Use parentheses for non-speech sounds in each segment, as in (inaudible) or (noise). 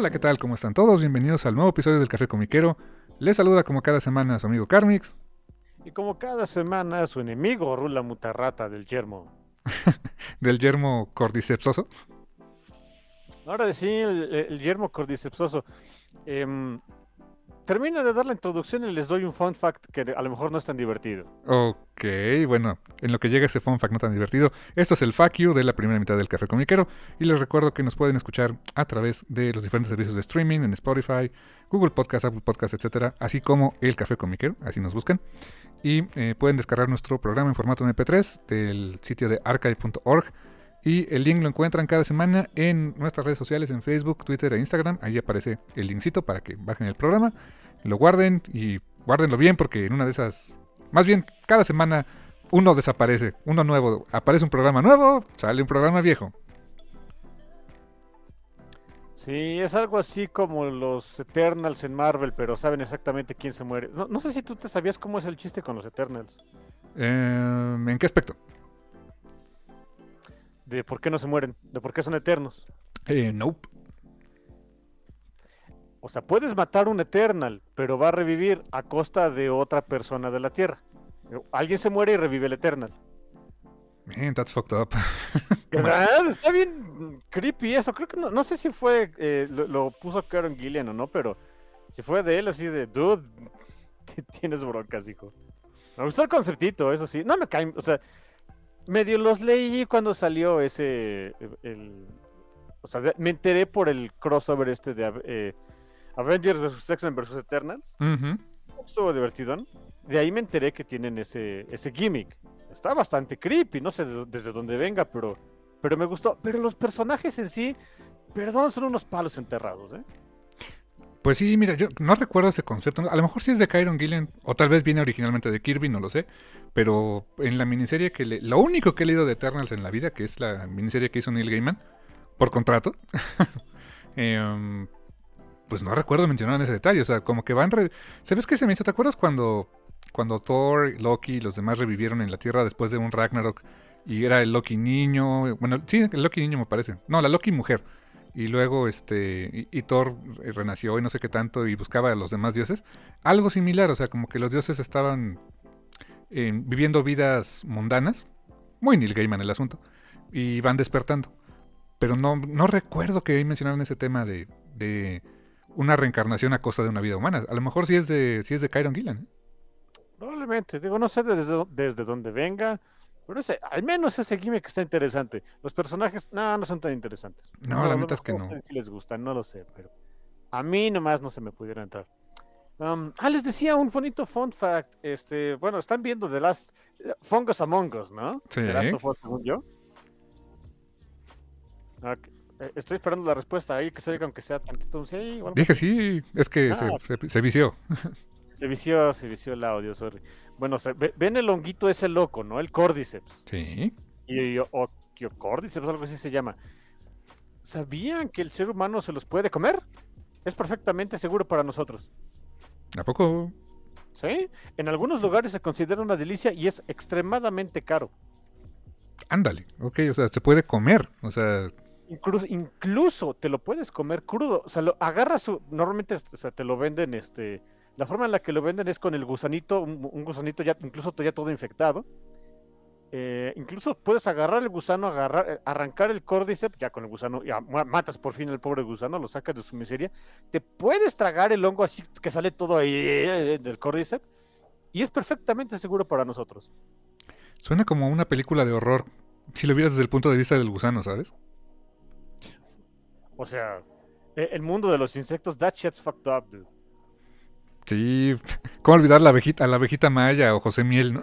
Hola, ¿qué tal? ¿Cómo están todos? Bienvenidos al nuevo episodio del Café Comiquero. Les saluda como cada semana su amigo Carmix. Y como cada semana su enemigo, Rula Mutarrata del Yermo. (laughs) del yermo cordycepsoso. Ahora sí, el, el yermo cordycepsoso. Em, termino de dar la introducción y les doy un fun fact que a lo mejor no es tan divertido. Ok, bueno, en lo que llega ese fun fact no tan divertido, esto es el fuck you de la primera mitad del Café Comiquero. Y les recuerdo que nos pueden escuchar a través de los diferentes servicios de streaming en Spotify, Google Podcast, Apple Podcast, etcétera, así como el Café Comiquero, así nos buscan. Y eh, pueden descargar nuestro programa en formato MP3 del sitio de archive.org. Y el link lo encuentran cada semana en nuestras redes sociales, en Facebook, Twitter e Instagram. Ahí aparece el linkcito para que bajen el programa, lo guarden y guárdenlo bien porque en una de esas, más bien cada semana uno desaparece, uno nuevo, aparece un programa nuevo, sale un programa viejo. Sí, es algo así como los Eternals en Marvel, pero saben exactamente quién se muere. No, no sé si tú te sabías cómo es el chiste con los Eternals. Eh, ¿En qué aspecto? De por qué no se mueren, de por qué son eternos. Eh, nope. O sea, puedes matar un Eternal, pero va a revivir a costa de otra persona de la Tierra. Alguien se muere y revive el Eternal. Man, that's fucked up. (laughs) ¿Verdad? Está bien creepy eso. Creo que no, no sé si fue, eh, lo, lo, puso Karen Gillian o no, pero si fue de él así de, dude, (laughs) tienes broncas, hijo. Me gustó el conceptito, eso sí. No me caen, o sea, medio los leí cuando salió ese, el, o sea, me enteré por el crossover este de eh, Avengers vs. X-Men vs. Eternals. Uh -huh. Estuvo divertido. De ahí me enteré que tienen ese, ese gimmick. Está bastante creepy, no sé desde dónde venga, pero, pero me gustó. Pero los personajes en sí, perdón, son unos palos enterrados, ¿eh? Pues sí, mira, yo no recuerdo ese concepto. A lo mejor sí es de Kyron Gillian, o tal vez viene originalmente de Kirby, no lo sé. Pero en la miniserie que le... Lo único que he leído de Eternals en la vida, que es la miniserie que hizo Neil Gaiman, por contrato, (laughs) eh, pues no recuerdo mencionar ese detalle. O sea, como que van... Re... ¿Sabes qué se me hizo? ¿Te acuerdas cuando, cuando Thor, Loki y los demás revivieron en la Tierra después de un Ragnarok? Y era el Loki niño... Bueno, sí, el Loki niño me parece. No, la Loki mujer y luego este y, Thor renació y no sé qué tanto y buscaba a los demás dioses algo similar o sea como que los dioses estaban eh, viviendo vidas mundanas muy Neil Gaiman el asunto y van despertando. Pero no, no recuerdo que ahí mencionaran ese tema de, de, una reencarnación a costa de una vida humana. A lo mejor sí es de sí es de Kyron Gillan ¿eh? probablemente. Digo no sé desde, desde dónde venga pero ese, al menos ese gimmick está interesante. Los personajes, no, no son tan interesantes. No, no la neta es que no. Sé si les gustan, no lo sé, pero a mí nomás no se me pudiera entrar. Um, ah, les decía un bonito fun fact. Este, bueno, están viendo The Last Fungus Among Us, ¿no? Sí. The Last of Us, según yo. Okay. Estoy esperando la respuesta ahí, que salga aunque sea tantito. Sí, bueno, Dije sí, es que ah, se, se, se vició. (laughs) Se vició, se vició el audio, sorry. Bueno, ven el honguito ese loco, ¿no? El Cordyceps. Sí. Y, o, Cordyceps, algo así se llama. ¿Sabían que el ser humano se los puede comer? Es perfectamente seguro para nosotros. ¿A poco? Sí. En algunos lugares se considera una delicia y es extremadamente caro. Ándale, ok, o sea, se puede comer, o sea... Incluso, incluso te lo puedes comer crudo. O sea, lo agarras, su, normalmente o sea, te lo venden este la forma en la que lo venden es con el gusanito, un, un gusanito ya incluso ya todo infectado. Eh, incluso puedes agarrar el gusano, agarrar, eh, arrancar el córdiceps, ya con el gusano, ya matas por fin al pobre gusano, lo sacas de su miseria. Te puedes tragar el hongo así que sale todo ahí eh, del córdiceps y es perfectamente seguro para nosotros. Suena como una película de horror, si lo vieras desde el punto de vista del gusano, ¿sabes? O sea, e, el mundo de los insectos, that shit's fucked up, dude. Sí, ¿cómo olvidar a la abejita maya o José Miel, no?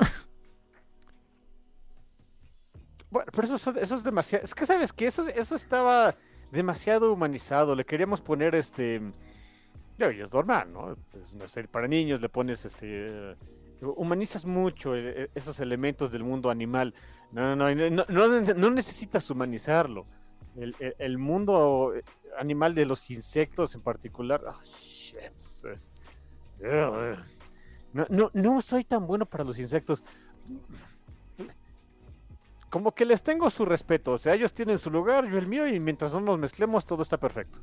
Bueno, pero eso, es demasiado. Es que sabes que eso, eso estaba demasiado humanizado. Le queríamos poner este. Ya, es normal, ¿no? Es una serie para niños, le pones este. humanizas mucho eh, eh, esos elementos del mundo animal. No, no, no, no, necesitas humanizarlo. El, mundo animal de los insectos en particular. Oh, shit. No, no, no soy tan bueno para los insectos como que les tengo su respeto. O sea, ellos tienen su lugar, yo el mío, y mientras no nos mezclemos, todo está perfecto.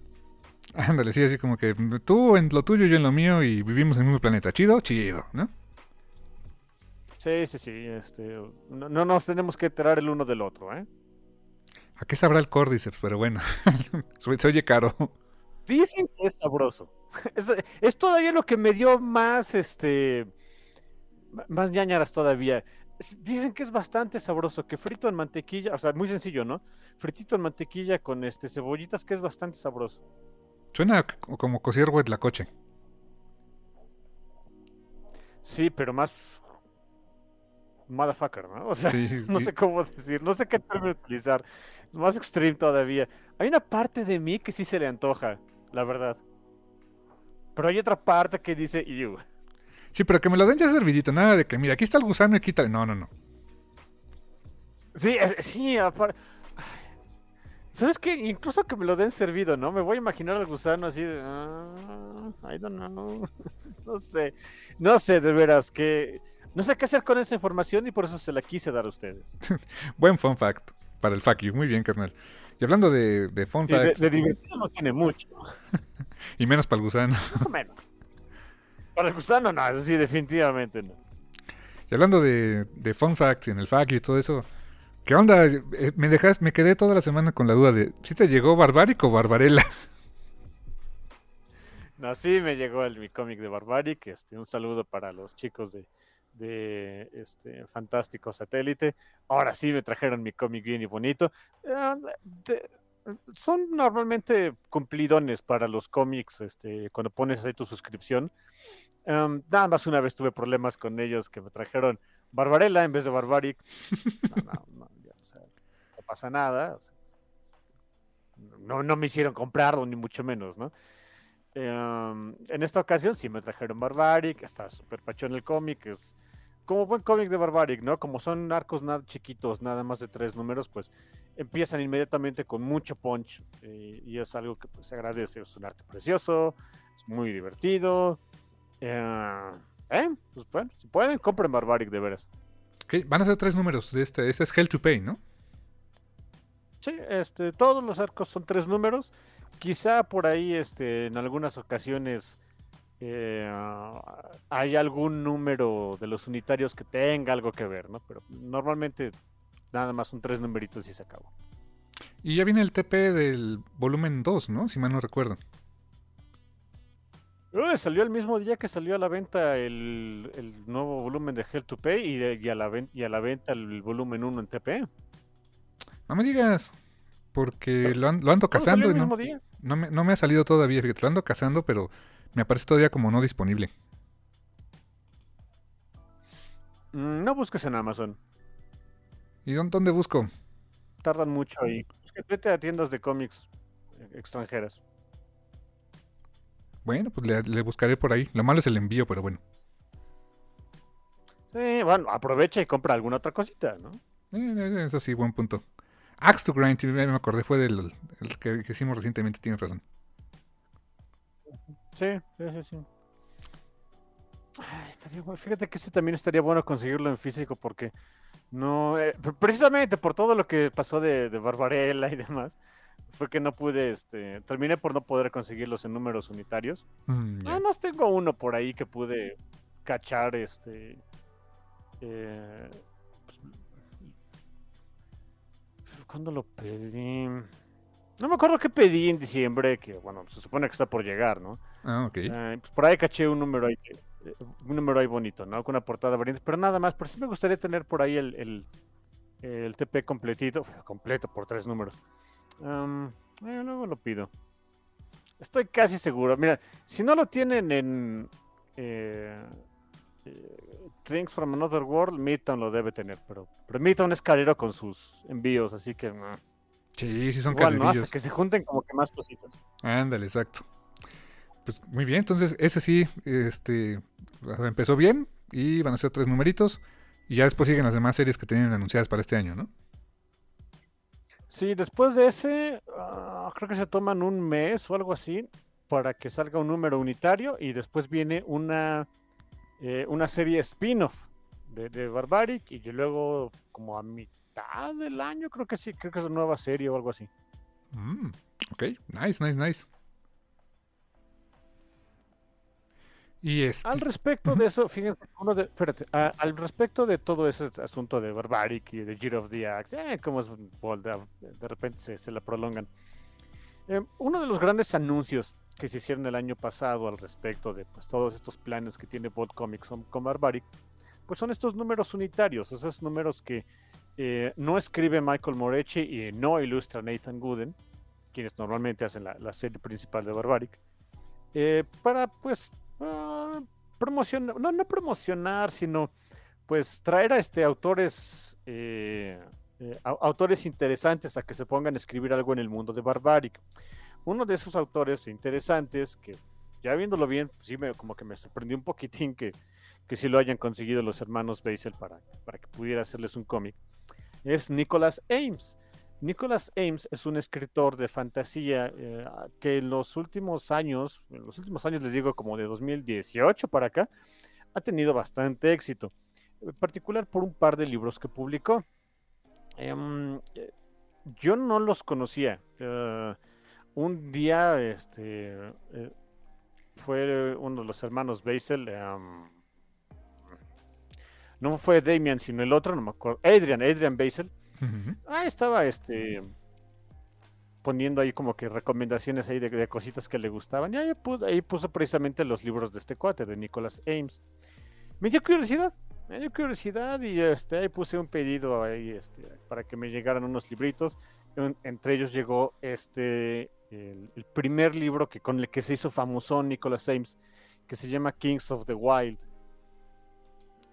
Ándale, sí, así como que tú en lo tuyo, yo en lo mío, y vivimos en el mismo planeta. Chido, chido, ¿no? Sí, sí, sí. Este, no, nos tenemos que enterar el uno del otro, ¿eh? ¿A qué sabrá el Cordyceps? Pero bueno, (laughs) se oye caro. Dicen que es sabroso. (laughs) Es, es, todavía lo que me dio más, este, más ñañaras todavía dicen que es bastante sabroso, que frito en mantequilla, o sea, muy sencillo, ¿no? Fritito en mantequilla con este cebollitas, que es bastante sabroso. Suena como cocer coche Sí, pero más motherfucker, ¿no? O sea, (laughs) no sé cómo decir, no sé qué término utilizar. Es más extreme todavía. Hay una parte de mí que sí se le antoja, la verdad. Pero hay otra parte que dice, you. Sí, pero que me lo den ya servidito, nada de que, mira, aquí está el gusano y quita. No, no, no. Sí, sí, aparte. ¿Sabes qué? Incluso que me lo den servido, ¿no? Me voy a imaginar al gusano así de. Ah, I don't know. (laughs) no sé. No sé, de veras, que. No sé qué hacer con esa información y por eso se la quise dar a ustedes. (laughs) Buen fun fact para el fuck you. Muy bien, carnal. Y hablando de, de fun facts. De, de divertido no tiene mucho. (laughs) y menos para el gusano. Más o menos. Para el gusano, no, eso sí, definitivamente no. Y hablando de, de fun facts en el fact y todo eso, ¿qué onda? Eh, me dejas, me quedé toda la semana con la duda de si te llegó Barbaric o Barbarella. No, sí me llegó el, mi cómic de Barbaric. Este, un saludo para los chicos de, de este fantástico satélite. Ahora sí me trajeron mi cómic bien y bonito. Ah, son normalmente cumplidones para los cómics, este, cuando pones ahí tu suscripción. Em, nada más una vez tuve problemas con ellos que me trajeron Barbarella en vez de Barbaric. No, (laughs) pasa nada. no, no me hicieron comprarlo, ni mucho menos, ¿no? Em, en esta ocasión sí me trajeron Barbaric, está súper pachón el cómic, es como buen cómic de Barbaric, ¿no? Como son arcos nada chiquitos, nada más de tres números, pues empiezan inmediatamente con mucho punch eh, y es algo que pues, se agradece, es un arte precioso, es muy divertido, eh, eh, pues bueno, si pueden, compren Barbaric de veras. van a ser tres números de este. Este es Hell to Pay, ¿no? Sí, este, todos los arcos son tres números. Quizá por ahí, este, en algunas ocasiones eh, hay algún número de los unitarios que tenga algo que ver, ¿no? Pero normalmente nada más son tres numeritos y se acabó. Y ya viene el TP del volumen 2, ¿no? Si mal no recuerdo salió el mismo día que salió a la venta el, nuevo volumen de Hell to Pay y, a, la y a la venta el volumen 1 en TP. No me digas, porque lo, ando cazando y no, no, me, no me ha salido todavía, fíjate, lo ando cazando, pero me aparece todavía como no disponible. Mm, no busques en Amazon. ¿Y dónde busco? Tardan mucho ahí. Vete a tiendas de cómics extranjeras. Bueno, pues le, buscaré por ahí. Lo malo es el envío, pero bueno. Sí, bueno, aprovecha y compra alguna otra cosita, ¿no? Eh, eh, eso sí, buen punto. Axe to Grind, me acordé, fue del el que, hicimos recientemente, tienes razón. Sí, sí, sí, sí. fíjate que ese también estaría bueno conseguirlo en físico porque no, eh, precisamente por todo lo que pasó de, de Barbarella y demás, fue que no pude, este, terminé por no poder conseguirlos en números unitarios. Mm, Además tengo uno por ahí que pude cachar, este, eh, pues, ¿Cuándo lo pedí? No me acuerdo qué pedí en diciembre, que bueno, se supone que está por llegar, ¿no? Ah, ok. Eh, pues por ahí caché un número ahí, eh, un número ahí bonito, ¿no? Con una portada variante, pero nada más, pero sí me gustaría tener por ahí el, el, el TP completito, (laughs) completo por tres números. Eh, luego lo pido. Estoy casi seguro. Mira, si no lo tienen en eh, eh, Things from Another World, Midtown lo debe tener, pero, pero Midtown es carero con sus envíos, así que mm, Sí, sí son igual, ¿no? Hasta que se junten como que más cositas. Ándale, exacto. Pues muy bien, entonces ese sí, este, empezó bien y van a ser tres numeritos y ya después siguen las demás series que tienen anunciadas para este año, ¿no? Sí, después de ese, ah, creo que se toman un mes o algo así para que salga un número unitario y después viene una, eh, una serie spin-off de, de Barbaric y luego como a mitad del año creo que sí, creo que es una nueva serie o algo así. Mm, ok, nice, nice, nice. Y este, Al respecto de eso, fíjense, uno de, espérate, a- al respecto de todo ese asunto de Barbaric y de Year of the Axe, eh, como es de, de repente se, se la prolongan. Eh, uno de los grandes anuncios que se hicieron el año pasado al respecto de pues, todos estos planes que tiene Bold Comics con, con Barbaric, pues son estos números unitarios, esos números que eh, no escribe Michael Moretti y no ilustra Nathan Gooden, quienes normalmente hacen la, la serie principal de Barbaric, eh, para pues promocionar, no, no promocionar, sino pues traer a este autores eh, eh, au- autores interesantes a que se pongan a escribir algo en el mundo de Barbaric. Uno de esos autores interesantes que ya viéndolo bien, pues, sí me, como que me sorprendió un poquitín que, que sí lo hayan conseguido los hermanos Basel para, para que pudiera hacerles un cómic, es Nicholas Ames. Nicholas Ames es un escritor de fantasía eh, que en los últimos años, en los últimos años les digo como de 2018 para acá, ha tenido bastante éxito, en particular por un par de libros que publicó. Em, eh, yo no los conocía. eh, un día este, fue uno de los hermanos Basel. em, no fue Damian, sino el otro, no me acuerdo. Adrian, Adrian Ujú, Ah, estaba este poniendo ahí como que recomendaciones ahí de, cositas que le gustaban. Y ahí puso, precisamente los libros de este cuate, de Nicholas Ames. Me dio curiosidad, me dio curiosidad y este, ahí puse un pedido ahí este, para que me llegaran unos libritos. En- entre ellos llegó este el, el primer libro que con el que se hizo famoso Nicholas Ames, que se llama Kings of the Wild.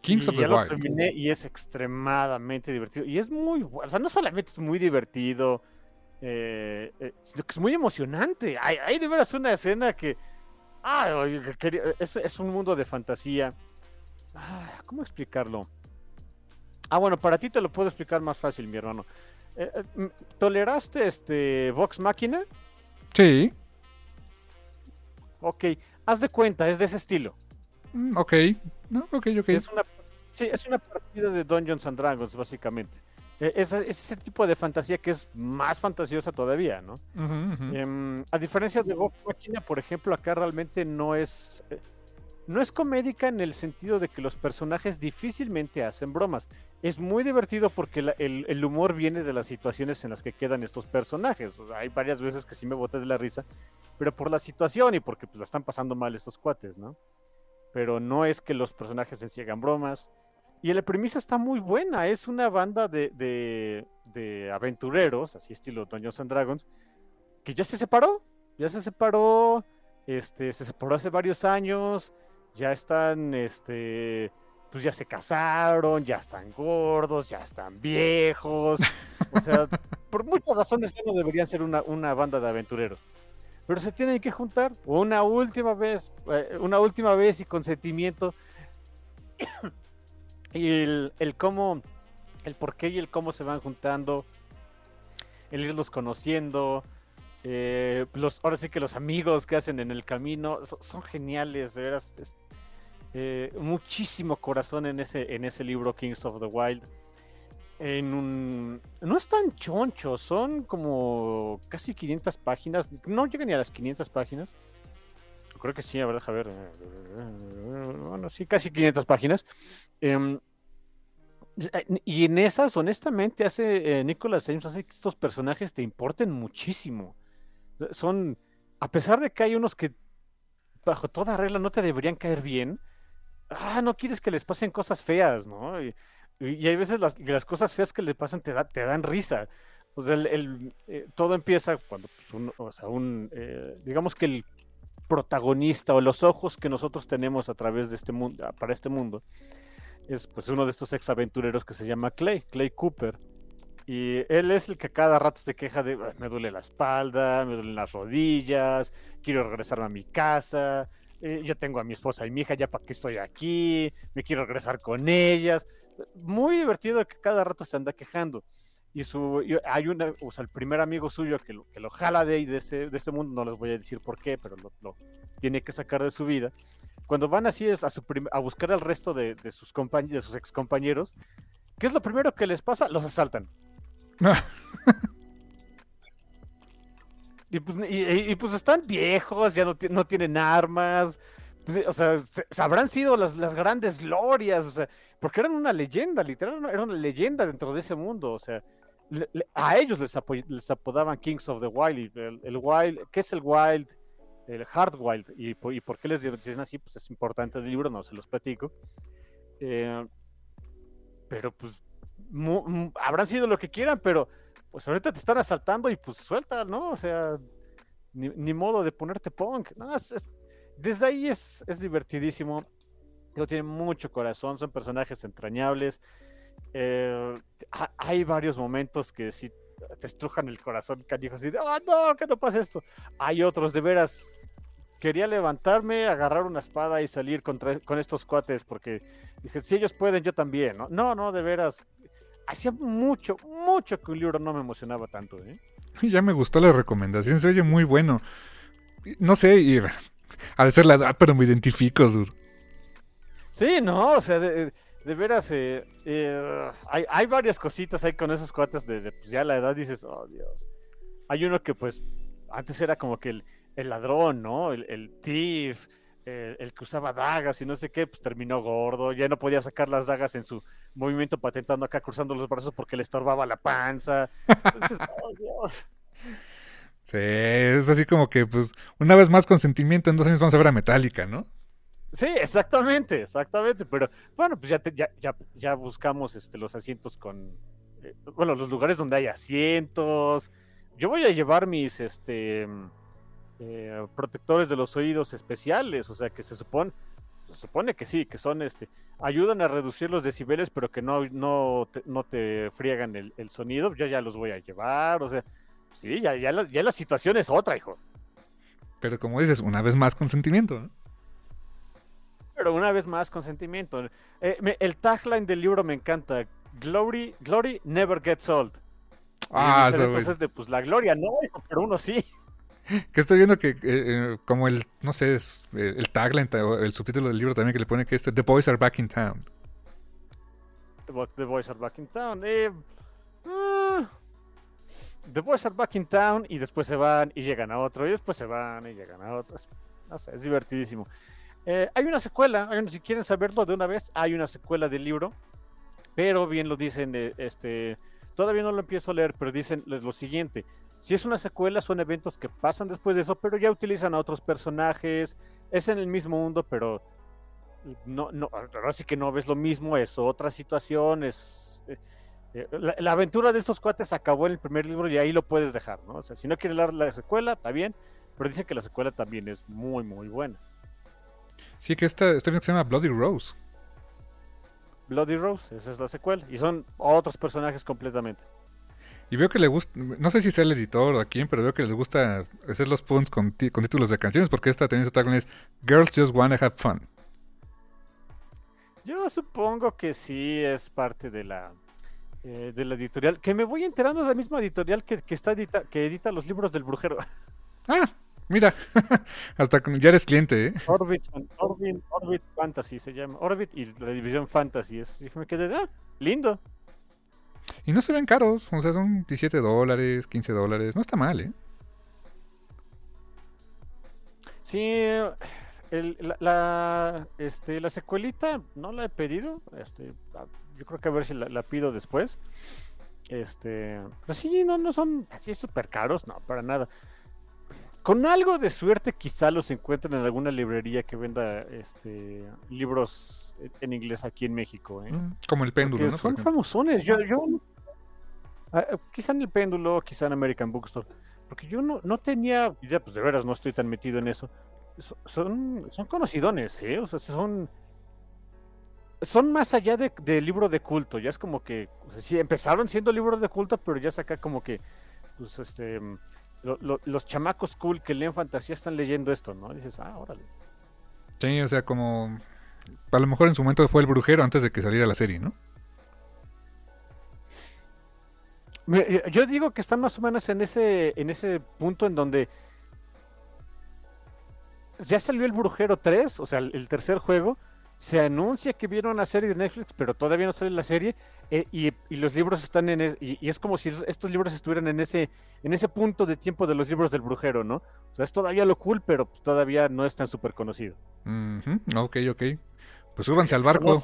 Kings Y of the ya lo Wild. terminé y es extremadamente divertido. Y es muy bueno. O sea, no solamente es muy divertido, eh, eh, sino que es muy emocionante. Hay, hay de veras una escena que. Ah, que quería- es, es un mundo de fantasía. Ah, ¿Cómo explicarlo? Ah, bueno, para ti te lo puedo explicar más fácil, mi hermano. Eh, eh, ¿Toleraste este Vox Máquina? Sí, Ok, haz de cuenta, es de ese estilo. mm, ok, no, ok, ok. Es una, sí, es una partida de Dungeons and Dragons, básicamente. Eh, Es, es ese tipo de fantasía que es más fantasiosa todavía, ¿no? Em, a diferencia de Vox Machina, por ejemplo, acá realmente no es. eh, no es comédica en el sentido de que los personajes difícilmente hacen bromas. Es muy divertido porque la- el, el humor viene de las situaciones en las que quedan estos personajes. O sea, hay varias veces que sí me boté de la risa, pero por la situación y porque pues, la están pasando mal estos cuates, ¿no? Pero no es que los personajes en sí hagan bromas. Y la premisa está muy buena. Es una banda de, de, de aventureros, así estilo Dungeons and Dragons, que ya se separó. Ya se separó. Este, se separó hace varios años. Ya están, este, pues ya se casaron, ya están gordos, ya están viejos. O sea, (laughs) por muchas razones ya no deberían ser una, una banda de aventureros. Pero se tienen que juntar una última vez, eh, una última vez y con sentimiento. (coughs) y el, cómo, el por qué y el cómo se van juntando, el irlos conociendo, eh, los, ahora sí que los amigos que hacen en el camino so- son, geniales, de veras. eh, muchísimo corazón en ese, en ese libro Kings of the Wild. En un, no es tan choncho, son como casi 500 páginas, no llegan ni a las 500 páginas. Creo que sí, a ver, deja ver. Bueno, sí, casi 500 páginas. Em, Y en esas, honestamente, hace eh, Nicolas James hace que estos personajes te importen muchísimo. Son, a pesar de que hay unos que bajo toda regla no te deberían caer bien, ah, no quieres que les pasen cosas feas, ¿no? Hay veces las, las, cosas feas que les pasan te, da, te dan risa. O sea, el, eh, todo empieza cuando, pues, o sea, un, eh, digamos que el protagonista o los ojos que nosotros tenemos a través de este mundo, para este mundo, es pues uno de estos ex aventureros que se llama Clay, Clay Cooper. Y él es el que cada rato se queja de, me duele la espalda, me duelen las rodillas, quiero regresarme a mi casa, eh, yo tengo a mi esposa y mi hija, ya para qué estoy aquí, me quiero regresar con ellas. Muy divertido que cada rato se anda quejando. Y su, hay una, o sea, el primer amigo suyo que lo, que lo jala de, de, ese, de ese mundo, no les voy a decir por qué, pero lo, lo tiene que sacar de su vida. Cuando van así es a, su a buscar al resto de, de sus, de sus ex compañeros, ¿qué es lo primero que les pasa? Los asaltan. (laughs) y, pues, y, pues, están viejos, ya no, no tienen armas. Pues, o sea, se, habrán sido las, las, grandes glorias, o sea, porque eran una leyenda, literal, era una leyenda dentro de ese mundo, o sea, a ellos les, apodaban Kings of the Wild, el, Wild, ¿qué es el Wild? El Hard Wild, y, por qué les dicen así, pues es importante el libro, no se los platico. Eh, pero pues habrán sido lo que quieran, pero pues ahorita te están asaltando y pues suelta, ¿no? O sea, ni, modo de ponerte punk. No, desde ahí es divertidísimo. Tiene mucho corazón, son personajes entrañables. Eh, hay varios momentos que sí te estrujan el corazón, canijos, y de, oh, no, que no pasa esto. Hay otros, de veras, quería levantarme, agarrar una espada y salir contra, con estos cuates, porque dije, si ellos pueden, yo también, ¿no? No, no, de veras, hacía mucho, mucho que un libro no me emocionaba tanto, ¿eh? (laughs) Ya me gustó la recomendación, se oye muy bueno. No sé, y, (laughs) de ser la edad, pero me identifico, dude. Sí, no, o sea, de, veras, eh, eh, hay, hay, varias cositas ahí con esos cuates de, pues ya la edad dices, oh Dios. Hay uno que pues antes era como que el, el ladrón, ¿no? El, el thief, el, que usaba dagas y no sé qué, pues terminó gordo, ya no podía sacar las dagas en su movimiento patentando acá, cruzando los brazos porque le estorbaba la panza. Entonces, (laughs) oh, Dios. Sí, es así como que, pues, una vez más consentimiento, en dos años vamos a ver a Metallica, ¿no? Sí, exactamente, exactamente. Pero bueno, pues ya, ya, ya, ya, buscamos este, los asientos con. Eh, bueno, los lugares donde hay asientos. Yo voy a llevar mis este eh, protectores de los oídos especiales, o sea que se supone, se supone que sí, que son este, ayudan a reducir los decibeles, pero que no, no, te, no te friegan el, sonido, yo ya los voy a llevar, o sea, sí, ya, ya, la, ya la situación es otra, hijo. Pero como dices, una vez más consentimiento, Pero una vez más consentimiento. Eh, el tagline del libro me encanta. Glory, glory never gets old. Ah, entonces de pues la gloria no, pero uno sí. (laughs) que estoy viendo que eh, eh, como el, no sé, es, eh, el tagline o el subtítulo del libro también que le pone que este The Boys Are Back in Town. The Boys Are Back in Town. the Boys Are Back in Town y después se van y llegan a otro y después se van y llegan a otro. No sé, es divertidísimo. Hay una secuela, si quieren saberlo de una vez, hay una secuela del libro, pero bien lo dicen, este, todavía no lo empiezo a leer, pero dicen lo siguiente, si es una secuela, son eventos que pasan después de eso, pero ya utilizan a otros personajes. Es en el mismo mundo, pero no, no, ahora que no ves lo mismo, es otra situación, es... Eh, eh, la, aventura de estos cuates acabó en el primer libro y ahí lo puedes dejar, ¿no? O sea, si no quieres leer la secuela, está bien, pero dice que la secuela también es muy, muy buena. Sí, que esta, esta que se llama Bloody Rose. Bloody Rose, esa es la secuela, y son otros personajes completamente. Y veo que le gusta, no sé si sea el editor o a quién, pero veo que les gusta hacer los punts con, títulos de canciones, porque esta también su tagline es Girls Just Wanna Have Fun. Yo supongo que sí es parte de la eh, de la editorial, que me voy enterando es la misma editorial que, está edita, que edita los libros del brujero. Ah, mira, (laughs) hasta ya eres cliente, ¿eh? Orbit, Orbit, Fantasy se llama, Orbit y la división Fantasy, es, y me quedé, ah, lindo. Y no se ven caros, o sea, son 17 dólares, 15 dólares, no está mal, ¿eh? Sí, la, este, la secuelita no la he pedido, este, yo creo que a ver si la, la pido después. Este, pero sí, no, no son así súper caros, no, para nada. Con algo de suerte quizá los encuentren en alguna librería que venda este libros en inglés aquí en México. ¿eh? Mm, Como el péndulo, Porque ¿no? son famosones. Yo, yo, ah, quizá en el péndulo, quizá en American Bookstore. Porque yo no, no tenía idea, pues de veras no estoy tan metido en eso. So- Son, son conocidones, ¿eh? O sea, son. Son más allá de, de libro de culto. Ya es como que. O sea, sí, empezaron siendo libros de culto, pero ya saca como que. Pues este. Lo- lo- los chamacos cool que leen fantasía están leyendo esto, ¿no? dices, ah, órale. Sí, o sea, como. A lo mejor en su momento fue el brujero antes de que saliera la serie, ¿no? Eh, Yo digo que están más o menos en ese, en ese punto en donde ya salió el Brujero 3, o sea, el tercer juego. Se anuncia que vieron la serie de Netflix, pero todavía no sale la serie. eh, y, y los libros están en. es- y, y es como si estos libros estuvieran en ese, en ese punto de tiempo de los libros del Brujero, ¿no? O sea, es todavía lo cool, pero pues, todavía no es tan súper conocido. Ujú, Ok, ok. Pues súbanse al barco.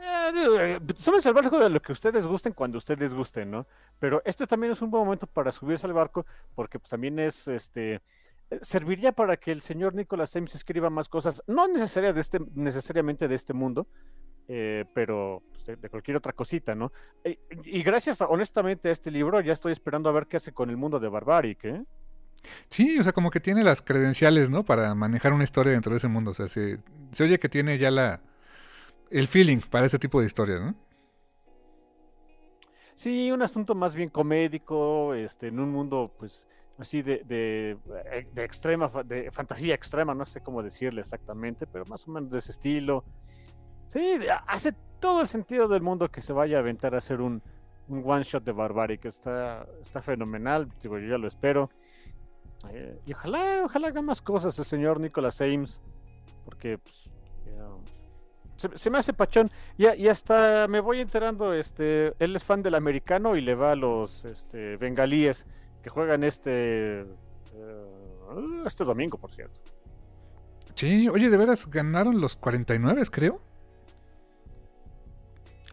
Eh, eh, súbanse al barco de lo que ustedes gusten cuando ustedes gusten, ¿no? Pero este también es un buen momento para subirse al barco porque pues también es, este, serviría para que el señor Nicolas Ames escriba más cosas, no necesaria de este, necesariamente de este mundo, eh, pero pues, de, de cualquier otra cosita, ¿no? Eh, y gracias, a- honestamente, a este libro ya estoy esperando a ver qué hace con el mundo de Barbaric, ¿eh? Sí, o sea, como que tiene las credenciales, ¿no? Para manejar una historia dentro de ese mundo. O sea, se, se oye que tiene ya la el feeling para ese tipo de historias, ¿no? Sí, un asunto más bien comédico, este, en un mundo, pues, así de, de, eh, de extrema, de fantasía extrema, no sé cómo decirle exactamente, pero más o menos de ese estilo. Sí, hace todo el sentido del mundo que se vaya a aventar a hacer un, un one shot de Barbaric, está, está fenomenal, digo, yo ya lo espero. Eh, y ojalá, ojalá haga más cosas el señor Nicolas Ames, porque pues, se, se me hace pachón. Y, y hasta me voy enterando, este, él es fan del americano y le va a los este, bengalíes que juegan este eh, este domingo, por cierto. Sí, oye, de veras ganaron los 49, creo.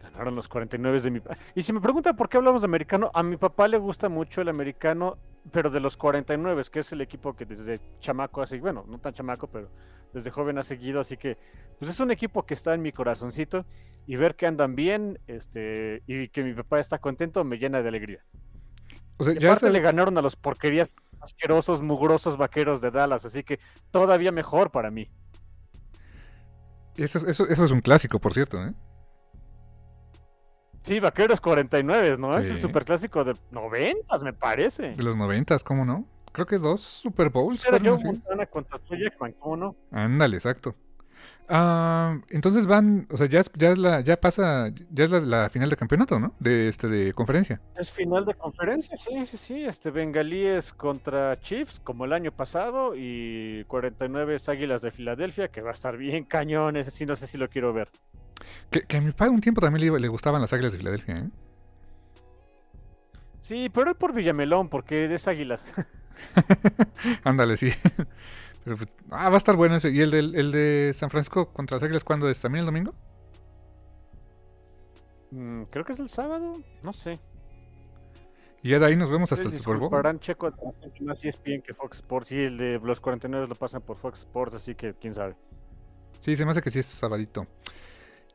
Ganaron los 49 de mi Y si me preguntan por qué hablamos de americano, a mi papá le gusta mucho el americano, pero de los 49, que es el equipo que desde chamaco ha seguido, bueno, no tan chamaco, pero desde joven ha seguido, así que pues es un equipo que está en mi corazoncito y ver que andan bien, este, y que mi papá está contento me llena de alegría. O sea, Y ya aparte es le ganaron a los porquerías asquerosos, mugrosos vaqueros de Dallas, así que todavía mejor para mí. eso, es- eso, eso es un clásico, por cierto, ¿eh? Sí, Vaqueros 49, ¿no? Es el Sí. superclásico de 90, me parece. De los 90, ¿cómo no? Creo que dos Super Bowls Era Joe. Montana contra Troy Aikman, ¿cómo no? Ándale, exacto. Ah, entonces van, o sea, ya es, ya es la, ya pasa, ya es la, la final de campeonato, ¿no? De este, de conferencia. Es final de conferencia, sí, sí, sí. Este Bengalíes contra Chiefs, como el año pasado, y 49 Águilas de Filadelfia, que va a estar bien cañón. Ese sí, no sé si lo quiero ver. Que, que a mi padre un tiempo también le gustaban las Águilas de Filadelfia, ¿eh? Sí, pero él por Villamelón, porque es Águilas. (laughs) Ándale, sí. Pero, pues, ah, va a estar bueno ese. ¿Y el, del, el de San Francisco contra las Águilas cuándo es? ¿También el domingo? Mm, creo que es el sábado, no sé. Y ya de ahí nos vemos hasta el Super Bowl. checo más ESPN que Fox Sports. Sí, el de los 49 lo pasan por Fox Sports, así que quién sabe. Sí, se me hace que sí es sabadito.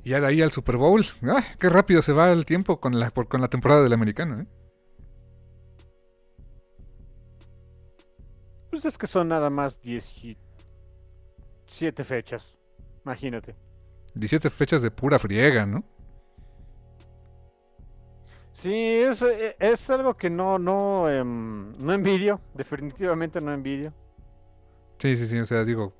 Y ya de ahí al Super Bowl. ¡Ah, qué rápido se va el tiempo con la, por- con la temporada del americano, ¿eh? Pues es que son nada más 17 fechas. Imagínate. 17 fechas de pura friega, ¿no? Sí, es, eh, es algo que no, no, em, no envidio. Definitivamente no envidio. Sí, sí, sí, o sea, digo,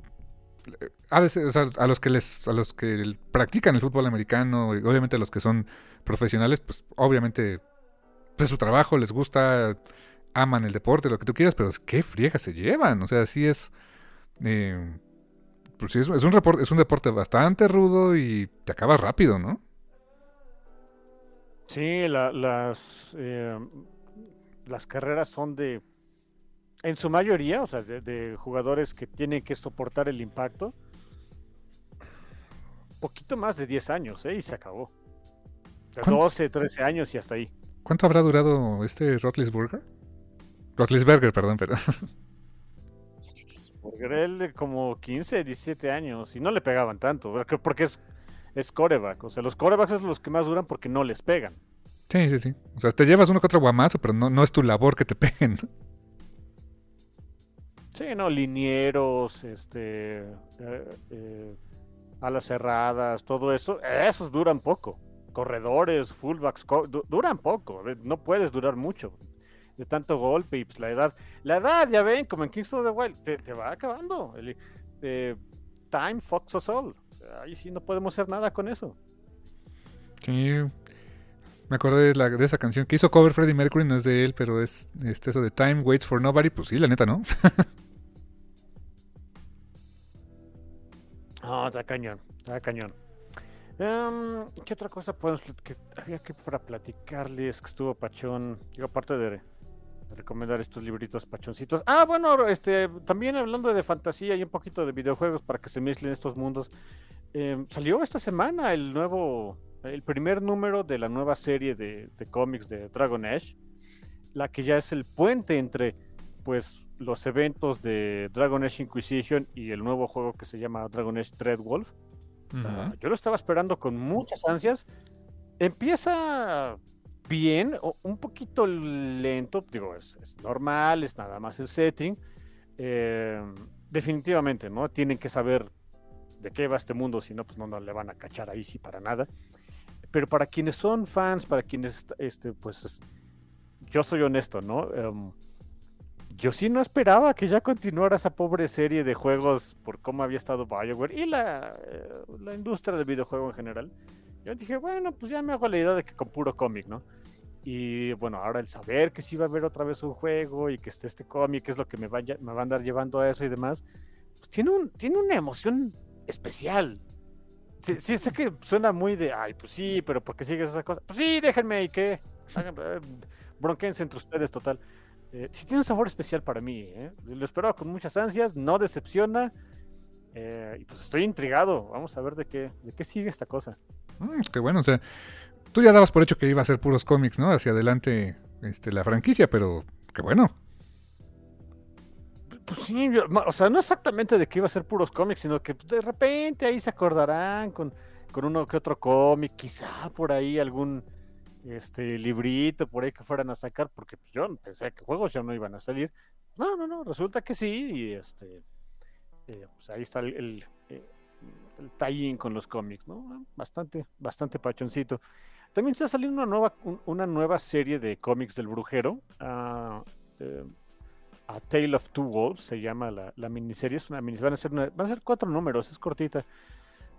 eh, o sea, a los que les, a los que practican el fútbol americano, y obviamente a los que son profesionales, pues obviamente pues su trabajo les gusta, aman el deporte, lo que tú quieras, pero qué friega se llevan, o sea, sí es, eh, pues sí es, es un report- es un deporte bastante rudo y te acabas rápido, ¿no? Sí, la- las, em, las carreras son de, en su mayoría, o sea, de, de jugadores que tienen que soportar el impacto. poquito más de 10 años, ¿eh? Y se acabó. De ¿Cuánto? 12, 13 años y hasta ahí. ¿Cuánto habrá durado este Rotlisberger? Rotlisberger, perdón, pero. (laughs) Porque él de como 15, 17 años y no le pegaban tanto, porque- es, es coreback. O sea, los corebacks son los que más duran porque no les pegan. Sí, sí, sí. O sea, te llevas uno que otro guamazo, pero no, no es tu labor que te peguen. Sí, no, linieros, este, eh, eh, alas cerradas, todo eso, esos duran poco. Corredores, fullbacks, co- duran poco, eh, no puedes durar mucho. De tanto golpe y pues la edad, la edad, ya ven, como en Kings of the Wild, te, te va acabando. El, eh, time fucks us all. Ahí sí no podemos hacer nada con eso. Sí. Me acordé de, la- de esa canción que hizo cover Freddie Mercury, no es de él, pero es este, eso de Time Waits for Nobody. Pues sí, la neta, ¿no? (laughs) No, está cañón, está cañón. Em, ¿Qué otra cosa podemos que había que para platicarles que estuvo Pachón? Digo, aparte de recomendar estos libritos pachoncitos. Ah, bueno, este, también hablando de fantasía y un poquito de videojuegos para que se mezclen estos mundos. em, salió esta semana el nuevo, el primer número de la nueva serie de, de cómics de Dragon Age, la que ya es el puente entre, pues, los eventos de Dragon Age Inquisition y el nuevo juego que se llama Dragon Age Dreadwolf. Ah, yo lo estaba esperando con muchas ansias. Empieza bien, un poquito lento, digo, es, normal, es nada más el setting. Eh, definitivamente, ¿no? Tienen que saber de qué va este mundo, si no, pues no, no le van a cachar ahí sí para nada. Pero para quienes son fans, para quienes, este, pues, es- yo soy honesto, ¿no? Em, yo sí no esperaba que ya continuara esa pobre serie de juegos por cómo había estado BioWare y la, eh, la industria del videojuego en general. Yo dije, bueno, pues ya me hago la idea de que con puro cómic, ¿no? Y bueno, ahora el saber que sí va a haber otra vez un juego y que esté este cómic es lo que me, vaya, me va a andar llevando a eso y demás, pues tiene, un, tiene una emoción especial. Sí, sí, sé que suena muy de, ay, pues sí, pero ¿por qué sigues esas cosas? Pues sí, déjenme y que hagan, eh, bronquense entre ustedes, total. Eh, sí tiene un sabor especial para mí, ¿eh? Lo esperaba con muchas ansias, no decepciona. eh, y pues estoy intrigado. Vamos a ver de qué, de qué sigue esta cosa. Mm, qué bueno, o sea, tú ya dabas por hecho que iba a ser puros cómics, ¿no? Hacia adelante este, la franquicia, pero qué bueno. Pues sí, o sea, no exactamente de que iba a ser puros cómics, sino que pues, de repente ahí se acordarán con, con uno que otro cómic, quizá por ahí algún este librito por ahí que fueran a sacar, porque pues, yo pensé que juegos ya no iban a salir. No, no, no, resulta que sí, y este, eh, pues ahí está el, el, eh, el tie-in con los cómics, ¿no? Bastante, bastante pachoncito. También está saliendo una nueva, un- una nueva serie de cómics del brujero. eh, a Tale of Two Wolves se llama la, la miniserie. Es una miniserie. Van a ser, van a ser cuatro números, es cortita.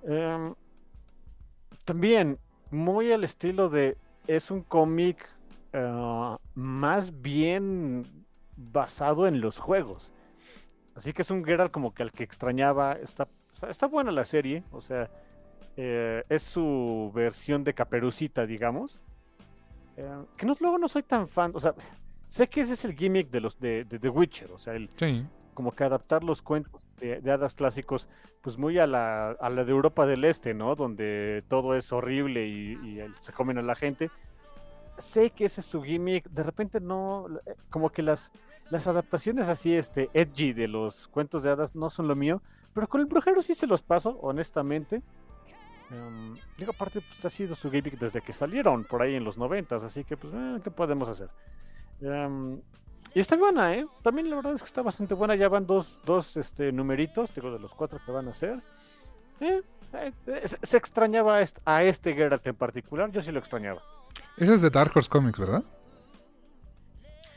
Em, también, muy al estilo de. Es un cómic ah, más bien basado en los juegos. Así que es un Geralt como que al que extrañaba. Está, está, está buena la serie. O sea, eh, es su versión de Caperucita, digamos. Eh, que no, luego no soy tan fan. O sea, sé que ese es el gimmick de los de, de The Witcher. O sea, el, Sí. como que adaptar los cuentos de, de hadas clásicos, pues muy a la, a la de Europa del Este, ¿no? Donde todo es horrible y, y se comen a la gente. Sé que ese es su gimmick, de repente no, eh, como que las, las adaptaciones así, este, edgy de los cuentos de hadas no son lo mío, pero con el brujero sí se los paso, honestamente. Digo, aparte, pues ha sido su gimmick desde que salieron por ahí en los noventas, así que, pues, eh, ¿qué podemos hacer? Em, y está buena, ¿eh? También la verdad es que está bastante buena. Ya van dos, dos este, numeritos, digo, de los cuatro que van a hacer. Eh, eh, se, extrañaba a este, a este Geralt en particular, yo sí lo extrañaba. Ese es de Dark Horse Comics, ¿verdad?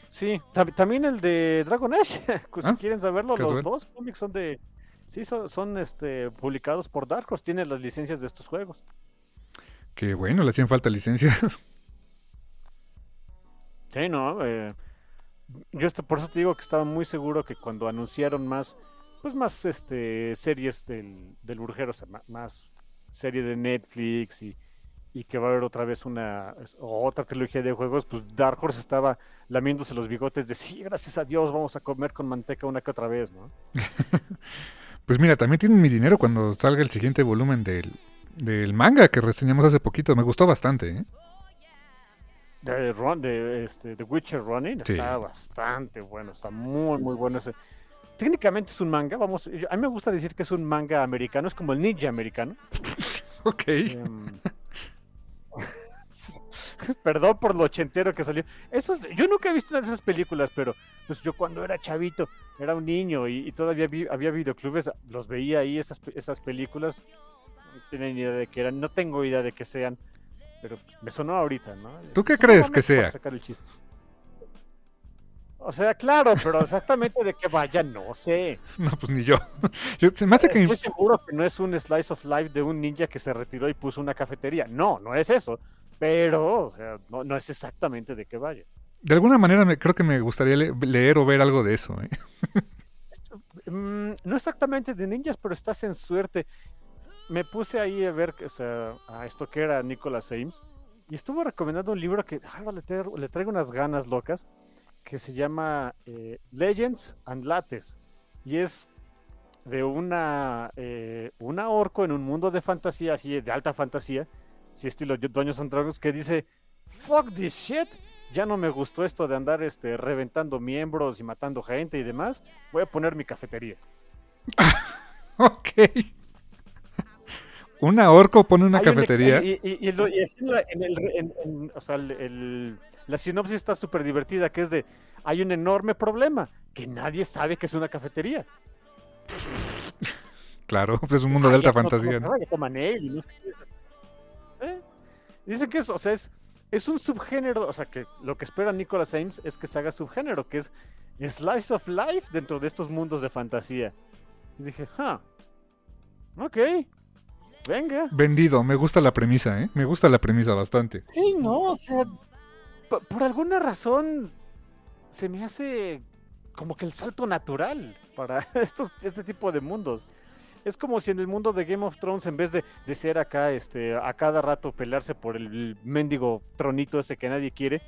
Sí, tam- también el de Dragon Age, (laughs) pues, si Ah, quieren saberlo, los dos cómics son de... Sí, son, son este, publicados por Dark Horse, tienen las licencias de estos juegos. Que bueno, le hacían falta licencias. (laughs) Sí, no, eh, yo esto- por eso te digo que estaba muy seguro que cuando anunciaron más, pues más este series del, del brujero, o sea, ma- más, serie de Netflix y, y que va a haber otra vez una otra trilogía de juegos, pues Dark Horse estaba lamiéndose los bigotes de sí, gracias a Dios vamos a comer con manteca una que otra vez, ¿no? (laughs) Pues mira, también tienen mi dinero cuando salga el siguiente volumen del, del manga que reseñamos hace poquito. Me gustó bastante, ¿eh? De, de este, The Witcher Running Sí. está bastante bueno, está muy, muy bueno ese. Técnicamente es un manga, vamos, yo- a mí me gusta decir que es un manga americano, es como el ninja americano. (laughs) Ok. Em, (laughs) Perdón por lo ochentero que salió. Eso es- yo nunca he visto una de esas películas, pero pues yo cuando era chavito, era un niño y, y todavía vi- había videoclubes, los veía ahí esas, pe- esas películas. No tenía ni idea de qué eran, no tengo idea de qué sean, pero pues, me sonó ahorita, ¿no? ¿Tú qué crees que sea? sacar el chiste. O sea, claro, pero exactamente de qué vaya, no sé. (laughs) No, pues ni yo. (laughs) Yo- se me hace que... Estoy seguro que no es un slice of life de un ninja que se retiró y puso una cafetería. No, no es eso. Pero, o sea, no, no es exactamente de qué vaya. De alguna manera me, creo que me gustaría le- leer o ver algo de eso. ¿eh? Mm, no exactamente de ninjas, pero estás en suerte. Me puse ahí a ver, o sea, a esto que era Nicholas Ames. Y estuvo recomendando un libro que ah, le, traigo, le traigo unas ganas locas. Que se llama eh, Legends and Lattes. Y es de una, eh, una orco en un mundo de fantasía, así de alta fantasía, si estilo Dungeons and Dragons, que dice, fuck this shit, ya no me gustó esto de andar este, reventando miembros y matando gente y demás, voy a poner mi cafetería. (laughs) Ok. (laughs) Una orco pone una Hay cafetería. y, y- y lo- y así en en el- en- en- o sea, el- el- la sinopsis está súper divertida, que es de, hay un enorme problema, que nadie sabe que es una cafetería. (laughs) Claro, pues es un mundo de alta fantasía. ¿no? ¿Eh? Dicen que es, o sea, es, es un subgénero, o sea, que lo que espera Nicholas Ames es que se haga subgénero, que es Slice of Life dentro de estos mundos de fantasía. Y dije, ah, ok, venga. Vendido, me gusta la premisa, ¿eh? Me gusta la premisa bastante. Sí, no, o sea, po- por, alguna razón se me hace como que el salto natural para (laughs) estos, este tipo de mundos. Es como si en el mundo de Game of Thrones, en vez de, de ser acá, este, a cada rato pelearse por el mendigo tronito ese que nadie quiere,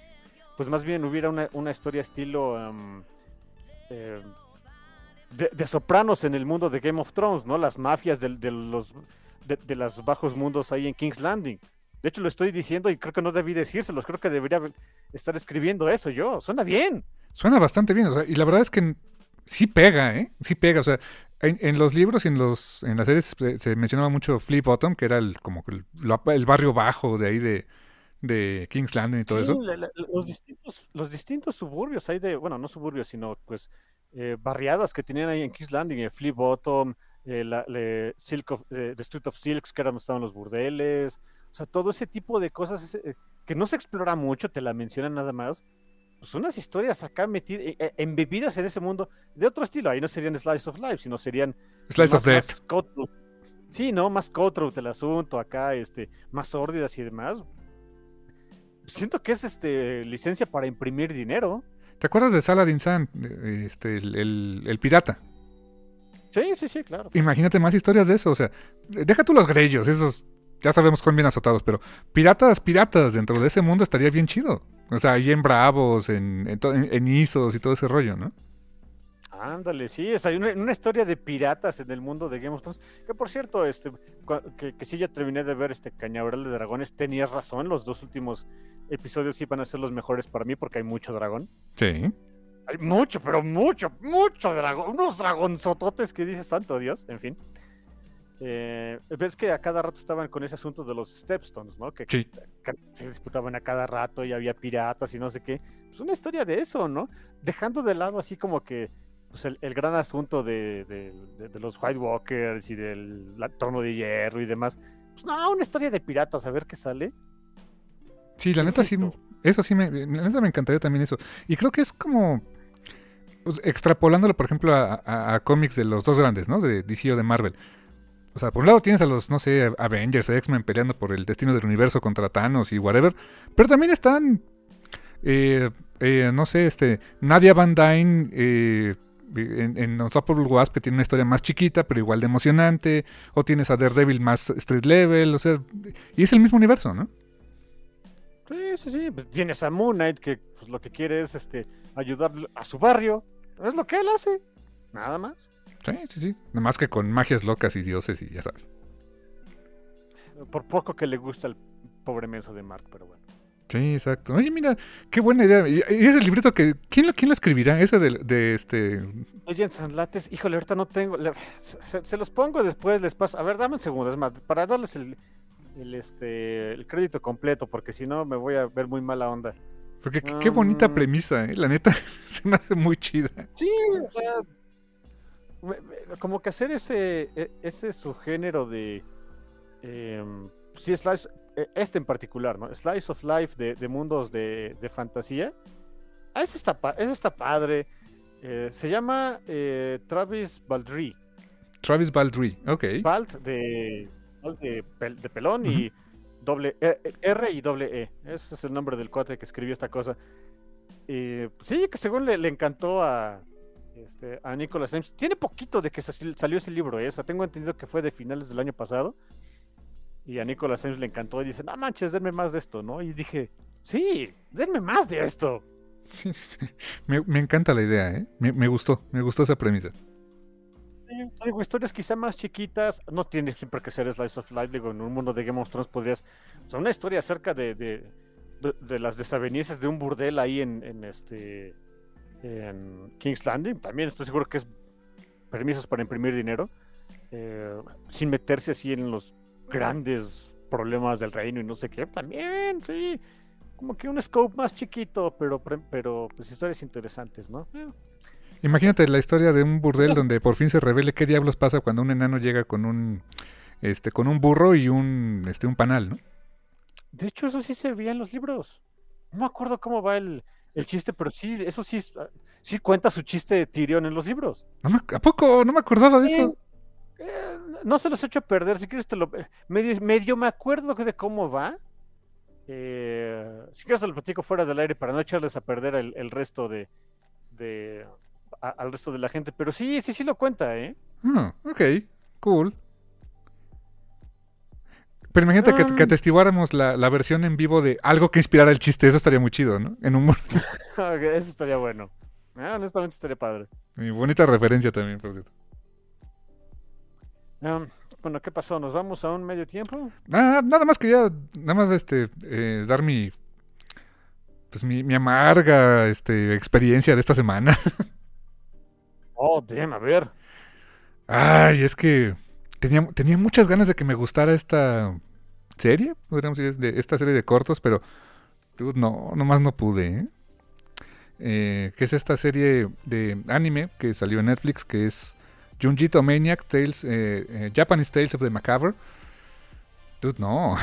pues más bien hubiera una, una historia estilo em, em, de, de sopranos en el mundo de Game of Thrones, ¿no? Las mafias de, los de los bajos mundos ahí en King's Landing. De hecho, lo estoy diciendo y creo que no debí decírselos. Creo que debería estar escribiendo eso yo. Suena bien. Suena bastante bien, o sea, y la verdad es que sí pega, ¿eh? Sí pega, o sea, en, en los libros y en los en las series se, se mencionaba mucho Flea Bottom, que era el como el, el barrio bajo de ahí de, de King's Landing y todo Sí, eso. la- la- los, distintos, los distintos suburbios hay de, bueno, no suburbios, sino pues eh, barriadas que tenían ahí en King's Landing, eh, Flea Bottom, eh, la, le- Silk of, eh, The Street of Silks, que era donde estaban los burdeles. O sea, todo ese tipo de cosas eh, que no se explora mucho, te la mencionan nada más. Pues unas historias acá metidas, embebidas en ese mundo de otro estilo. Ahí no serían Slice of Life, sino serían Slice of Death. Sí, ¿no? Más cutthroat el asunto acá, este, más sórdidas y demás. Siento que es este licencia para imprimir dinero. ¿Te acuerdas de Saladin San, este, el, el- el pirata? Sí, sí, sí, claro. Imagínate más historias de eso, o sea, deja tú los grellos, esos ya sabemos que son bien azotados, pero piratas, piratas dentro de ese mundo estaría bien chido. O sea, ahí en Bravos, en, en, en- Isos y todo ese rollo, ¿no? Ándale, sí, es hay una, una historia de piratas en el mundo de Game of Thrones. Que por cierto, este, que, que sí ya terminé de ver este Cañaveral de Dragones, tenías razón, los dos últimos episodios sí van a ser los mejores para mí porque hay mucho dragón. Sí. Hay mucho, pero mucho, mucho dragón. Unos dragonzototes que dice santo Dios, en fin. Eh, ves que a cada rato estaban con ese asunto de los Stepstones, ¿no? Que, Sí. que se disputaban a cada rato y había piratas y no sé qué. Pues una historia de eso, ¿no? Dejando de lado así como que pues el, el gran asunto de, de- de- de los White Walkers y del trono de hierro y demás. Pues no, una historia de piratas, a ver qué sale. Sí, la neta sí, eso sí, me, la neta me encantaría también eso. Y creo que es como pues, extrapolándolo, por ejemplo, a, a- a cómics de los dos grandes, ¿no? De DC o de Marvel. O sea, por un lado tienes a los, no sé, Avengers, X-Men peleando por el destino del universo contra Thanos y whatever. Pero también están, eh, eh, no sé, este, Nadia Van Dyne eh, en, en Unstoppable Wasp, que tiene una historia más chiquita, pero igual de emocionante. O tienes a Daredevil más street level, o sea, y es el mismo universo, ¿no? Sí, sí, sí. Tienes a Moon Knight que pues, lo que quiere es este, ayudar a su barrio. Es lo que él hace. Nada más. Sí, sí, sí. Nada más que con magias locas y dioses y ya sabes. Por poco que le gusta al pobre menso de Mark, pero bueno. Sí, exacto. Oye, mira, qué buena idea. Y y ese librito que. ¿Quién lo, quién lo escribirá? Ese de, de este. Oye, Sanlates, híjole, ahorita no tengo. se, se los pongo después, les paso. A ver, dame un segundo, es más, para darles el, el, este, el crédito completo, porque si no me voy a ver muy mala onda. Porque qué, qué bonita Um. premisa, ¿eh? La neta, (laughs) se me hace muy chida. Sí, o sea. Como que hacer ese, e- ese subgénero de. em, sí, slice, e- este en particular, ¿no? Slice of Life de, de mundos de, de fantasía. Ah, ese está, ese está padre. Eh, se llama eh, Travis Baldry. Travis Baldry, ok. Bald de, de, pel- de pelón y doble E- R y doble E. Ese es el nombre del cuate que escribió esta cosa. Pues, sí, que según le, le encantó a, este, a Nicholas Ames. Tiene poquito de que sa- salió ese libro, ¿eh? O sea, tengo entendido que fue de finales del año pasado. Y a Nicholas Ames le encantó y dice, no manches, denme más de esto, ¿no? Y dije, sí, denme más de esto. (laughs) Me, me encanta la idea, ¿eh? Me, me gustó, me gustó esa premisa. Digo, historias quizá más chiquitas, no tiene siempre que ser Slice of Life, digo, en un mundo de Game of Thrones podrías... O sea, una historia acerca de, de, de- de las desavenencias de un burdel ahí en, en este... En King's Landing, también estoy seguro que es permisos para imprimir dinero, eh, sin meterse así en los grandes problemas del reino y no sé qué, también, sí, como que un scope más chiquito, pero, pre- pero pues historias interesantes, ¿no? Eh, Imagínate la historia de un burdel donde por fin se revele qué diablos pasa cuando un enano llega con un este con un burro y un este un panal, ¿no? De hecho, eso sí se veía en los libros. No me acuerdo cómo va el, el chiste, pero sí, eso sí, sí cuenta su chiste de Tyrion en los libros. No me- ¿A poco? No me acordaba de eso. Eh, no se los echo a perder, si quieres te lo... Medio, medio me acuerdo de cómo va. Eh, si quieres te lo platico fuera del aire para no echarles a perder el, el resto de... de a- al resto de la gente, pero sí, sí, sí lo cuenta, ¿eh? Ah, ok, cool. Pero imagínate que, que atestiguáramos la, la versión en vivo de algo que inspirara el chiste, eso estaría muy chido, ¿no? En un (laughs) Ok, Eso estaría bueno. Ah, honestamente estaría padre. y bonita referencia también, por cierto. Um, bueno, ¿qué pasó? ¿Nos vamos a un medio tiempo? Ah, nada más quería, nada más este, eh, dar mi, pues mi, mi amarga, este, experiencia de esta semana. (laughs) Oh, damn, a ver. Ay, es que tenía, tenía muchas ganas de que me gustara esta serie, podríamos decir, de esta serie de cortos, pero dude, no, nomás no pude. ¿eh? Eh, que es esta serie de anime que salió en Netflix, que es Junjito Maniac Tales, eh, eh, Japanese Tales of the Macabre. Dude, no.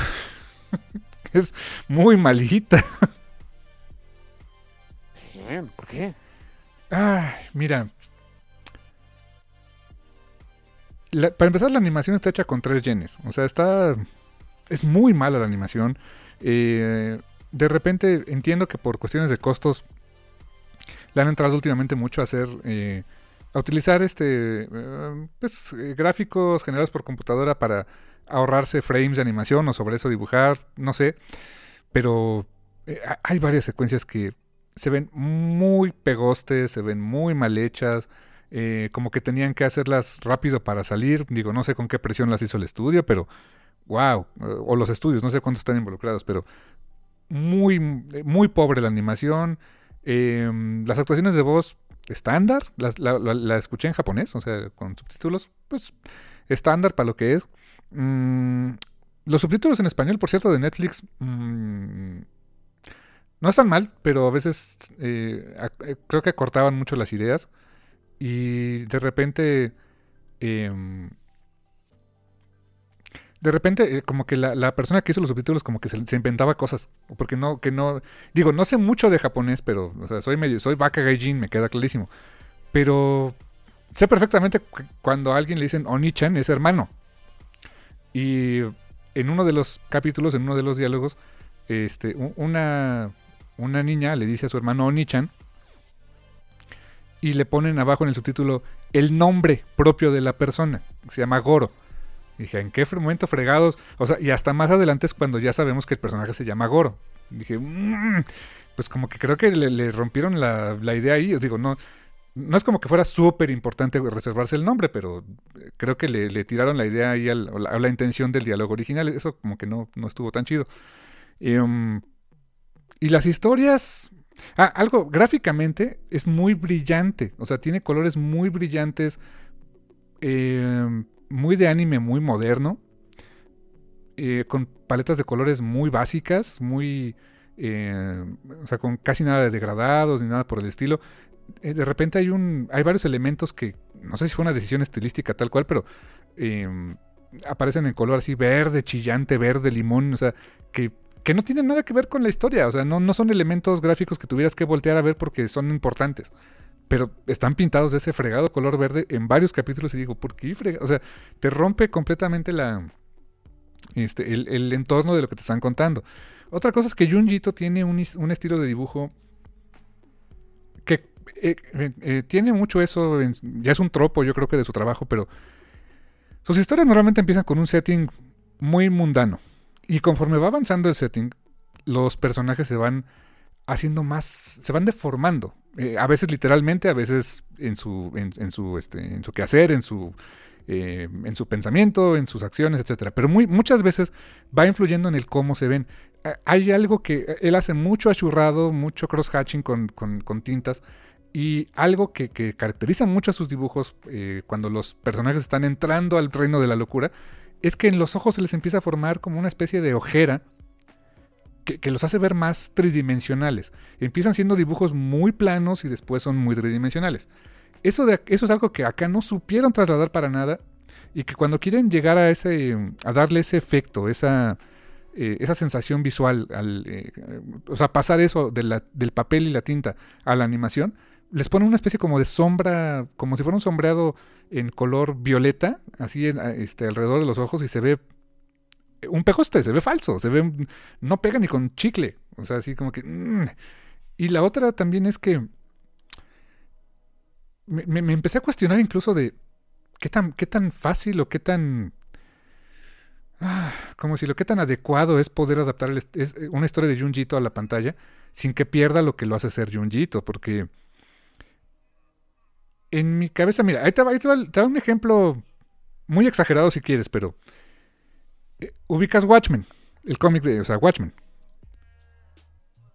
(laughs) es muy malita. ¿por qué? Ay, mira. Para empezar, la animación está hecha con tres yenes. O sea, está. Es muy mala la animación. Eh, de repente entiendo que por cuestiones de costos le han entrado últimamente mucho a hacer. eh, a utilizar este. eh, pues, gráficos generados por computadora para ahorrarse frames de animación o sobre eso dibujar. No sé. Pero ha- hay varias secuencias que se ven muy pegostes, se ven muy mal hechas, eh, como que tenían que hacerlas rápido para salir. Digo, no sé con qué presión las hizo el estudio, pero wow, o los estudios, no sé cuántos están involucrados, pero muy, muy pobre la animación. Eh, las actuaciones de voz estándar, las- la, la- la escuché en japonés, o sea, con subtítulos, pues estándar para lo que es. Mm, los subtítulos en español, por cierto, de Netflix, mm, no están mal, pero a veces eh, eh, creo que acortaban mucho las ideas. Y de repente. em, de repente, eh, como que la, la persona que hizo los subtítulos, como que se, inventaba cosas. Porque no, que no. Digo, no sé mucho de japonés, pero. Soy medio. Soy Baka Gaijin, me queda clarísimo. Pero. Sé perfectamente cu- cuando a alguien le dicen Oni-chan es hermano. Y en uno de los capítulos, en uno de los diálogos, este, una, una niña le dice a su hermano Oni-chan y le ponen abajo en el subtítulo el nombre propio de la persona. Se llama Goro. Dije, ¿en qué momento fregados? O sea, y hasta más adelante es cuando ya sabemos que el personaje se llama Goro. Dije, "Mm", pues como que creo que le, rompieron la, la idea ahí. Os digo, no. no es como que fuera súper importante reservarse el nombre, pero eh, creo que le, tiraron la idea ahí a la, intención del diálogo original. Eso como que no, no estuvo tan chido. Em, y las historias... Ah, algo gráficamente es muy brillante. O sea, tiene colores muy brillantes. Em, muy de anime, muy moderno. Eh, con paletas de colores muy básicas, muy... Eh, o sea, con casi nada de degradados ni nada por el estilo. Eh, de repente hay un hay varios elementos que no sé si fue una decisión estilística tal cual, pero em, aparecen en color así verde, chillante, verde, limón, o sea, que, que, no tienen nada que ver con la historia, o sea, no, no son elementos gráficos que tuvieras que voltear a ver porque son importantes. Pero están pintados de ese fregado color verde en varios capítulos y digo, ¿por qué O sea, te rompe completamente la, este, el, el, entorno de lo que te están contando. Otra cosa es que Junjito tiene un, un estilo de dibujo que eh, eh, tiene mucho eso, ya es un tropo yo creo que de su trabajo, pero sus historias normalmente empiezan con un setting muy mundano. Y conforme va avanzando el setting, los personajes se van haciendo más, se van deformando. Eh, a veces literalmente, a veces en su, en, su, este, en su quehacer, en su, en su pensamiento, en sus acciones, etcétera. Pero muchas veces va influyendo en el cómo se ven. Hay algo que él hace mucho achurrado, mucho cross-hatching con, con, tintas y algo que, caracteriza mucho a sus dibujos eh, cuando los personajes están entrando al reino de la locura es que en los ojos se les empieza a formar como una especie de ojera que, los hace ver más tridimensionales. Empiezan siendo dibujos muy planos y después son muy tridimensionales. Eso, es algo que acá no supieron trasladar para nada y que cuando quieren llegar a, ese, a darle ese efecto, esa, eh, esa sensación visual, al, eh, o sea, pasar eso del papel y la tinta a la animación, les pone una especie como de sombra, como si fuera un sombreado en color violeta, así este, alrededor de los ojos y se ve un pejoste, se ve falso, se ve, no pega ni con chicle, o sea, así como que... Mm. Y la otra también es que me, empecé a cuestionar incluso de qué tan, qué tan fácil o qué tan... Ah, como si lo que tan adecuado es poder adaptar una historia de Junjito a la pantalla sin que pierda lo que lo hace ser Junjito, porque en mi cabeza, mira, ahí te va, te un ejemplo muy exagerado si quieres, pero eh, ubicas Watchmen, el cómic de, o sea, Watchmen.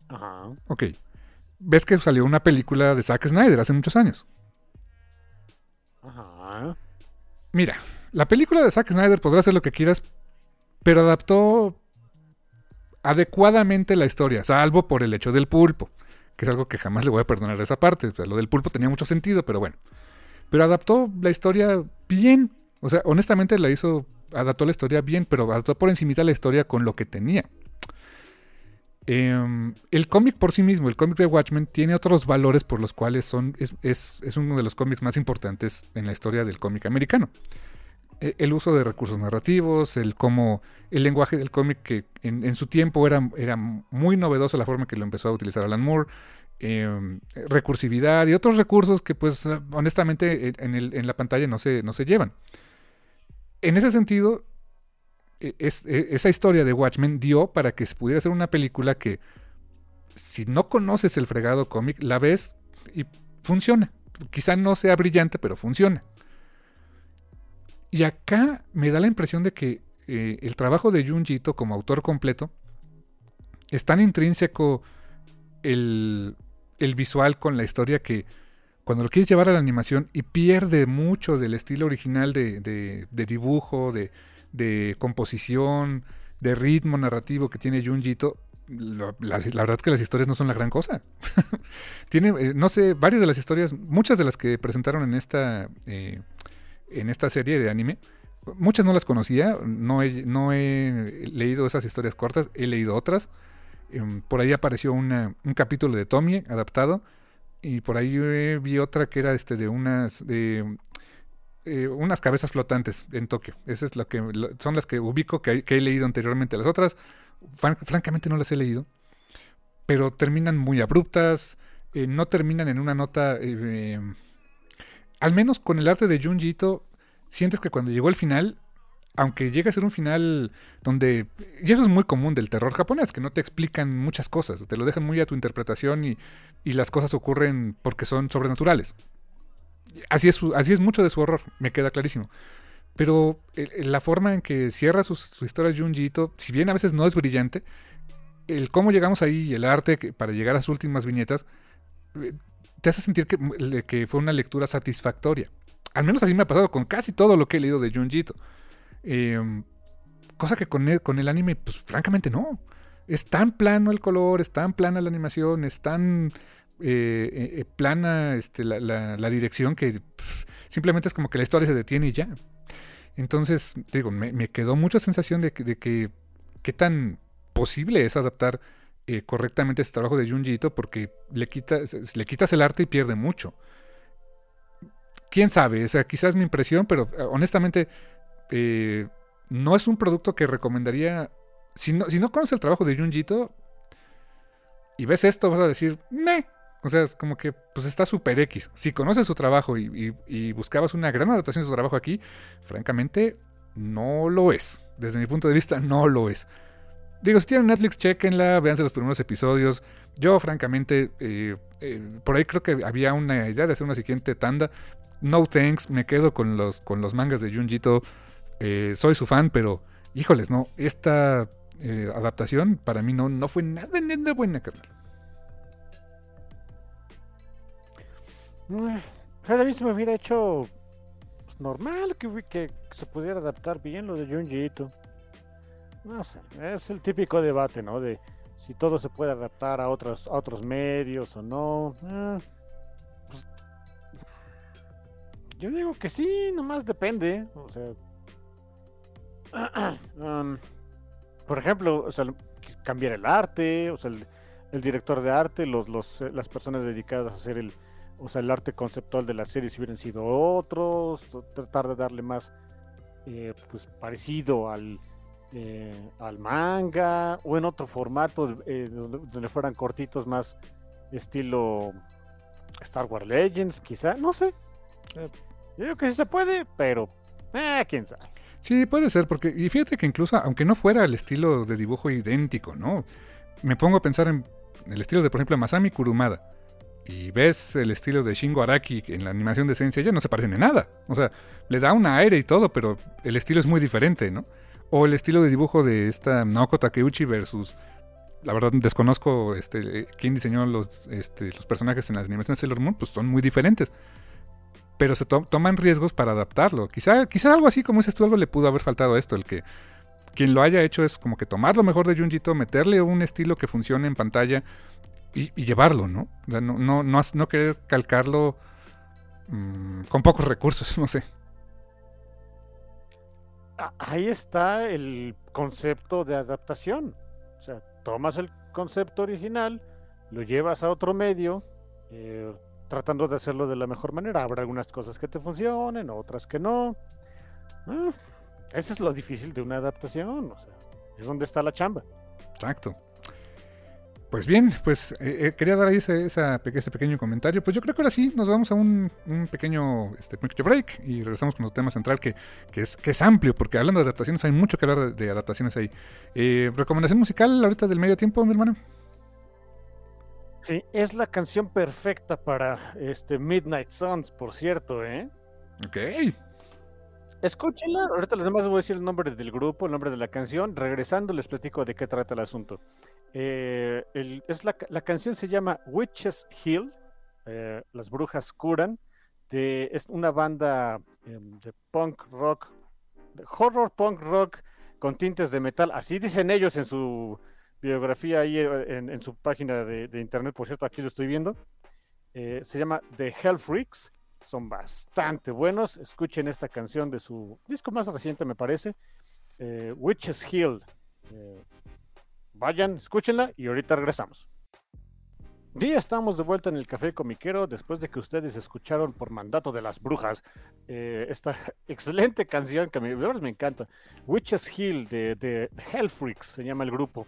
Ajá. Ok. Ves que salió una película de Zack Snyder hace muchos años. Ajá. Mira, la película de Zack Snyder podrá hacer lo que quieras, pero adaptó adecuadamente la historia, salvo por el hecho del pulpo que es algo que jamás le voy a perdonar esa parte. lo del pulpo tenía mucho sentido, pero bueno. Pero adaptó la historia bien. O sea, honestamente la hizo, adaptó la historia bien, pero adaptó por encimita la historia con lo que tenía. Em, el cómic por sí mismo, el cómic de Watchmen, tiene otros valores por los cuales son, es, es uno de los cómics más importantes en la historia del cómic americano. E, el uso de recursos narrativos, el cómo el lenguaje del cómic que en, su tiempo era, era, muy novedoso la forma que lo empezó a utilizar Alan Moore, em, recursividad y otros recursos que pues honestamente en, la pantalla no se, no se llevan. En ese sentido, e, e, esa historia de Watchmen dio para que se pudiera hacer una película que si no conoces el fregado cómic, la ves y funciona. Quizá no sea brillante, pero funciona. Y acá me da la impresión de que eh, el trabajo de Junjito como autor completo es tan intrínseco el, visual con la historia que cuando lo quieres llevar a la animación y pierde mucho del estilo original de, dibujo, de, composición, de ritmo narrativo que tiene Junjito, la, verdad es que las historias no son la gran cosa. (laughs) tiene, eh, no sé, varias de las historias, muchas de las que presentaron en esta eh, en esta serie de anime. Muchas no las conocía, no he, no he leído esas historias cortas, he leído otras. Em, por ahí apareció un capítulo de Tommy adaptado y por ahí vi otra que era este de unas de eh, unas cabezas flotantes en Tokio. Esas es lo que son las que ubico que, he leído anteriormente. Las otras, francamente, no las he leído, pero terminan muy abruptas. Eh, no terminan en una nota eh, em, al menos con el arte de Junji sientes que cuando llegó el final, aunque llega a ser un final donde, y eso es muy común del terror japonés, que no te explican muchas cosas, te lo dejan muy a tu interpretación y, las cosas ocurren porque son sobrenaturales. Así es, así es mucho de su horror, me queda clarísimo. Pero la forma en que cierra su, su historia Junji si bien a veces no es brillante, el cómo llegamos ahí y el arte para llegar a sus últimas viñetas, eh, te hace sentir que, que, fue una lectura satisfactoria. Al menos así me ha pasado con casi todo lo que he leído de Junji em, cosa que con el, con el anime, pues francamente no. Es tan plano el color, es tan plana la animación, es tan eh, eh, plana este, la, dirección que simplemente es como que la historia se detiene y ya. Entonces, digo, me, quedó mucha sensación de que, de que qué tan posible es adaptar eh, correctamente este trabajo de Junji porque le, le quitas el arte y pierde mucho. Quién sabe, o sea, quizás mi impresión, pero honestamente no es un producto que recomendaría. Si no, si no conoces el trabajo de Junji y ves esto, vas a decir, meh, o sea, como que pues está super X. Si conoces su trabajo y, buscabas una gran adaptación de su trabajo aquí, francamente no lo es. Desde mi punto de vista, no lo es. Digo, si tienen Netflix, chequenla, véanse los primeros episodios. Yo, francamente, eh, eh, por ahí creo que había una idea de hacer una siguiente tanda. No thanks, me quedo con los, con los mangas de Junjito. Eh, soy su fan, pero híjoles, no, esta adaptación para mí no, no fue nada, nada buena, carnal. a mí se me hubiera hecho pues, normal que, que, se pudiera adaptar bien lo de Junji No sé, es el típico debate, ¿no? De si todo se puede adaptar a otros, a otros medios o no. Eh, pues, yo digo que sí, nomás depende. O sea, (clears throat) um, por ejemplo, o sea, cambiar el arte, o sea, el, el director de arte, los, los, eh, las personas dedicadas a hacer el, o sea, el arte conceptual de la serie si hubieran sido otros, tratar de darle más eh, pues parecido al, eh, al manga, o en otro formato eh, donde, fueran cortitos más estilo Star Wars Legends, quizá, no sé. yo creo que sí se puede, pero quién sabe. Sí, puede ser, porque, y fíjate que incluso, aunque no fuera el estilo de dibujo idéntico, ¿no? Me pongo a pensar en el estilo de, por ejemplo, Masami Kurumada y ves el estilo de Shingo Araki en la animación de esencia, ya no se parecen en nada. O sea, le da un aire y todo, pero el estilo es muy diferente, ¿no? O el estilo de dibujo de esta Naoko Takeuchi versus. La verdad, desconozco este, quién diseñó los, este, los personajes en las animaciones de Sailor Moon, pues son muy diferentes. Pero se toman riesgos para adaptarlo. Quizá, quizá algo así como ese tú, le pudo haber faltado esto. El que quien lo haya hecho es como que tomar lo mejor de Junjito, meterle un estilo que funcione en pantalla y, llevarlo, ¿no? O sea, no, no, no, querer calcarlo mm, con pocos recursos, (laughs) no sé. Ahí está el concepto de adaptación. O sea, tomas el concepto original, lo llevas a otro medio, eh, tratando de hacerlo de la mejor manera. Habrá algunas cosas que te funcionen, otras que no. Ah, ese es lo difícil de una adaptación. O sea, es donde está la chamba. Exacto. Pues bien, pues eh, eh, quería dar ahí ese, ese, pequeño comentario. Pues yo creo que ahora sí nos vamos a un, pequeño, este, break y regresamos con nuestro tema central que, es, que es amplio, porque hablando de adaptaciones hay mucho que hablar de, adaptaciones ahí. Eh, ¿Recomendación musical ahorita del medio tiempo, mi hermano? Sí, es la canción perfecta para este Midnight Suns, por cierto, ¿eh? Ok. Escúchenla, ahorita les voy a decir el nombre del grupo, el nombre de la canción. Regresando les platico de qué trata el asunto. Eh, es la, canción se llama Witches Hill, eh, Las Brujas Curan, es una banda em, de punk rock, horror punk rock con tintes de metal. Así dicen ellos en su biografía ahí eh, en, su página de, de, internet, por cierto, aquí lo estoy viendo. se llama The Hell Freaks son bastante buenos. Escuchen esta canción de su disco más reciente, me parece, eh, Witches Hill. Eh, vayan, escúchenla y ahorita regresamos. Y estamos de vuelta en el Café Comiquero después de que ustedes escucharon por mandato de las brujas eh, esta (laughs) excelente canción que a mí me encanta. Witches Hill de, de, Hell Freaks se llama el grupo.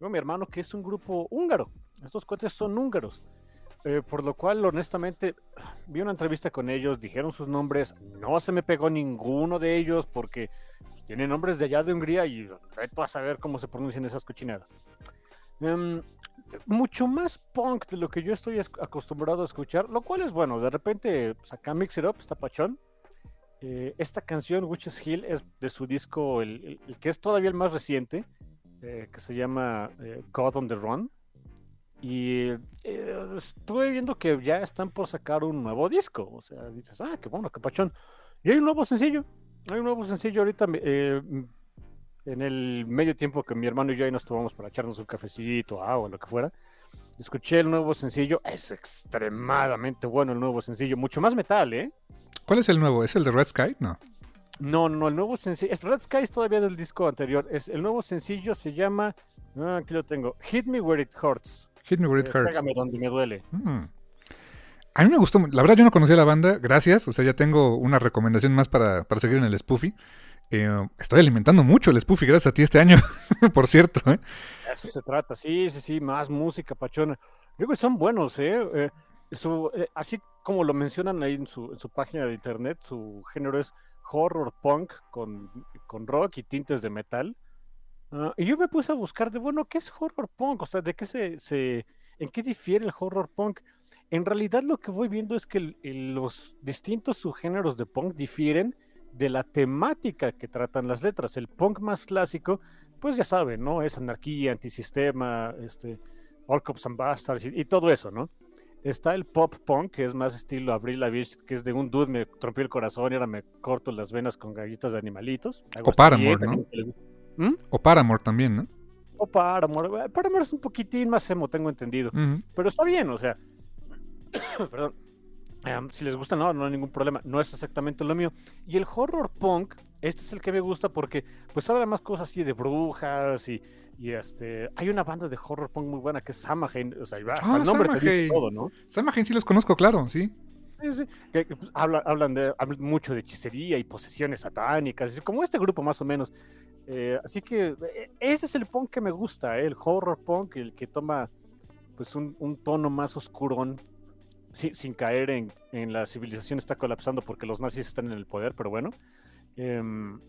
Yo, mi hermano, que es un grupo húngaro. Estos coches son húngaros. Eh, por lo cual, honestamente, (sighs) vi una entrevista con ellos, dijeron sus nombres, no se me pegó ninguno de ellos porque pues, tienen nombres de allá de Hungría y reto a saber cómo se pronuncian esas cochinadas. em, mucho más punk de lo que yo estoy es- acostumbrado a escuchar, lo cual es bueno. De repente, pues acá Mix It Up está pachón. Eh, esta canción, Witches Hill, es de su disco, el, el- el que es todavía el más reciente, eh, que se llama eh, God on the Run. Y eh, estuve viendo que ya están por sacar un nuevo disco. O sea, dices, ah, qué bueno, qué pachón. Y hay un nuevo sencillo. Hay un nuevo sencillo ahorita eh, en el medio tiempo que mi hermano y yo ahí nos tomamos para echarnos un cafecito, agua, lo que fuera. Escuché el nuevo sencillo. Es extremadamente bueno el nuevo sencillo. Mucho más metal, ¿eh? ¿Cuál es el nuevo? ¿Es el de Red Sky? No. No, no, el nuevo sencillo. Es Red Sky es todavía del disco anterior. Es, el nuevo sencillo se llama. ah, aquí lo tengo. Hit Me Where It Hurts. Hit Me Where It Eh, Hurts. Pégame donde me duele. Mm. A mí me gustó. La verdad, yo no conocía la banda. Gracias. O sea, ya tengo una recomendación más para, para seguir en el Spoofy. Eh, estoy alimentando mucho el Spoofy gracias a ti este año, (laughs) por cierto. ¿eh? Eso se trata, sí, sí, sí, más música pachona. Que son buenos, ¿eh? Eh, su- eh, así como lo mencionan ahí en su, en su página de internet, su género es horror punk con, con rock y tintes de metal. Ah, y yo me puse a buscar de, bueno, ¿qué es horror punk? O sea, ¿de qué se, se en qué difiere el horror punk? En realidad lo que voy viendo es que el- el- los distintos subgéneros de punk difieren de la temática que tratan las letras. El punk más clásico pues ya saben, ¿no? Es anarquía, antisistema, este, All Cops and Bastards y, y todo eso, ¿no? Está el pop punk, que es más estilo Avril Lavigne, que es de un dude me rompió el corazón y ahora me corto las venas con galletas de animalitos. Algo O Paramore, bien, ¿no? ¿Mm? O Paramore también, ¿no? O Paramore. Eh, Paramore es un poquitín más emo, tengo entendido. Pero está bien, o sea. (coughs) Perdón. Em, si les gusta, no, no hay ningún problema. No es exactamente lo mío. Y el horror punk, este es el que me gusta porque pues habla más cosas así de brujas y, y este. Hay una banda de horror punk muy buena que es Samhain. O sea, hasta Ah, el nombre te dice todo, ¿no? Samhain sí los conozco, claro, sí. Sí, sí, que, que, pues, habla- hablan, de, hablan mucho de hechicería y posesiones satánicas, como este grupo más o menos. Eh, así que eh, ese es el punk que me gusta, eh, el horror punk, el que toma pues un, tono más oscurón, si- sin caer en, la civilización está colapsando porque los nazis están en el poder, pero bueno. Em,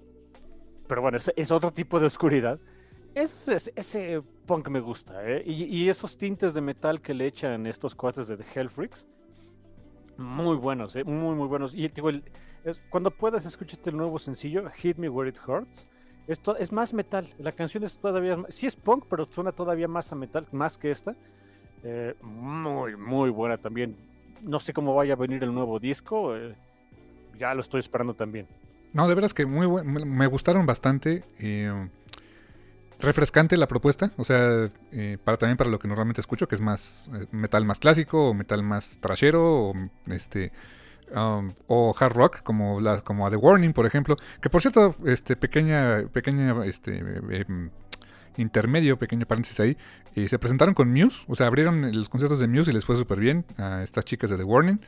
pero bueno, es, es otro tipo de oscuridad. Ese, ese- ese punk me gusta. Y, y esos tintes de metal que le echan estos cuates de The Hellfreaks, muy buenos. Muy, muy buenos. Y digo, es- cuando puedas, escúchate el nuevo sencillo, Hit Me Where It Hurts. Es más metal. La canción es todavía. Sí es punk, pero suena todavía más a metal, más que esta. Eh, muy, muy buena también. No sé cómo vaya a venir el nuevo disco. eh, ya lo estoy esperando también. No, de veras que muy buen- me- gustaron bastante. eh, refrescante la propuesta, o sea, para también para lo que normalmente escucho, que es más metal más clásico, o metal más trashero, o este um, o hard rock, como como a The Warning, por ejemplo. Que por cierto, este pequeña, pequeña, este eh, em, intermedio, pequeño paréntesis ahí, eh, se presentaron con Muse, o sea, abrieron los conciertos de Muse y les fue súper bien a estas chicas de The Warning.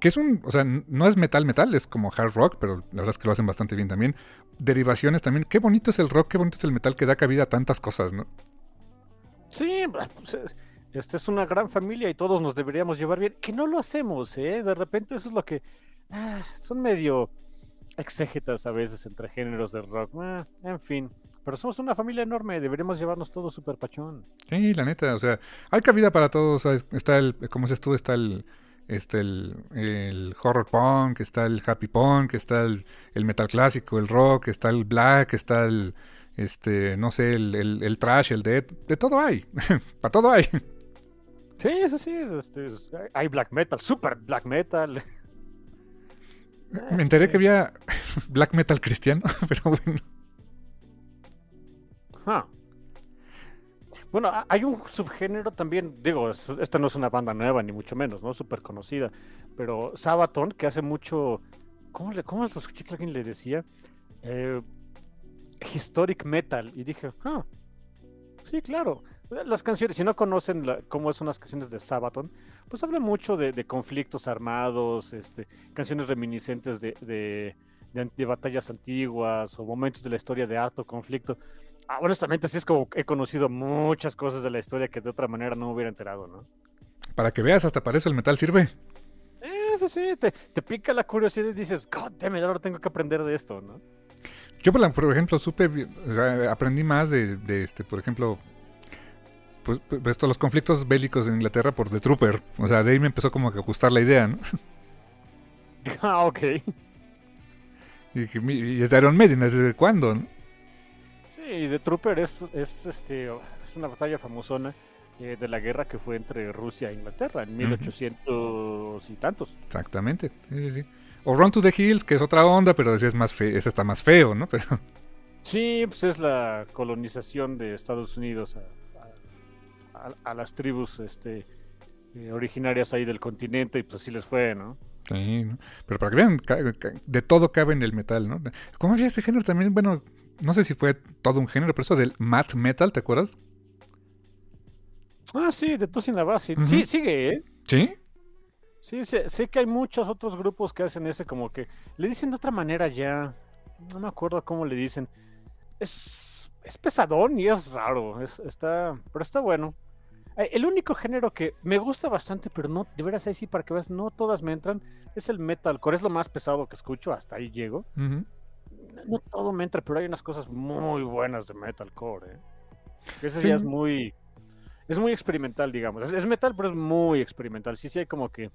Que es un, o sea, no es metal metal, es como hard rock, pero la verdad es que lo hacen bastante bien también. Derivaciones también. Qué bonito es el rock, qué bonito es el metal que da cabida a tantas cosas, ¿no? Sí, pues, esta es una gran familia y todos nos deberíamos llevar bien. Que no lo hacemos, ¿eh? De repente eso es lo que. ah, son medio exégetas a veces entre géneros de rock. ah, en fin. Pero somos una familia enorme, deberíamos llevarnos todos súper pachón. Sí, la neta, o sea, hay cabida para todos. Está el, como dices tú, está el, este, el, horror punk, está el happy punk, está el, metal clásico, el rock, está el black, está el, este, no sé, el, el, el trash, el death, de todo hay, (laughs) para todo hay. Sí, sí, sí. este, es- hay black metal, super black metal. Me enteré que había (laughs) black metal cristiano, (laughs) pero bueno. Ah. Bueno, ha- hay un subgénero también, digo, es- esta no es una banda nueva, ni mucho menos, ¿no? Súper conocida, pero Sabaton, que hace mucho, ¿cómo, le, cómo lo escuché que alguien le decía? Eh, historic metal, y dije, ah, sí, claro. Las canciones, si no conocen la- cómo son las canciones de Sabaton, pues habla mucho de, de conflictos armados, este, canciones reminiscentes de, de, batallas antiguas o momentos de la historia de harto conflicto. Ah, honestamente, así es como he conocido muchas cosas de la historia que de otra manera no me hubiera enterado, ¿no? Para que veas, hasta para eso el metal sirve. Eso sí, te, te pica la curiosidad y dices, God damn it, ahora tengo que aprender de esto, ¿no? Yo, por ejemplo, supe, o sea, aprendí más de, de, este, por ejemplo, pues, pues todos los conflictos bélicos en Inglaterra por The Trooper. O sea, de ahí me empezó como que a gustar la idea, ¿no? (laughs) Ah, ok. Y, dije, "Mi- y es de Iron Maiden, ¿desde cuándo? no? Sí, The Trooper es, es, este, es una batalla famosona eh, de la guerra que fue entre Rusia e Inglaterra en 1800 y tantos. Exactamente, sí, sí, sí. O Run to the Hills, que es otra onda, pero ese, es más fe ese está más feo, ¿no? (laughs) Pero, Sí, pues es la colonización de Estados Unidos a, a- las tribus este, eh, originarias ahí del continente y pues así les fue, ¿no? sí, ¿no? Pero para que vean, de todo cabe en el metal, ¿no? ¿Cómo había ese género también? Bueno, no sé si fue todo un género, pero eso del math metal, ¿te acuerdas? Ah, sí, de Tosin la base. Sí, sigue, ¿eh? Sí. Sí, sé, sé que hay muchos otros grupos que hacen ese como que le dicen de otra manera ya. No me acuerdo cómo le dicen. Es, es pesadón y es raro. Es, está, pero está bueno. Eh, El único género que me gusta bastante, pero no, de veras ahí sí, para que veas, no todas me entran, es el metalcore. Es lo más pesado que escucho, hasta ahí llego. No, no todo me entra, pero hay unas cosas muy buenas de metalcore. ¿eh? Ese Sí. ya es muy. Es muy experimental, digamos. Es, es metal, pero es muy experimental. Sí, sí, hay como que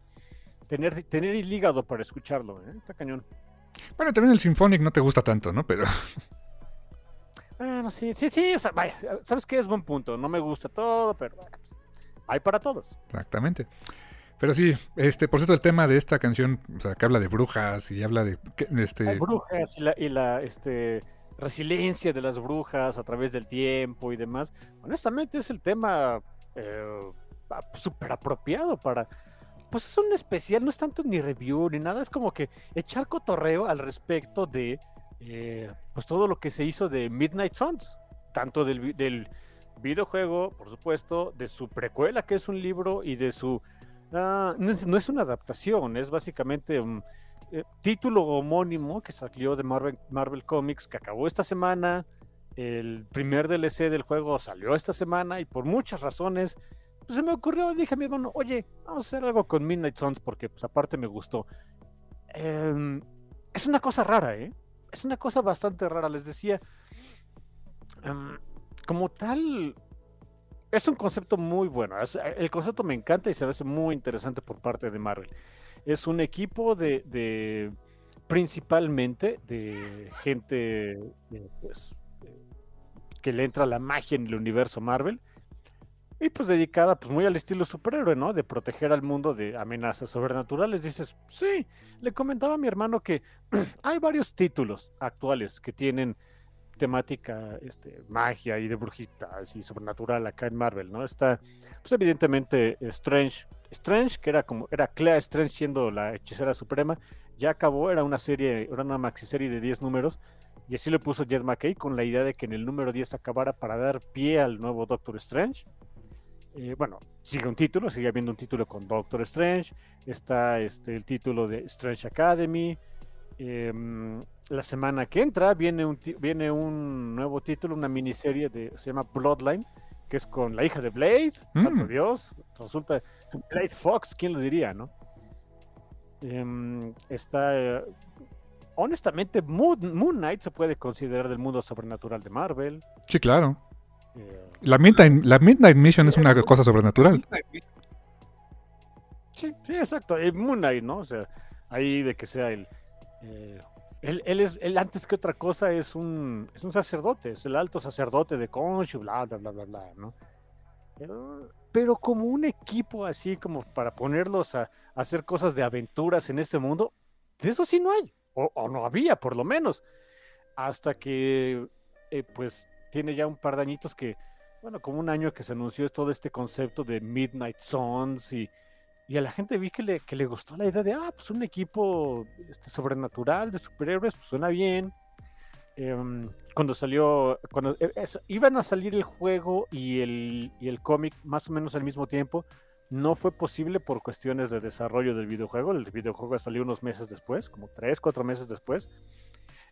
tener, tener el hígado para escucharlo. ¿eh? Está cañón. Bueno, también el Symphonic no te gusta tanto, ¿no? Pero Ah, no, sí, sí, sí. o sea, vaya, ¿sabes qué? Es buen punto. No me gusta todo, pero bueno, pues, hay para todos. exactamente. Pero sí, este, por cierto, el tema de esta canción, o sea, que habla de brujas y habla de este Hay brujas y la, y la este, resiliencia de las brujas a través del tiempo y demás. Honestamente es el tema eh, súper apropiado para... Pues es un especial, no es tanto ni review ni nada, es como que echar cotorreo al respecto de eh, pues todo lo que se hizo de Midnight Suns, tanto del, del videojuego, por supuesto, de su precuela, que es un libro, y de su... ah, no, es, una adaptación, es básicamente un eh, título homónimo que salió de Marvel, Marvel Comics, que acabó esta semana. El primer DLC del juego salió esta semana y por muchas razones pues, se me ocurrió, dije a mi hermano, oye, vamos a hacer algo con Midnight Suns porque pues aparte me gustó. Em, es una cosa rara, ¿eh? Es una cosa bastante rara, les decía. em, como tal, es un concepto muy bueno. es- el concepto me encanta y se me hace muy interesante por parte de Marvel. Es un equipo de, principalmente de gente eh, pues, eh, que le entra la magia en el universo Marvel. Y pues dedicada pues muy al estilo superhéroe, ¿no? De proteger al mundo de amenazas sobrenaturales. Dices, sí, le comentaba a mi hermano que (clears throat) hay varios títulos actuales que tienen temática este, magia y de brujitas y sobrenatural acá en Marvel, ¿no? Está, pues evidentemente Strange, Strange, que era como, era Clea Strange siendo la hechicera suprema, ya acabó, era una serie, era una maxiserie de 10 números, y así le puso Jed McKay con la idea de que en el número 10 acabara para dar pie al nuevo Doctor Strange. Eh, bueno, sigue un título, sigue habiendo un título con Doctor Strange, está este, el título de Strange Academy, em, la semana que entra viene un, viene un nuevo título, una miniserie de, se llama Bloodline, que es con la hija de Blade, santo Mm. Dios, resulta Blade Fox, ¿quién lo diría, no? Em, está, eh, honestamente, Moon, Moon Knight se puede considerar del mundo sobrenatural de Marvel. sí, claro. eh, La Midnight, la Midnight Mission es una cosa sobrenatural. Sí, sí, exacto. eh, Moon Knight, ¿no? O sea, ahí de que sea el. Eh, él, él es, él antes que otra cosa es un, es un sacerdote, es el alto sacerdote de Khonshu, bla, bla, bla, bla, bla, ¿no? Pero, como un equipo así como para ponerlos a, hacer cosas de aventuras en ese mundo, de eso sí no hay, o, no había por lo menos, hasta que eh, pues tiene ya un par de añitos que, bueno, como un año que se anunció todo este concepto de Midnight Suns y, y a la gente vi que le, que le gustó la idea de, ah, pues un equipo este, sobrenatural de superhéroes, pues suena bien. Em, cuando salió, cuando eh, es- iban a salir el juego y el, y el cómic más o menos al mismo tiempo, no fue posible por cuestiones de desarrollo del videojuego. El videojuego salió unos meses después, como tres, cuatro meses después.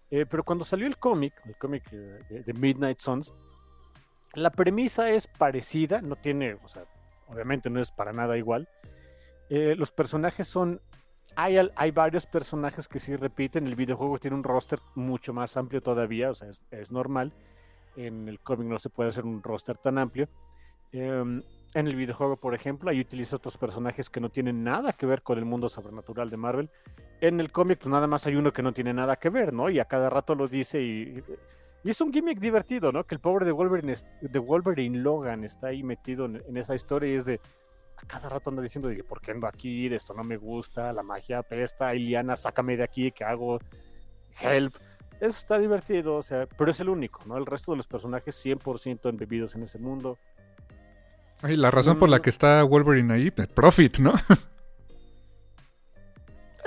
Eh, pero cuando salió el cómic, el cómic eh, de Midnight Suns, la premisa es parecida, no tiene, o sea, obviamente no es para nada igual. Eh, los personajes son. Hay, hay varios personajes que sí repiten. El videojuego tiene un roster mucho más amplio todavía, o sea, es, normal. En el cómic no se puede hacer un roster tan amplio. Em, en el videojuego, por ejemplo, ahí utiliza otros personajes que no tienen nada que ver con el mundo sobrenatural de Marvel. En el cómic, pues nada más hay uno que no tiene nada que ver, ¿no? Y a cada rato lo dice y, y es un gimmick divertido, ¿no? Que el pobre de Wolverine, de Wolverine Logan está ahí metido en, esa historia y es de... A cada rato anda diciendo, de, ¿por qué ando aquí? Esto no me gusta, la magia apesta, Iliana, sácame de aquí, ¿qué hago? Help. Eso está divertido, o sea, pero es el único, ¿no? El resto de los personajes 100% embebidos en ese mundo. Ay, la razón por la mm. que está Wolverine ahí, pues, profit, ¿no? (laughs)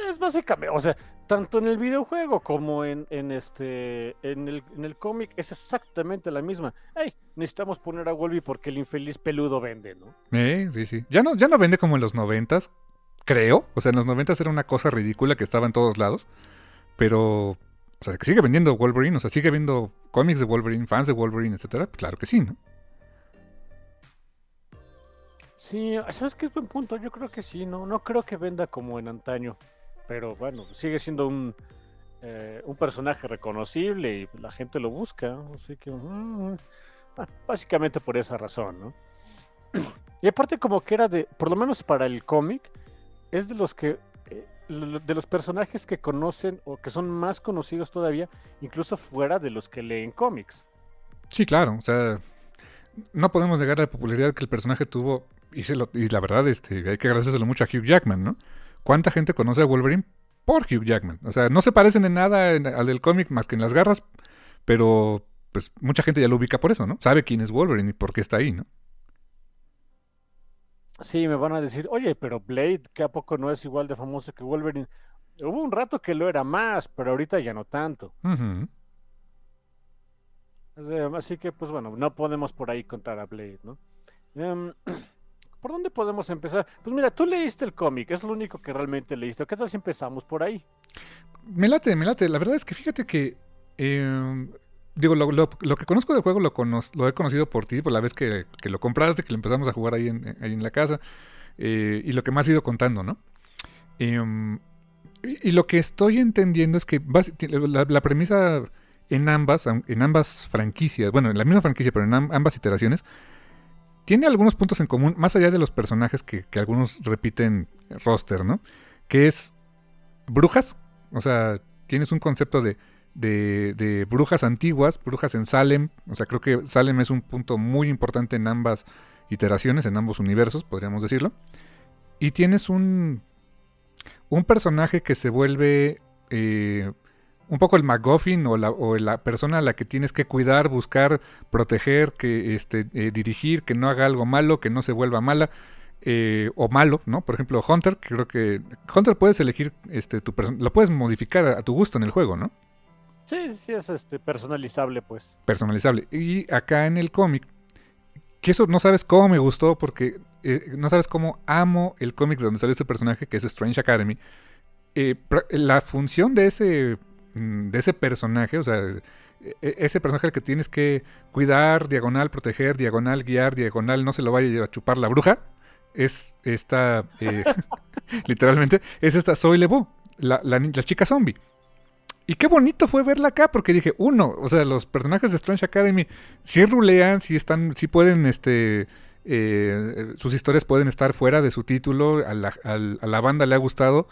es básicamente, o sea, tanto en el videojuego como en, este en el, en el cómic es exactamente la misma. Hey, necesitamos poner a Wolverine porque el infeliz peludo vende, ¿no? Eh, sí, sí. Ya no, ya no vende como en los noventas, creo. O sea, en los noventas era una cosa ridícula que estaba en todos lados. Pero, o sea, que sigue vendiendo Wolverine, o sea, sigue viendo cómics de Wolverine, fans de Wolverine, etcétera. Claro que sí, ¿no? Sí, ¿sabes qué es buen punto? Yo creo que sí, no, no creo que venda como en antaño. Pero bueno, sigue siendo un, eh, un personaje reconocible y la gente lo busca. Así que, mm, ah, básicamente por esa razón, ¿no? (clears throat) Y aparte como que era de, por lo menos para el cómic, es de los que, eh, de los personajes que conocen o que son más conocidos todavía, incluso fuera de los que leen cómics. Sí, claro, o sea, no podemos negar la popularidad que el personaje tuvo y, se lo, y la verdad, este, hay que agradecérselo mucho a Hugh Jackman, ¿no? ¿Cuánta gente conoce a Wolverine por Hugh Jackman? O sea, no se parecen en nada al del cómic más que en las garras, pero pues mucha gente ya lo ubica por eso, ¿no? Sabe quién es Wolverine y por qué está ahí, ¿no? Sí, me van a decir, oye, pero Blade, ¿qué a poco no es igual de famoso que Wolverine? Hubo un rato que lo era más, pero ahorita ya no tanto. así que, pues bueno, no podemos por ahí contar a Blade, ¿no? Em, (clears throat) ¿Por dónde podemos empezar? Pues mira, tú leíste el cómic, es lo único que realmente leíste. ¿Qué tal si empezamos por ahí? Me late, me late. La verdad es que fíjate que. Em, digo, lo, que conozco del juego lo, he conocido por ti, por la vez que, lo compraste, que lo empezamos a jugar ahí en, en la casa. Eh, y lo que me has ido contando, ¿no? Em, y, lo que estoy entendiendo es que la, la, premisa en ambas, en ambas franquicias, bueno, en la misma franquicia, pero en ambas iteraciones, tiene algunos puntos en común, más allá de los personajes que, algunos repiten roster, ¿no? Que es brujas, o sea, tienes un concepto de, de, brujas antiguas, brujas en Salem, o sea, creo que Salem es un punto muy importante en ambas iteraciones, en ambos universos, podríamos decirlo. Y tienes un, un personaje que se vuelve eh, un poco el MacGuffin o la, o la, persona a la que tienes que cuidar, buscar, proteger, que este, eh, dirigir, que no haga algo malo, que no se vuelva mala. Eh, o malo, ¿no? Por ejemplo, Hunter, que creo que Hunter puedes elegir este tu lo puedes modificar a, tu gusto en el juego, ¿no? Sí, sí es este personalizable, pues. Personalizable. Y acá en el cómic que eso no sabes cómo me gustó porque eh, no sabes cómo amo el cómic de donde salió este personaje que es Strange Academy. la función de ese de ese personaje, o sea, e, ese personaje al que tienes que cuidar, diagonal, proteger, diagonal, guiar, diagonal, no se lo vaya a chupar la bruja, es esta, eh, (laughs) literalmente, es esta Zoe Lebeau, la, la, chica zombie. Y qué bonito fue verla acá, porque dije, uno, o sea, los personajes de Strange Academy sí rulean, sí están, sí pueden, este, eh, sus historias pueden estar fuera de su título, a la, a la banda le ha gustado,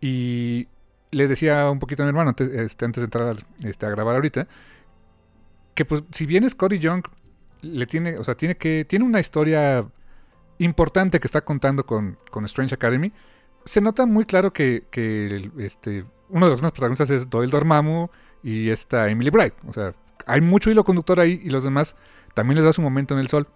y, le decía un poquito a mi hermano este, antes de entrar este, a grabar ahorita, que pues si bien Scotty Young le tiene, o sea, tiene que, tiene una historia importante que está contando con, Strange Academy, se nota muy claro que, este, uno de los protagonistas es Doyle Dormammu y esta Emily Bright. O sea, hay mucho hilo conductor ahí y los demás también les da su momento en el sol.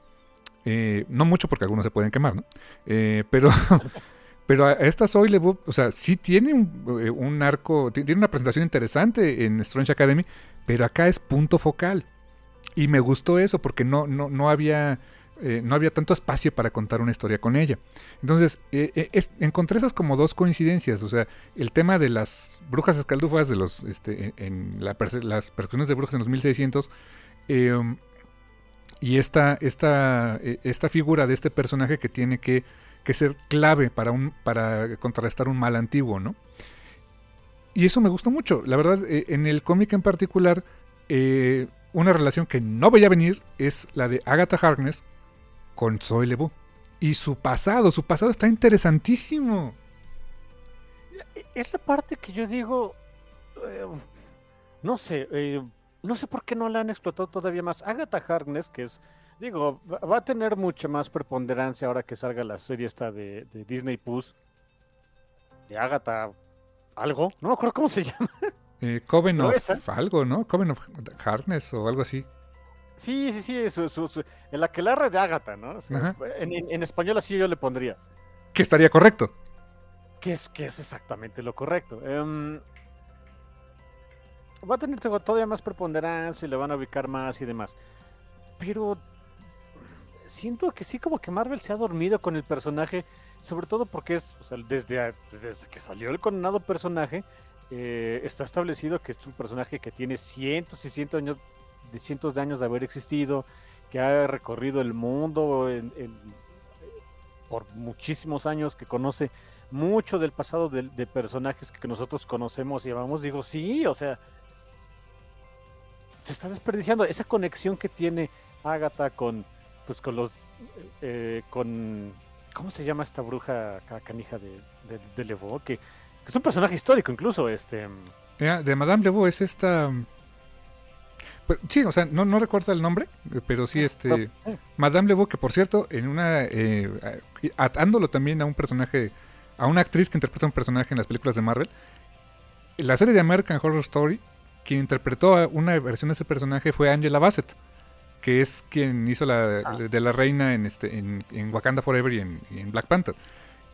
Eh, no mucho porque algunos se pueden quemar, ¿no? Eh, pero, (laughs) Pero a esta Lebeau, o sea, sí tiene un, eh, arco, tiene una presentación interesante en Strange Academy, pero acá es punto focal. Y me gustó eso porque no, no, no había... Eh, no había tanto espacio para contar una historia con ella. Entonces, eh, encontré esas como dos coincidencias. O sea, el tema de las brujas escaldufas, de los, este, en las percusiones de brujas en los 1600, em, y esta, esta, esta figura de este personaje que tiene que que ser clave para, un, para contrarrestar un mal antiguo, ¿no? Y eso me gustó mucho. La verdad, eh, en el cómic en particular, eh, una relación que no veía venir es la de Agatha Harkness con Zoe Lebu. Y su pasado, su pasado está interesantísimo. Es la parte que yo digo, eh, no sé, no sé por qué no la han explotado todavía más. Agatha Harkness, que es, digo, va a tener mucha más preponderancia ahora que salga la serie esta de, Disney Plus. De Agatha algo, no me acuerdo cómo se (laughs) llama. Eh, Coven of algo, ¿no? Coven of Harkness o algo así. Sí, sí, sí, su, su, en la que la de Agatha, ¿no? en, español así yo le pondría. Que estaría correcto. Que es, que es exactamente lo correcto. Em, va a tener todavía más preponderancia y le van a ubicar más y demás. Pero siento que sí, como que Marvel se ha dormido con el personaje, sobre todo porque es, o sea, desde, desde que salió el condenado personaje, eh, está establecido que es un personaje que tiene cientos y cientos de años de cientos de años de haber existido, que ha recorrido el mundo por muchísimos años, que conoce mucho del pasado de, personajes que nosotros conocemos y llamamos, digo, sí, o sea, se está desperdiciando esa conexión que tiene Agatha con, pues, con los, eh, con, ¿cómo se llama esta bruja canija de, de, de Levo? Que, es un personaje histórico incluso, este... De Madame Levo es esta... Pues, sí, o sea, no, no recuerdo el nombre, pero sí, este. Madame Lebeau, que por cierto, en una. Eh, atándolo también a un personaje. A una actriz que interpreta un personaje en las películas de Marvel. La serie de American Horror Story, quien interpretó una versión de ese personaje fue Angela Bassett, que es quien hizo la ah. de la reina en, este, en, Wakanda Forever y en, Black Panther.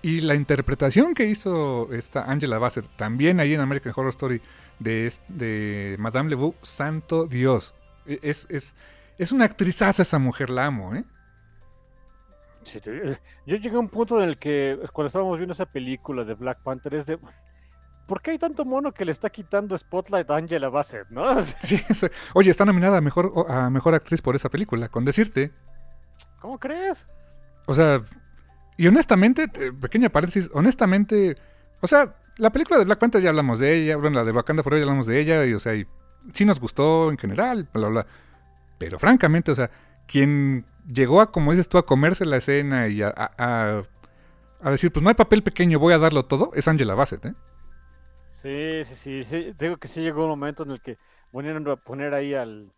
Y la interpretación que hizo esta Angela Bassett también ahí en American Horror Story de, de Madame Lebeau, santo Dios. E, es, es, es una actrizaza esa mujer, la amo, ¿eh? eh yo llegué a un punto en el que cuando estábamos viendo esa película de Black Panther es de... ¿Por qué hay tanto mono que le está quitando Spotlight a Angela Bassett, no? (laughs) Oye, está nominada a mejor, a mejor actriz por esa película, con decirte. ¿Cómo crees? O sea, y honestamente, eh, pequeña paréntesis, honestamente, o sea, la película de Black Panther ya hablamos de ella, bueno, la de Wakanda Forever ya hablamos de ella, y o sea, y sí nos gustó en general, bla, bla, Pero francamente, o sea, quien llegó a, como dices tú, a comerse la escena y a, a, decir, pues no hay papel pequeño, voy a darlo todo, es Angela Bassett, ¿eh? Sí, sí, sí, digo que sí llegó un momento en el que ponieron a poner ahí al,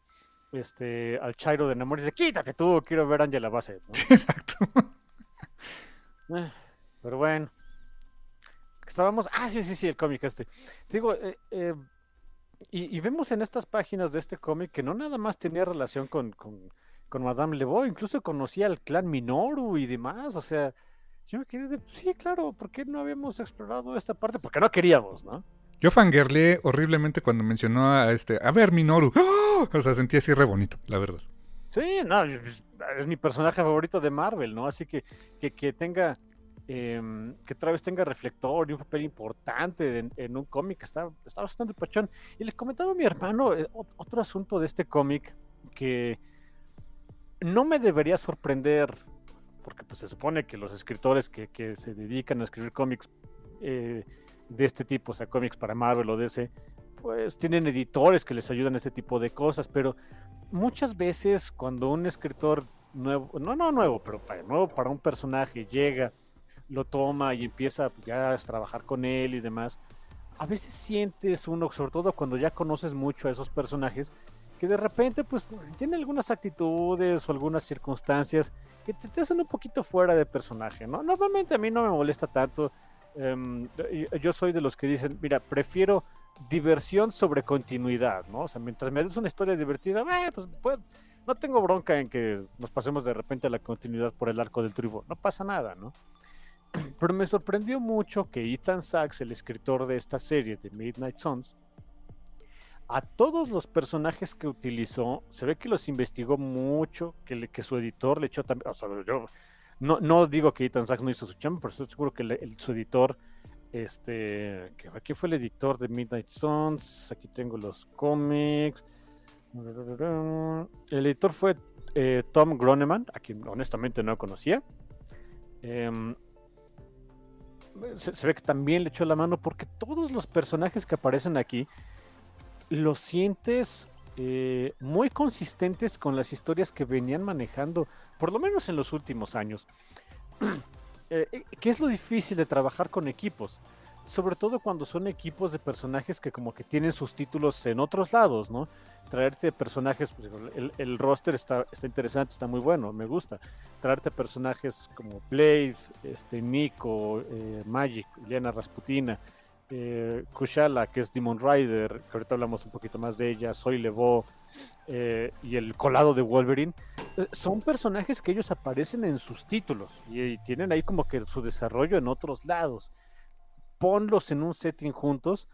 este, al Chairo de Namor y dice, quítate tú, quiero ver a Angela Bassett. (laughs) exacto. Eh, pero bueno. Estábamos. Ah, sí, sí, sí, el cómic este. digo, eh, eh, y, vemos en estas páginas de este cómic que no nada más tenía relación con, con, con Madame Lebeau, incluso conocía al clan Minoru y demás. O sea, yo me quedé de. Sí, claro, ¿por qué no habíamos explorado esta parte? Porque no queríamos, ¿no? Yo fangirleé horriblemente cuando mencionó a este. A ver, Minoru. ¡Oh! O sea, sentí así re bonito, la verdad. Sí, no, es mi personaje favorito de Marvel, ¿no? Así que que, que tenga Em, que otra vez tenga reflector y un papel importante en, un cómic, está, está bastante pachón. Y les comentaba a mi hermano eh, otro asunto de este cómic que no me debería sorprender, porque pues se supone que los escritores que, se dedican a escribir cómics eh, de este tipo, o sea, cómics para Marvel o DC, pues tienen editores que les ayudan a este tipo de cosas, pero muchas veces cuando un escritor nuevo, no, no nuevo, pero nuevo para un personaje llega lo toma y empieza pues, ya a trabajar con él y demás, a veces sientes uno, sobre todo cuando ya conoces mucho a esos personajes, que de repente pues tiene algunas actitudes o algunas circunstancias que te, hacen un poquito fuera de personaje, ¿no? Normalmente a mí no me molesta tanto. Em, yo soy de los que dicen, mira, prefiero diversión sobre continuidad, ¿no? O sea, mientras me des una historia divertida, eh, pues, pues, no tengo bronca en que nos pasemos de repente a la continuidad por el arco del triunfo, no pasa nada, ¿no? (clears throat) Pero me sorprendió mucho que Ethan Sachs, el escritor de esta serie de Midnight Suns, a todos los personajes que utilizó, se ve que los investigó mucho, que, que su editor le echó también. O sea, yo no, no digo que Ethan Sachs no hizo su chamba, pero estoy seguro que su editor, este, que aquí fue el editor de Midnight Suns, aquí tengo los cómics. El editor fue eh, Tom Groneman, a quien honestamente no conocía. Eh, se, ve que también le echó la mano porque todos los personajes que aparecen aquí los sientes eh, muy consistentes con las historias que venían manejando, por lo menos en los últimos años. (clears throat) Eh, eh, ¿Qué es lo difícil de trabajar con equipos? Sobre todo cuando son equipos de personajes que como que tienen sus títulos en otros lados, ¿no? Traerte personajes, pues, el, roster está, interesante, está muy bueno, me gusta. Traerte personajes como Blade, este, Nico, Magic, Lena Rasputina, eh, Kushala, que es Demon Rider, que ahorita hablamos un poquito más de ella, Soy Levo eh, y el colado de Wolverine, eh, son personajes que ellos aparecen en sus títulos y, tienen ahí como que su desarrollo en otros lados. Ponlos en un setting juntos.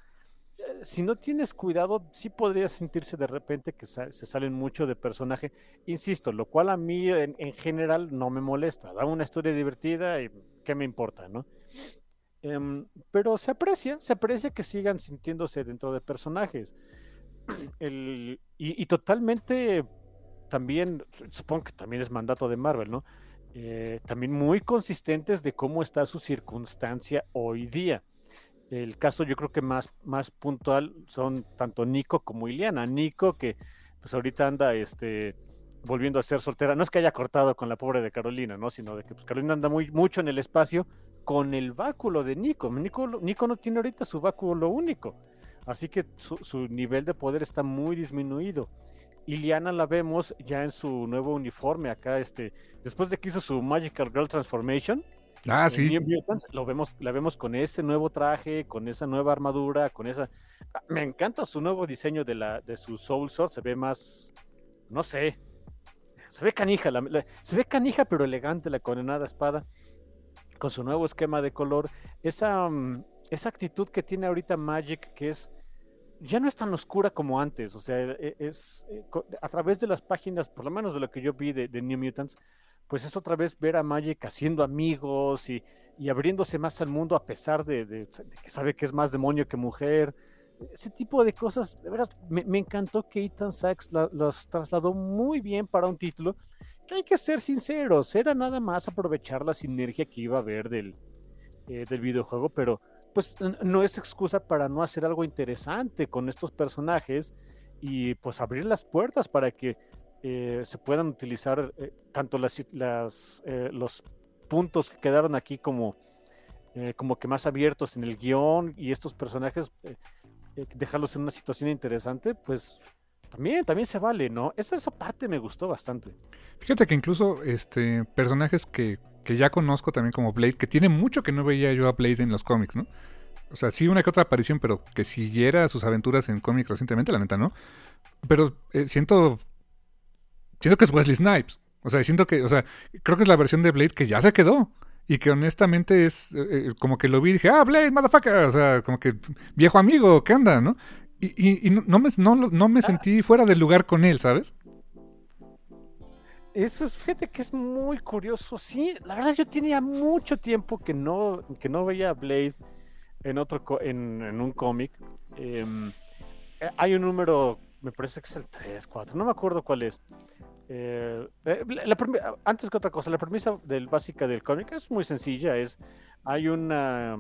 Eh, si no tienes cuidado, sí podría sentirse de repente que se salen mucho de personaje. Insisto, lo cual a mí en, en general no me molesta. Da una historia divertida y qué me importa, ¿no? Em, pero se aprecia, se aprecia que sigan sintiéndose dentro de personajes. (clears throat) y, totalmente también, supongo que también es mandato de Marvel, ¿no? Eh, también muy consistentes de cómo está su circunstancia hoy día. El caso yo creo que más, más puntual son tanto Nico como Iliana. Nico que pues ahorita anda este, volviendo a ser soltera. No es que haya cortado con la pobre de Carolina, ¿no? Sino de que pues, Carolina anda muy, mucho en el espacio con el báculo de Nico. Nico. Nico no tiene ahorita su báculo único. Así que su, nivel de poder está muy disminuido. Iliana la vemos ya en su nuevo uniforme acá, este, después de que hizo su Magical Girl Transformation. Ah, sí. lo vemos, la vemos con ese nuevo traje, con esa nueva armadura, con esa. Ah, me encanta su nuevo diseño de la, de su Soul Sword, se ve más, no sé, se ve canija, se ve canija pero elegante la condenada espada con su nuevo esquema de color, esa, mm, esa actitud que tiene ahorita Magic, que es ya no es tan oscura como antes, o sea, e, es, eh, a través de las páginas, por lo menos de lo que yo vi de, New Mutants, pues es otra vez ver a Magic haciendo amigos y, abriéndose más al mundo a pesar de, que sabe que es más demonio que mujer. Ese tipo de cosas, de veras, me, encantó que Ethan Sachs los trasladó muy bien para un título que hay que ser sinceros, era nada más aprovechar la sinergia que iba a haber del, eh, del videojuego, pero pues no es excusa para no hacer algo interesante con estos personajes y pues abrir las puertas para que eh, se puedan utilizar eh, tanto las, las los puntos que quedaron aquí como, como que más abiertos en el guion y estos personajes dejarlos en una situación interesante, pues también, también se vale, ¿no? Esa, esa parte me gustó bastante. Fíjate que incluso este personajes que, ya conozco también como Blade, que tiene mucho que no veía yo a Blade en los cómics, ¿no? O sea, sí una que otra aparición, pero que siguiera sus aventuras en cómics recientemente, la neta, ¿no? Pero eh, siento. Siento que es Wesley Snipes. O sea, siento que. O sea, creo que es la versión de Blade que ya se quedó. Y que honestamente es eh, eh, como que lo vi y dije, ah, Blade, motherfucker. O sea, como que viejo amigo, ¿qué anda, no? Y, no, me, no, me sentí fuera del lugar con él, ¿sabes? Eso es, fíjate que es muy curioso. Sí, la verdad yo tenía mucho tiempo que no, que no veía a Blade en otro en, un cómic. Em, eh, hay un número, me parece que es el 3, 4, no me acuerdo cuál es. Eh, eh, antes que otra cosa, la premisa del, básica del cómic es muy sencilla. Es hay una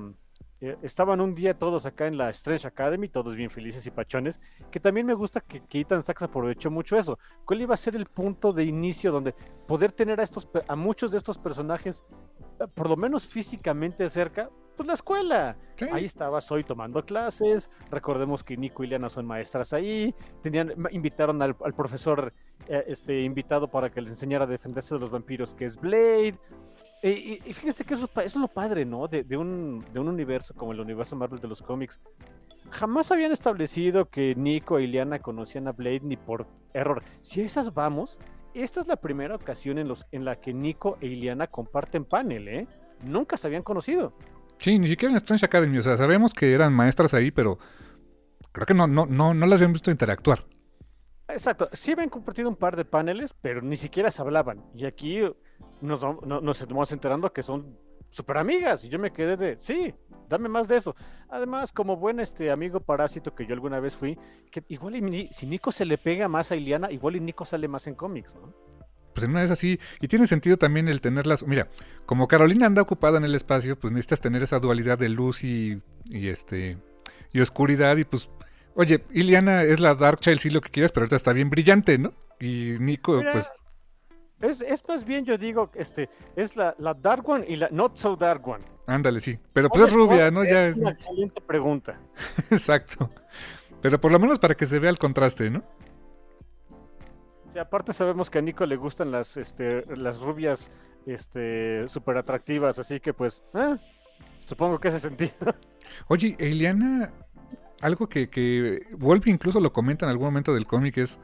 eh, estaban un día todos acá en la Strange Academy, todos bien felices y pachones, que también me gusta que, que Ethan Sachs aprovechó mucho eso. ¿Cuál iba a ser el punto de inicio donde poder tener a estos a muchos de estos personajes eh, por lo menos físicamente cerca? Pues la escuela. Ahí estaba Soy tomando clases. Recordemos que Nico y Liana son maestras ahí. Tenían, invitaron al, profesor eh, este, invitado para que les enseñara a defenderse de los vampiros, que es Blade. Y, fíjense que eso, es lo padre, ¿no? De, un, universo como el universo Marvel de los cómics. Jamás habían establecido que Nico y Liana conocían a Blade ni por error. Si a esas vamos, esta es la primera ocasión en, los, en la que Nico e Iliana comparten panel, ¿eh? Nunca se habían conocido. Sí, ni siquiera en Strange Academy. O sea, sabemos que eran maestras ahí, pero creo que no, no, no, no las habían visto interactuar. Exacto. Sí habían compartido un par de paneles, pero ni siquiera se hablaban. Y aquí nos, nos estamos enterando que son súper amigas. Y yo me quedé de, sí, dame más de eso. Además, como buen este amigo parásito que yo alguna vez fui, que igual si Nico se le pega más a Iliana, igual y Nico sale más en cómics, ¿no? Pues no es así. Y tiene sentido también el tenerlas. Mira, como Carolina anda ocupada en el espacio, pues necesitas tener esa dualidad de luz y, y este y oscuridad. Y pues Oye, Iliana es la Dark Child, sí lo que quieras, pero ahorita está bien brillante, ¿no? Y Nico, Mira, pues, Es, es más bien, yo digo, este, es la, la Dark One y la Not So Dark One. ándale, sí. Pero pues es ¿Cómo rubia? ¿no? Ya, Es una excelente pregunta. (laughs) exacto. Pero por lo menos para que se vea el contraste, ¿no? Sí, aparte sabemos que a Nico le gustan las, este, las rubias este, súper atractivas, así que pues, eh, supongo que ese sentido. Oye, Iliana, algo que, que Wolf incluso lo comenta en algún momento del cómic es,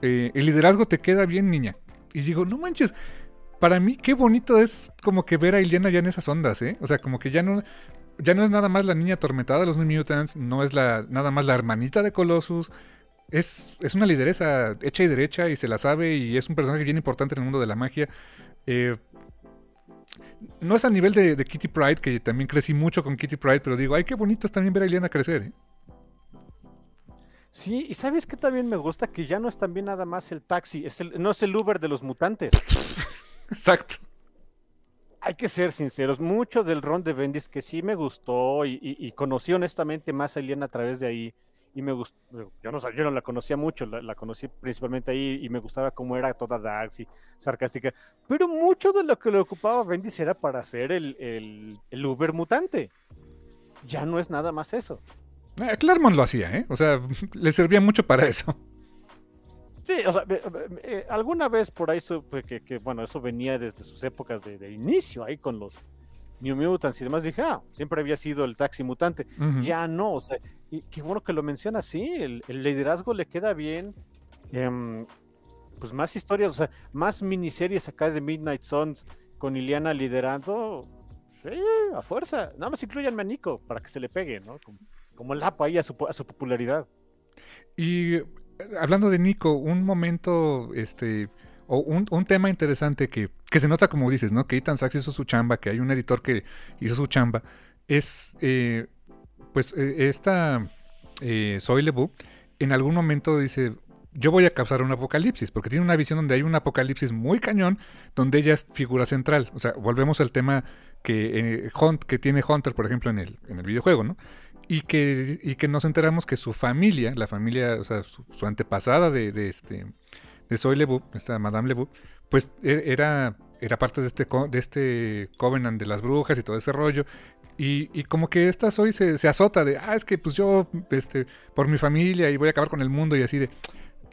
eh, el liderazgo te queda bien, niña. Y digo, no manches, para mí qué bonito es como que ver a Iliana ya en esas ondas, ¿eh? O sea, como que ya no, ya no es nada más la niña atormentada de los New Mutants, no es nada más la hermanita de Colossus. Es, es una lideresa hecha y derecha y se la sabe y es un personaje bien importante en el mundo de la magia. Eh, no es a nivel de, de Kitty Pride, que también crecí mucho con Kitty Pride, pero digo, ay, qué bonito es también ver a Iliana crecer. ¿eh? Sí, y sabes que también me gusta que ya no es también nada más el taxi, es el, no es el Uber de los mutantes. (laughs) Exacto. Hay que ser sinceros, mucho del ron de Bendis que sí me gustó y, y- y conocí honestamente más a Eliana a través de ahí y me gustó, yo no, yo no la conocía mucho, la, la conocí principalmente ahí y me gustaba cómo era toda dark y sarcástica, pero mucho de lo que le ocupaba Bendis era para el, el, el Uber mutante. Ya no es nada más eso. Eh, Claremont lo hacía, ¿eh? O sea, (laughs) le servía mucho para eso. Sí, o sea, ve- eh, alguna vez por ahí supe que, que, bueno, eso venía desde sus épocas de, de inicio ahí con los New Mutants y demás. Dije, ah, siempre había sido el taxi mutante. Ya no, o sea, y qué bueno que lo menciona sí, el, el liderazgo le queda bien. em, pues más historias, o sea, más miniseries acá de Midnight Suns con Iliana liderando. Sí, a fuerza. Nada más incluyanme a Nico para que se le pegue, ¿no? Como, como el lapo ahí a su, a su popularidad. Y hablando de Nico, un momento, este, o un, un tema interesante que, que se nota como dices, ¿no? Que Ethan Sachs hizo su chamba, que hay un editor que hizo su chamba, es, eh, pues, eh, esta eh, en algún momento dice, yo voy a causar un apocalipsis, porque tiene una visión donde hay un apocalipsis muy cañón, donde ella es figura central. O sea, volvemos al tema que, eh, Hunt, que tiene Hunter, por ejemplo, en el, en el videojuego, ¿no? Y que, y que nos enteramos que su familia, la familia, o sea, su, su antepasada de, de este de Zoe Lebu, esta Madame Lebu, pues e- era, era parte de este, de este Covenant de las brujas y todo ese rollo. Y, y como que esta Zoe se, se azota de, ah, es que pues yo, este, por mi familia y voy a acabar con el mundo y así de...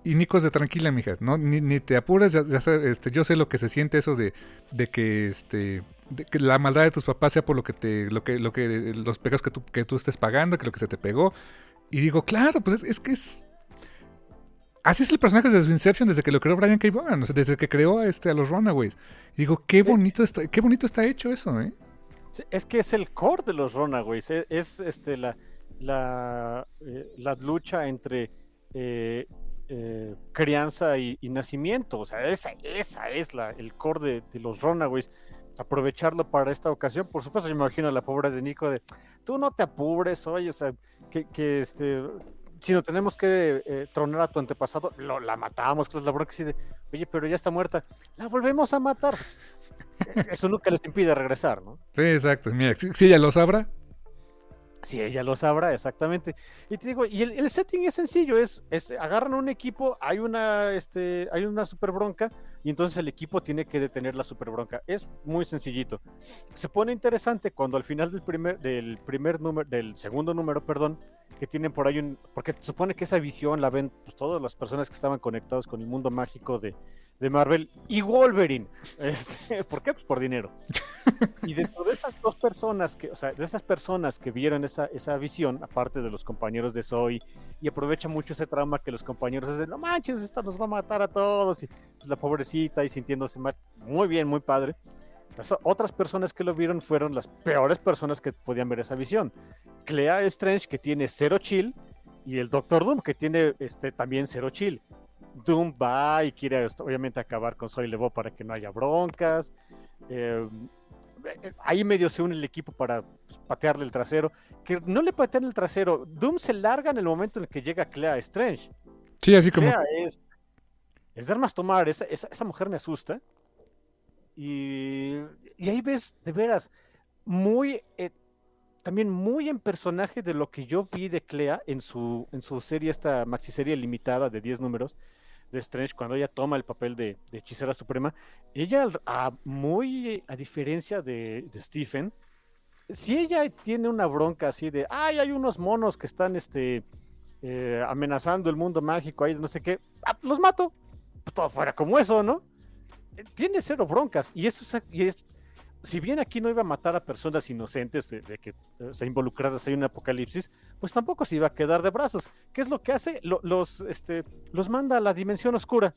Y Nico es de tranquila, mija, ¿no? Ni, ni te apures, ya, ya este, yo sé lo que se siente eso de, de que este de que la maldad de tus papás sea por lo que te, lo que, lo que, los pecados que tú, que tú estés pagando, que lo que se te pegó. Y digo, claro, pues es, es que es. Así es el personaje desde su Inception, desde que lo creó Brian K. Vaughan, o sea, desde que creó a, este, a los Runaways. Y digo, qué bonito está, qué bonito está hecho eso, ¿eh? Es que es el core de los Runaways. Es, es, este, la, la, eh, la lucha entre eh, eh, crianza y, y nacimiento. O sea, esa, esa es la, el core de, de los Runaways. Aprovecharlo para esta ocasión. Por supuesto, yo me imagino a la pobre de Nico de tú no te apures, oye, o sea, que, que este. Si no tenemos que eh, tronar a tu antepasado, lo, la matamos, que es la bronca así de, oye, pero ya está muerta, la volvemos a matar. (laughs) Eso nunca les impide regresar, ¿no? Sí, exacto. Mira, si, si ella lo sabrá. Si ella lo sabrá, exactamente. Y te digo, y el, setting es sencillo, es, es agarran un equipo, hay una, este, hay una super bronca, y entonces el equipo tiene que detener la super bronca. Es muy sencillito. Se pone interesante cuando al final del primer, del primer número, del segundo número, perdón, que tienen por ahí un. Porque se supone que esa visión la ven pues, todas las personas que estaban conectados con el mundo mágico de, de Marvel y Wolverine. (laughs) Este, ¿Por qué? Pues por dinero. (laughs) Y dentro de esas dos personas, que, o sea, de esas personas que vieron esa, esa visión, aparte de los compañeros de Zoe, y aprovecha mucho ese trauma que los compañeros dicen, no manches, esta nos va a matar a todos, y pues, la pobrecita y sintiéndose mal, muy bien, muy padre. Las otras personas que lo vieron fueron las peores personas que podían ver esa visión. Clea Strange, que tiene cero chill, y el Doctor Doom, que tiene este, también cero chill. Doom va y quiere esto, obviamente acabar con Soy Levo para que no haya broncas. Eh, ahí medio se une el equipo para pues, patearle el trasero. Que no le patean el trasero. Doom se larga en el momento en el que llega Clea Strange. Sí, así como. Clea es, es de armas tomar. Esa, esa, esa mujer me asusta. Y, y ahí ves, de veras, muy. eh, también muy en personaje de lo que yo vi de Clea en su, en su serie, esta maxiserie limitada de 10 números de Strange, cuando ella toma el papel de, hechicera suprema. Ella, a, muy a diferencia de, de, Stephen, si ella tiene una bronca así de, ay, hay unos monos que están este, eh, amenazando el mundo mágico, ahí no sé qué, ah, los mato. Todo fuera como eso, ¿no? Eh, tiene cero broncas. Y eso es si bien aquí no iba a matar a personas inocentes de, que se involucradas en un apocalipsis, pues tampoco se iba a quedar de brazos. ¿Qué es lo que hace? los, este, los manda a la dimensión oscura.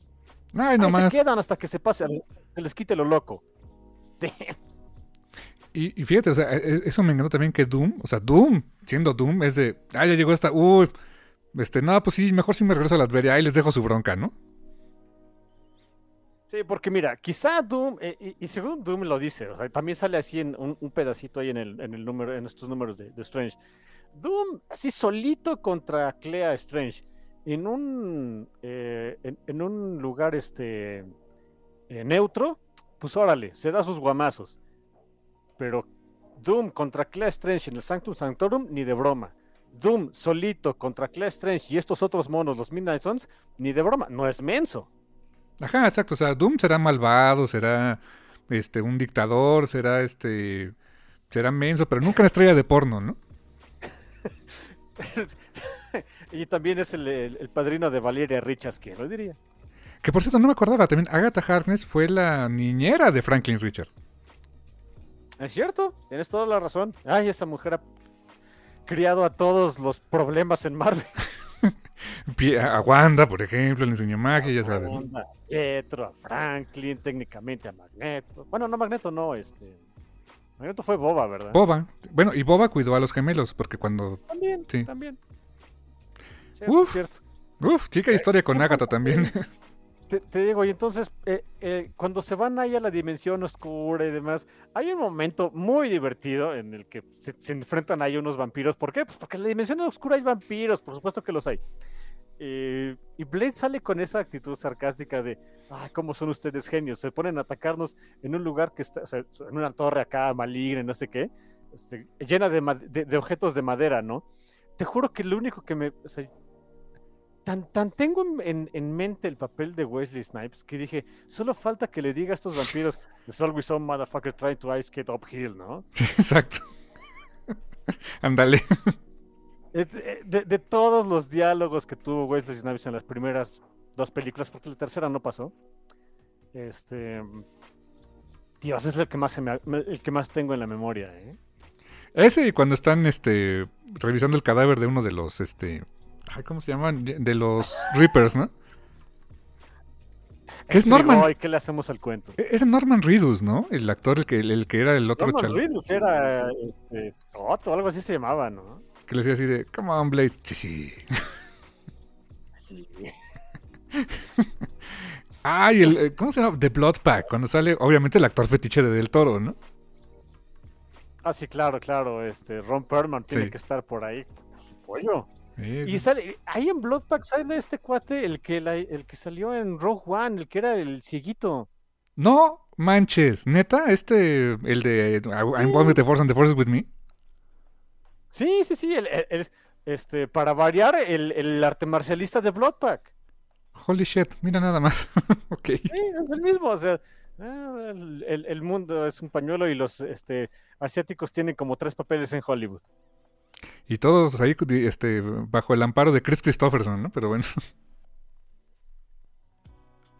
Ay, no se quedan hasta que se pase, se les quite lo loco. Y, y, fíjate, o sea, e, e, eso me encantó también que Doom, o sea, Doom, siendo Doom, es de, ah, ya llegó esta, uy, este, no, pues sí, mejor si me regreso a la Adveria, ahí les dejo su bronca, ¿no? Sí, porque mira, quizá Doom, eh, y, según Doom lo dice, también sale así en un, pedacito ahí en el, en el número, en estos números de, Strange. Doom, así solito contra Clea Strange, en un, eh, en, un lugar este eh, neutro, pues órale, se da sus guamazos. Pero Doom contra Clea Strange en el Sanctum Sanctorum, ni de broma. Doom solito contra Clea Strange y estos otros monos, los Midnight Suns, ni de broma, no es menso. Ajá, exacto. O sea, Doom será malvado, será este un dictador, será este será menso, pero nunca una estrella de porno, ¿no? (laughs) y también es el, padrino de Valeria Richards, que lo diría. Que por cierto, no me acordaba, también Agatha Harkness fue la niñera de Franklin Richards. Es cierto, tienes toda la razón. Ay, esa mujer ha criado a todos los problemas en Marvel. (laughs) a Wanda, por ejemplo, le enseñó magia, ya sabes. A Pietro, a Franklin, técnicamente a Magneto. Bueno, no Magneto, no, este. Magneto fue Boba, ¿verdad? Boba. Bueno, y Boba cuidó a los gemelos, porque cuando. También, sí. también. uf, uf, chica historia con Agatha también. (laughs) te, digo, y entonces, eh, eh, cuando se van ahí a la dimensión oscura y demás, hay un momento muy divertido en el que se, enfrentan ahí unos vampiros. ¿Por qué? Pues porque en la dimensión oscura hay vampiros, por supuesto que los hay. Eh, y Blade sale con esa actitud sarcástica de, ah, ¿cómo son ustedes genios? Se ponen a atacarnos en un lugar que está, o sea, en una torre acá maligna, no sé qué, este, llena de, de, objetos de madera, ¿no? Te juro que lo único que me... tan, tan tengo en, en, mente el papel de Wesley Snipes que dije, solo falta que le diga a estos vampiros, there's always some motherfucker trying to ice skate uphill, ¿no? (laughs) exacto. (laughs) Ándale. Eh, de, de, todos los diálogos que tuvo Wesley Snipes en las primeras dos películas, porque la tercera no pasó, este... Dios, es el que más, el que más tengo en la memoria, ¿eh? Ese y cuando están este, revisando el cadáver de uno de los este, ¿Cómo se llaman? De los Reapers, ¿no? ¿Qué es Norman? ¿Qué le hacemos al cuento? E-, era Norman Reedus, ¿no? El actor, el que, el que era el otro Norman Reedus era este, Scott o algo así se llamaba, ¿no? Que le decía así de, come on, Blade. Sí, sí. Sí. ah, y el, eh, ¿cómo se llama? The Blood Pack, cuando sale, obviamente, el actor fetiche de Del Toro, ¿no? Ah, sí, claro, claro. Este, Ron Perlman tiene que estar por ahí, por Y sale, ahí en Bloodpack sale este cuate, el que, el que salió en Rogue One, el que era el cieguito. No manches, neta, este, el de I'm with the Force and the Force is with me. Sí, sí, sí, el, este, para variar, el, arte marcialista de Bloodpack. Holy shit, mira nada más. (laughs) ok. Sí, es el mismo, o sea, ah, el, el, mundo es un pañuelo y los este, asiáticos tienen como tres papeles en Hollywood. Y todos ahí este, bajo el amparo de Chris Christopherson, ¿no? Pero bueno. (laughs)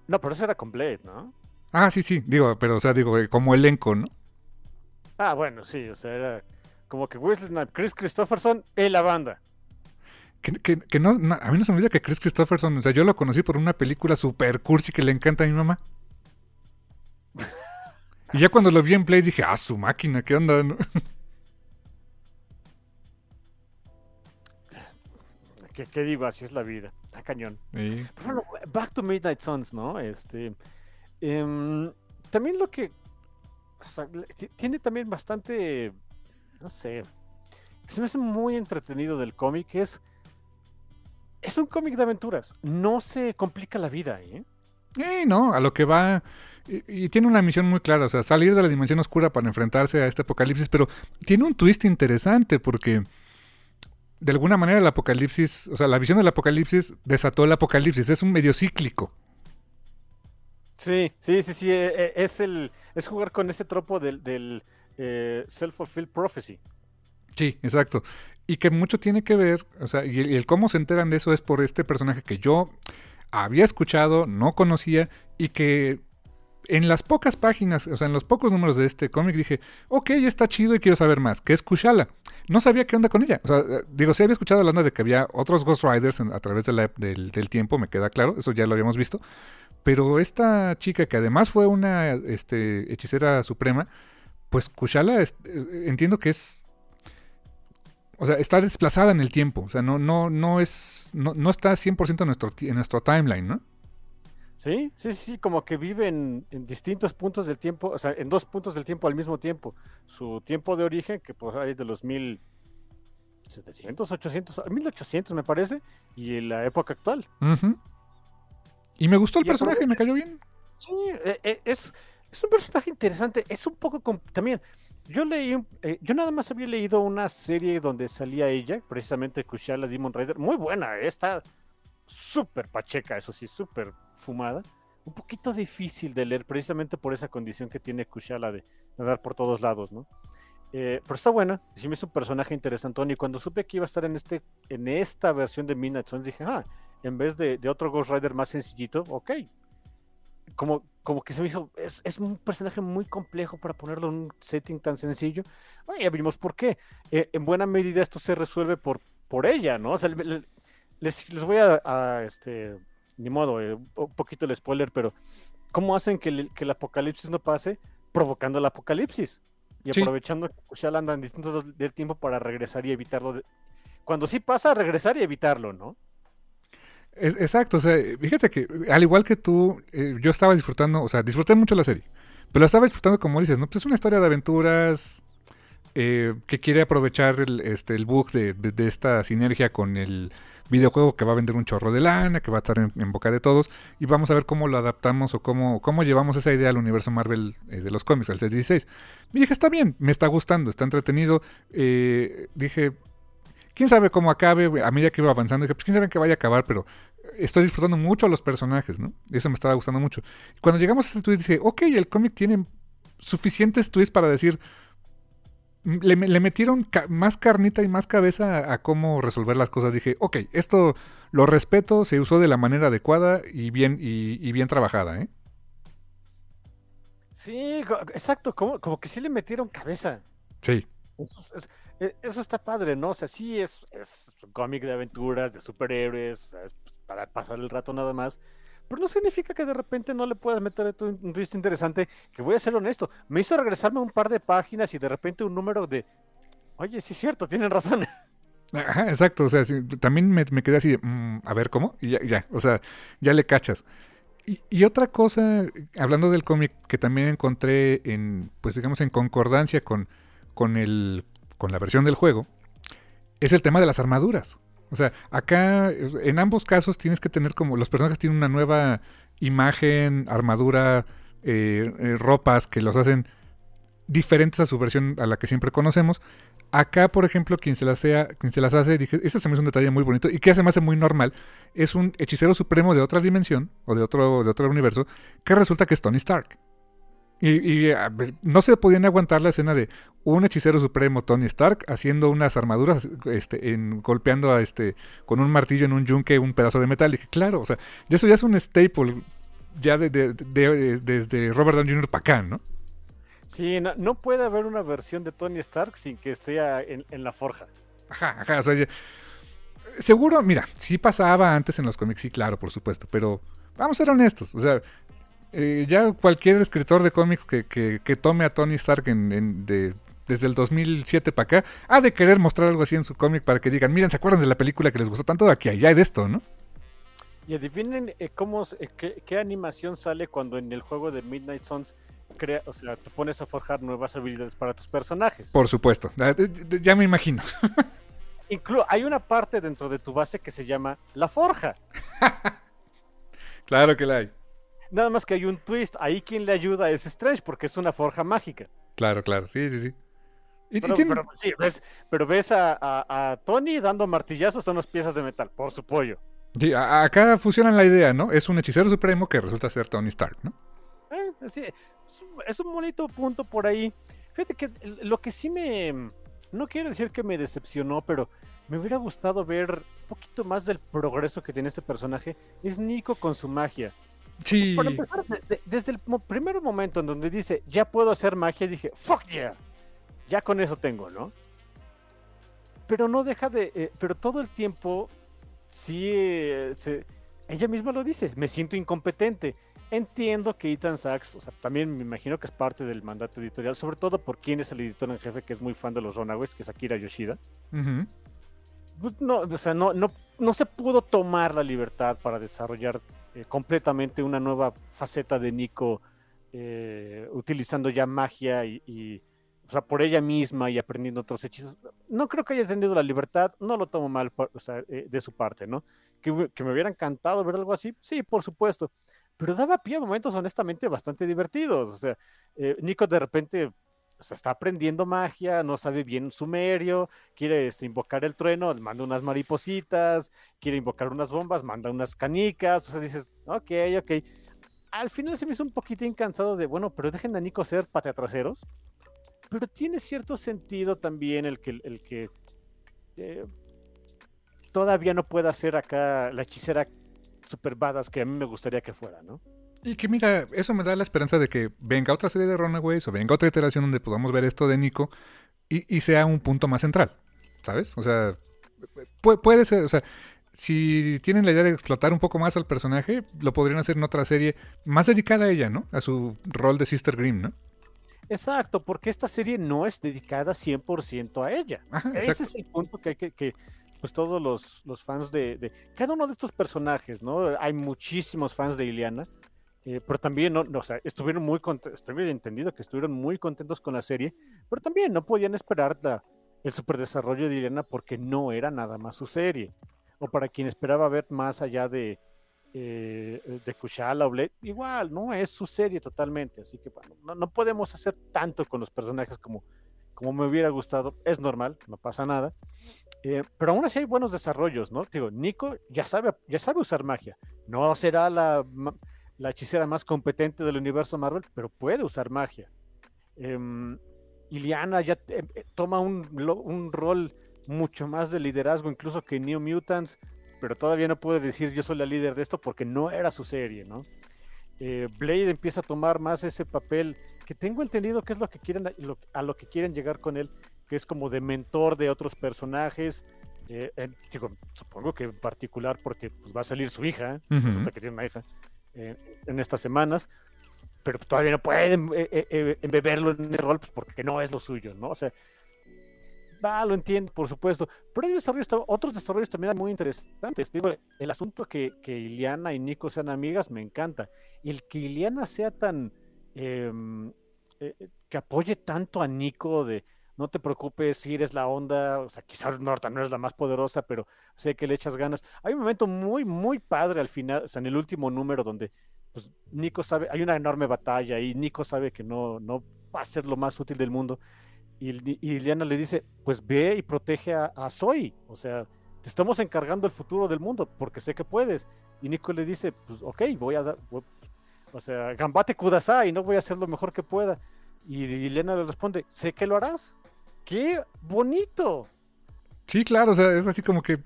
No, pero eso era completo, ¿no? Ah, sí, sí, digo, pero o sea, digo, eh, como elenco, ¿no? Ah, bueno, sí, o sea, era como que Wesley Snipes, Chris Christopherson y la banda. Que, que, no, a mí no se me olvida que Chris Christopherson, o sea, yo lo conocí por una película super cursi que le encanta a mi mamá. (laughs) y ya cuando lo vi en Play dije, ah, su máquina, ¿qué onda? ¿no? ¿Qué, digo? Así es la vida. Está cañón. back to Midnight Suns, ¿no? Este. Em, también lo que. tiene también bastante. No sé. Se me hace muy entretenido del cómic. Es. Es un cómic de aventuras. No se complica la vida, ¿eh? Eh, no, a lo que va. Y, y tiene una misión muy clara, o sea, salir de la dimensión oscura para enfrentarse a este apocalipsis, pero tiene un twist interesante porque de alguna manera el apocalipsis, o sea, la visión del apocalipsis desató el apocalipsis, es un medio cíclico. Sí, sí, sí, sí, e- e- es el es jugar con ese tropo del, del eh, self-fulfilled prophecy. Sí, exacto. Y que mucho tiene que ver, o sea, y el, y el cómo se enteran de eso es por este personaje que yo había escuchado, no conocía, y que en las pocas páginas, o sea, en los pocos números de este cómic dije, ok, está chido y quiero saber más, que es Kushala. No sabía qué onda con ella. O sea, eh, digo, sí había escuchado la onda de que había otros Ghost Riders a través del, tiempo, me queda claro, eso ya lo habíamos visto. Pero esta chica, que además fue una este, hechicera suprema, pues Kushala eh, entiendo que es o sea, está desplazada en el tiempo. O sea, no, no, no es. No, no está 100% en nuestro, en nuestro timeline, ¿no? Sí, sí, sí, como que vive en, en distintos puntos del tiempo, o sea, en dos puntos del tiempo al mismo tiempo. Su tiempo de origen, que pues hay de los 1700, 800, 1800 me parece, y la época actual. Y me gustó el Y personaje, me cayó bien. Sí, eh, eh, es, es un personaje interesante, es un poco también. Yo leí, eh, yo nada más había leído una serie donde salía ella, precisamente Kushala Demon Rider, muy buena, eh, está súper pacheca, eso sí, súper fumada. Un poquito difícil de leer, precisamente por esa condición que tiene Kushala de nadar por todos lados, ¿no? Eh, pero está buena, sí me hizo un personaje interesantón y cuando supe que iba a estar en, este, en esta versión de Midnight Suns dije, ah, en vez de, otro Ghost Rider más sencillito, ok, como, como que se me hizo, es, es un personaje muy complejo para ponerlo en un setting tan sencillo. Ah, ya vimos por qué. Eh, en buena medida esto se resuelve por, por ella, ¿no? O sea, le- le- les, les voy a, a, este, ni modo, eh, un poquito el spoiler, pero ¿cómo hacen que el, que el apocalipsis no pase? Provocando el apocalipsis. Y Sí. aprovechando que Kushala anda en distintos del tiempo para regresar y evitarlo. de- Cuando sí pasa, regresar y evitarlo, ¿no? Es- exacto, o sea, fíjate que al igual que tú, eh, yo estaba disfrutando, o sea, disfruté mucho la serie, pero la estaba disfrutando como dices, ¿no? Pues es una historia de aventuras eh, que quiere aprovechar el, este, el bug de, de- de esta sinergia con el videojuego que va a vender un chorro de lana, que va a estar en, boca de todos, y vamos a ver cómo lo adaptamos o cómo, cómo llevamos esa idea al universo Marvel eh, de los cómics, al 616. Y dije, está bien, me está gustando, está entretenido. eh, dije, quién sabe cómo acabe, a medida que iba avanzando, dije, pues quién sabe qué vaya a acabar, pero estoy disfrutando mucho a los personajes, ¿no? Eso me estaba gustando mucho. Y cuando llegamos a este twist, dije, ok, el cómic tiene suficientes twists para decir, le, le metieron ca- más carnita y más cabeza a, a cómo resolver las cosas. Dije, ok, esto lo respeto, se usó de la manera adecuada y bien, y, y bien trabajada, ¿eh? Sí, exacto, como, como que sí le metieron cabeza. Sí. Eso, es- e- eso está padre, ¿no? O sea, sí es, es un cómic de aventuras, de superhéroes, o sea, es pues, para pasar el rato nada más. Pero no significa que de repente no le puedas meter un twist interesante, que voy a ser honesto, me hizo regresarme un par de páginas y de repente un número de, oye, sí es cierto, tienen razón. (laughs) Ajá, exacto, o sea, también me, me quedé así de, "Mm, a ver, ¿cómo? Y ya, ya, o sea, ya le cachas. Y, y otra cosa, hablando del cómic, que también encontré en, pues digamos, en concordancia con, con, el, con la versión del juego, es el tema de las armaduras. O sea, acá, en ambos casos tienes que tener como, los personajes tienen una nueva imagen, armadura, eh, eh, ropas que los hacen diferentes a su versión a la que siempre conocemos. Acá, por ejemplo, quien se las, sea, quien se las hace, dije, eso se me hizo un detalle muy bonito y que se me hace muy normal. Es un hechicero supremo de otra dimensión o de otro, de otro universo que resulta que es Tony Stark. Y, y, ver, no se podían aguantar la escena de un hechicero supremo, Tony Stark, haciendo unas armaduras, este, en, golpeando a este, con un martillo en un yunque un pedazo de metal. Y dije, claro, o sea, ya eso ya es un staple ya de, de- de- de- desde Robert Downey Jr. para acá, ¿no? Sí, no, no puede haber una versión de Tony Stark sin que esté a- en, en la forja. Ajá, ajá, o sea, ya- seguro, mira, sí pasaba antes en los cómics, sí, claro, por supuesto, pero vamos a ser honestos, o sea, eh, ya cualquier escritor de cómics que, que- que tome a Tony Stark en, en- de- desde el 2007 para acá, ha de querer mostrar algo así en su cómic para que digan, miren, ¿se acuerdan de la película que les gustó tanto? Aquí allá hay de esto, ¿no? Y adivinen eh, cómo, eh, qué, qué animación sale cuando en el juego de Midnight Suns crea, o sea, te pones a forjar nuevas habilidades para tus personajes. Por supuesto, ya, ya me imagino. (laughs) Inclu hay una parte dentro de tu base que se llama la forja. (laughs) Claro que la hay. Nada más que hay un twist. Ahí quien le ayuda es Strange porque es una forja mágica. Claro, claro. Sí, sí, sí. Y- y Pero, tiene- pero sí, ves, pero ves a, a- a Tony dando martillazos a unas piezas de metal por su pollo. sí, a- acá fusionan la idea, ¿no? Es un hechicero supremo que resulta ser Tony Stark, ¿no? Eh, sí, es, un- bonito punto por ahí. Fíjate que lo que sí me... No quiero decir que me decepcionó, pero me hubiera gustado ver un poquito más del progreso que tiene este personaje. Es Nico con su magia. Sí. Para empezar, de- de- desde el primer momento en donde dice, ya puedo hacer magia, dije, fuck yeah. Ya con eso tengo, ¿no? Pero no deja de... eh, pero todo el tiempo, sí, eh, se- ella misma lo dice, me siento incompetente. Entiendo que Ethan Sachs, o sea, también me imagino que es parte del mandato editorial, sobre todo por quién es el editor en jefe, que es muy fan de los Runaways, que es Akira Yoshida. Ujú. Pues no, o sea, no, no, no se pudo tomar la libertad para desarrollar eh, completamente una nueva faceta de Nico eh, utilizando ya magia y, o sea, por ella misma y aprendiendo otros hechizos. No creo que haya tenido la libertad, no lo tomo mal por- eh, de su parte, ¿no? Que, que me hubiera encantado ver algo así, sí, por supuesto. Pero daba pie a momentos honestamente bastante divertidos. O sea, Nico de repente o sea, está aprendiendo magia, no sabe bien sumerio, quiere este, invocar el trueno, manda unas maripositas, quiere invocar unas bombas, manda unas canicas, o sea, dices, ok, ok. Al final se me hizo un poquitín cansado de, bueno, pero dejen a Nico ser pateatraseros, pero tiene cierto sentido también el que, el que eh, todavía no pueda ser acá la hechicera super badass que a mí me gustaría que fuera, ¿no? Y que mira, eso me da la esperanza de que venga otra serie de Runaways o venga otra iteración donde podamos ver esto de Nico y, y sea un punto más central, ¿sabes? O sea, pu- puede ser, o sea, si tienen la idea de explotar un poco más al personaje, lo podrían hacer en otra serie más dedicada a ella, ¿no? A su rol de Sister Grimm, ¿no? Exacto, porque esta serie no es dedicada 100% a ella. Ajá, Ese es el punto que hay que, que, pues todos los, los fans de, de cada uno de estos personajes, ¿no? Hay muchísimos fans de Ileana, eh, pero también, no, no, o sea, estuvieron muy contentos, estoy entendido que estuvieron muy contentos con la serie, pero también no podían esperar la, el superdesarrollo de Ileana porque no era nada más su serie. O para quien esperaba ver más allá de, eh, de Kushala o Blade, igual, no es su serie totalmente, así que no, no podemos hacer tanto con los personajes como, como me hubiera gustado, es normal, no pasa nada. Eh, pero aún así hay buenos desarrollos, ¿no? Digo, Nico ya sabe, ya sabe usar magia. No será la, la hechicera más competente del universo Marvel, pero puede usar magia. Em, Iliana ya eh, eh, toma un, un rol mucho más de liderazgo, incluso que New Mutants, pero todavía no puede decir yo soy la líder de esto porque no era su serie, ¿no? Eh, Blade empieza a tomar más ese papel que tengo entendido que es lo que quieren lo- a lo que quieren llegar con él, que es como de mentor de otros personajes. eh, digo, supongo que en particular porque pues, va a salir su hija, que tiene una hija en estas semanas, pero todavía no pueden eh, eh, eh, embeberlo en ese rol pues, porque no es lo suyo, ¿no? O sea, va, lo entiendo, por supuesto, pero hay desarrollos, otros desarrollos también muy interesantes. El asunto que, que Iliana y Nico sean amigas me encanta. Y el que Iliana sea tan. em, eh, que apoye tanto a Nico de no te preocupes si eres la onda, o sea, quizás Norta no es la más poderosa, pero sé que le echas ganas. Hay un momento muy, muy padre al final, o sea, en el último número donde pues, Nico sabe, hay una enorme batalla y Nico sabe que no, no va a ser lo más útil del mundo. Y, y Liliana le dice, pues ve y protege a, a Zoe, o sea, te estamos encargando el futuro del mundo porque sé que puedes. Y Nico le dice, pues ok, voy a dar, o sea, gambate kudasai, no voy a hacer lo mejor que pueda. Y Liliana le responde, sé que lo harás. ¡Qué bonito! Sí, claro, o sea, es así como que.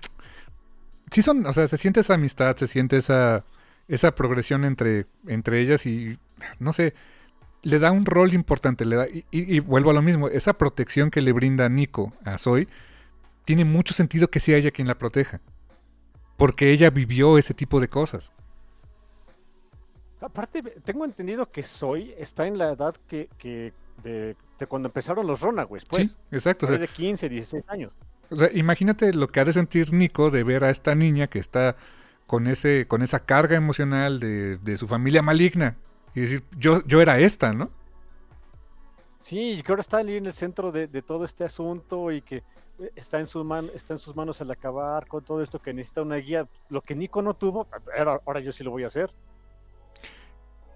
Sí, son, o sea, se siente esa amistad, se siente esa, esa progresión entre, entre ellas y. No sé, le da un rol importante. Le da, y, y- y vuelvo a lo mismo, esa protección que le brinda Nico a Zoe, tiene mucho sentido que sea ella quien la proteja. Porque ella vivió ese tipo de cosas. Aparte, tengo entendido que Zoe está en la edad que, que de, de cuando empezaron los Runaways, pues. sí, exacto. o sea, de 15, 16 años. O sea, imagínate lo que ha de sentir Nico de ver a esta niña que está con ese, con esa carga emocional de, de su familia maligna. Y decir, yo, yo era esta, ¿no? Sí, y que ahora está ahí en el centro de, de todo este asunto y que eh, está en, su man, está en sus manos el acabar con todo esto, que necesita una guía. Lo que Nico no tuvo, ahora, ahora yo sí lo voy a hacer.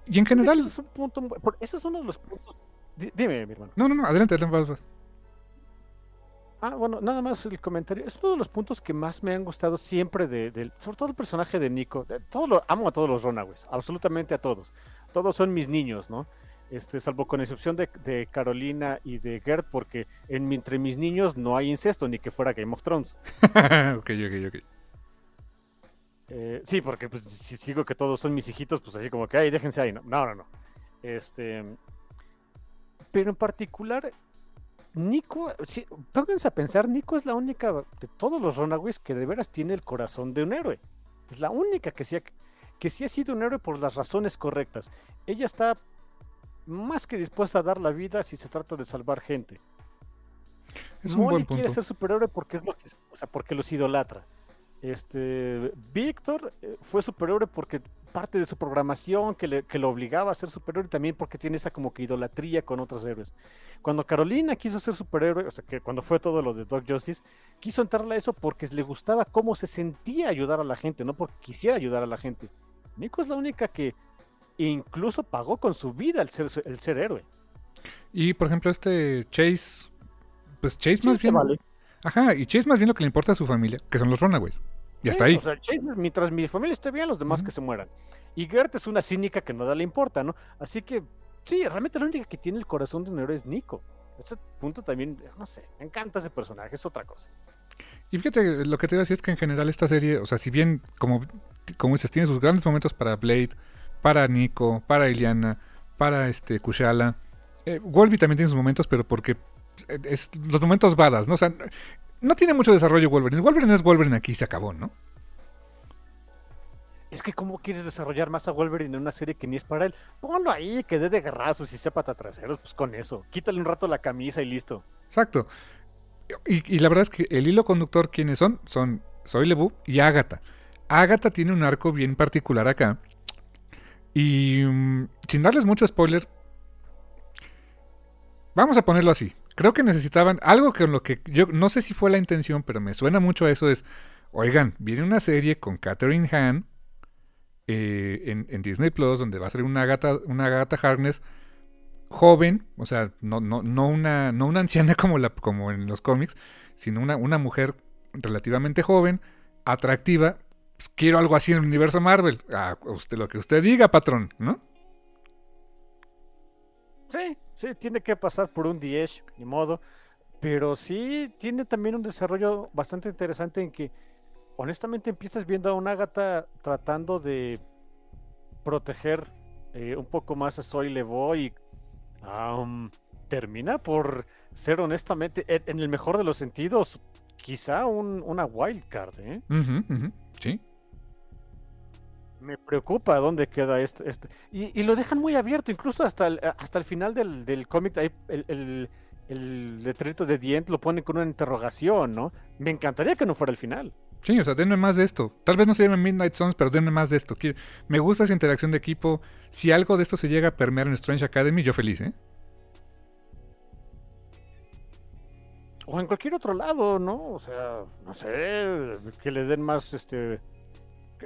Y en general... Ese es, un punto, ese es uno de los puntos... Dime, mi hermano. No, no, no, adelante, adelante, vas, Ah, bueno, nada más el comentario. Es uno de los puntos que más me han gustado siempre de, sobre todo el personaje de Nico. todo lo, amo a todos los Runaways, absolutamente a todos. Todos son mis niños, ¿no? Este, salvo con excepción de, Carolina y de Gert, porque entre mis niños no hay incesto, ni que fuera Game of Thrones. (laughs) ok, ok, ok. Eh, sí, porque pues, si sigo que todos son mis hijitos, pues así como que, ay, déjense ahí. No, no, no. no. Este, pero en particular, Nico, sí, pónganse a pensar, Nico es la única de todos los Runaways que de veras tiene el corazón de un héroe. Es la única que sí, ha, que sí ha sido un héroe por las razones correctas. Ella está más que dispuesta a dar la vida si se trata de salvar gente. Es un buen punto. quiere ser superhéroe porque es lo que, o sea, porque los idolatra. Este, Víctor eh, fue superhéroe porque parte de su programación que, le, que lo obligaba a ser superhéroe y también porque tiene esa como que idolatría con otros héroes. Cuando Carolina quiso ser superhéroe, o sea, que cuando fue todo lo de Doc Justice, quiso entrarle a eso porque le gustaba cómo se sentía ayudar a la gente, no porque quisiera ayudar a la gente. Nico es la única que incluso pagó con su vida el ser, el ser héroe. Y por ejemplo, este Chase, pues Chase más bien. Ajá, y Chase más bien lo que le importa a su familia, que son los Runaways. Y hasta ahí. O sea, Chase es mientras mi familia esté bien, los demás que se mueran. Y Gert es una cínica que no da le importa, ¿no? Así que, sí, realmente la única que tiene el corazón de un héroe es Nico. Ese punto también, no sé, me encanta ese personaje, es otra cosa. Y fíjate, lo que te iba a decir es que en general esta serie, o sea, si bien, como, como dices, tiene sus grandes momentos para Blade, para Nico, para Iliana, para este Kushala. Eh, Wolby también tiene sus momentos, pero porque es los momentos badas, ¿no? O sea, no tiene mucho desarrollo Wolverine. Wolverine es Wolverine aquí se acabó, ¿no? Es que cómo quieres desarrollar más a Wolverine en una serie que ni es para él. Póngalo ahí, que dé de garrazos y sepa traseros, pues con eso. Quítale un rato la camisa y listo. Exacto. Y, la verdad es que el hilo conductor, ¿quiénes son? Son Soy Lebu y Agatha. Agatha tiene un arco bien particular acá y mm, sin darles mucho spoiler, vamos a ponerlo así. Creo que necesitaban algo con lo que yo no sé si fue la intención, pero me suena mucho a eso es, oigan, viene una serie con Catherine Hahn eh, en, Disney Plus donde va a ser una gata, una gata Harness joven, o sea, no, no, no, una, no una anciana (laughs) como, la, como en los cómics, sino una, una mujer relativamente joven, atractiva, pues, quiero algo así en el universo Marvel. Ah, usted, lo que usted diga, patrón, ¿no? Sí, tiene que pasar por un 10, ni modo. Pero sí tiene también un desarrollo bastante interesante en que, honestamente, empiezas viendo a una gata tratando de proteger eh, un poco más a Soy y termina por ser, honestamente, en, el mejor de los sentidos, quizá un, una wildcard, ¿eh? Sí me preocupa dónde queda este. este. Y, lo dejan muy abierto, incluso hasta el, hasta el final del, del cómic, el, el, el, letrerito de Dient lo pone con una interrogación, ¿no? Me encantaría que no fuera el final. Sí, o sea, denme más de esto. Tal vez no se llame Midnight Suns, pero denme más de esto. Me gusta esa interacción de equipo. Si algo de esto se llega a permear en Strange Academy, yo feliz, ¿eh? O en cualquier otro lado, ¿no? O sea, no sé, que le den más este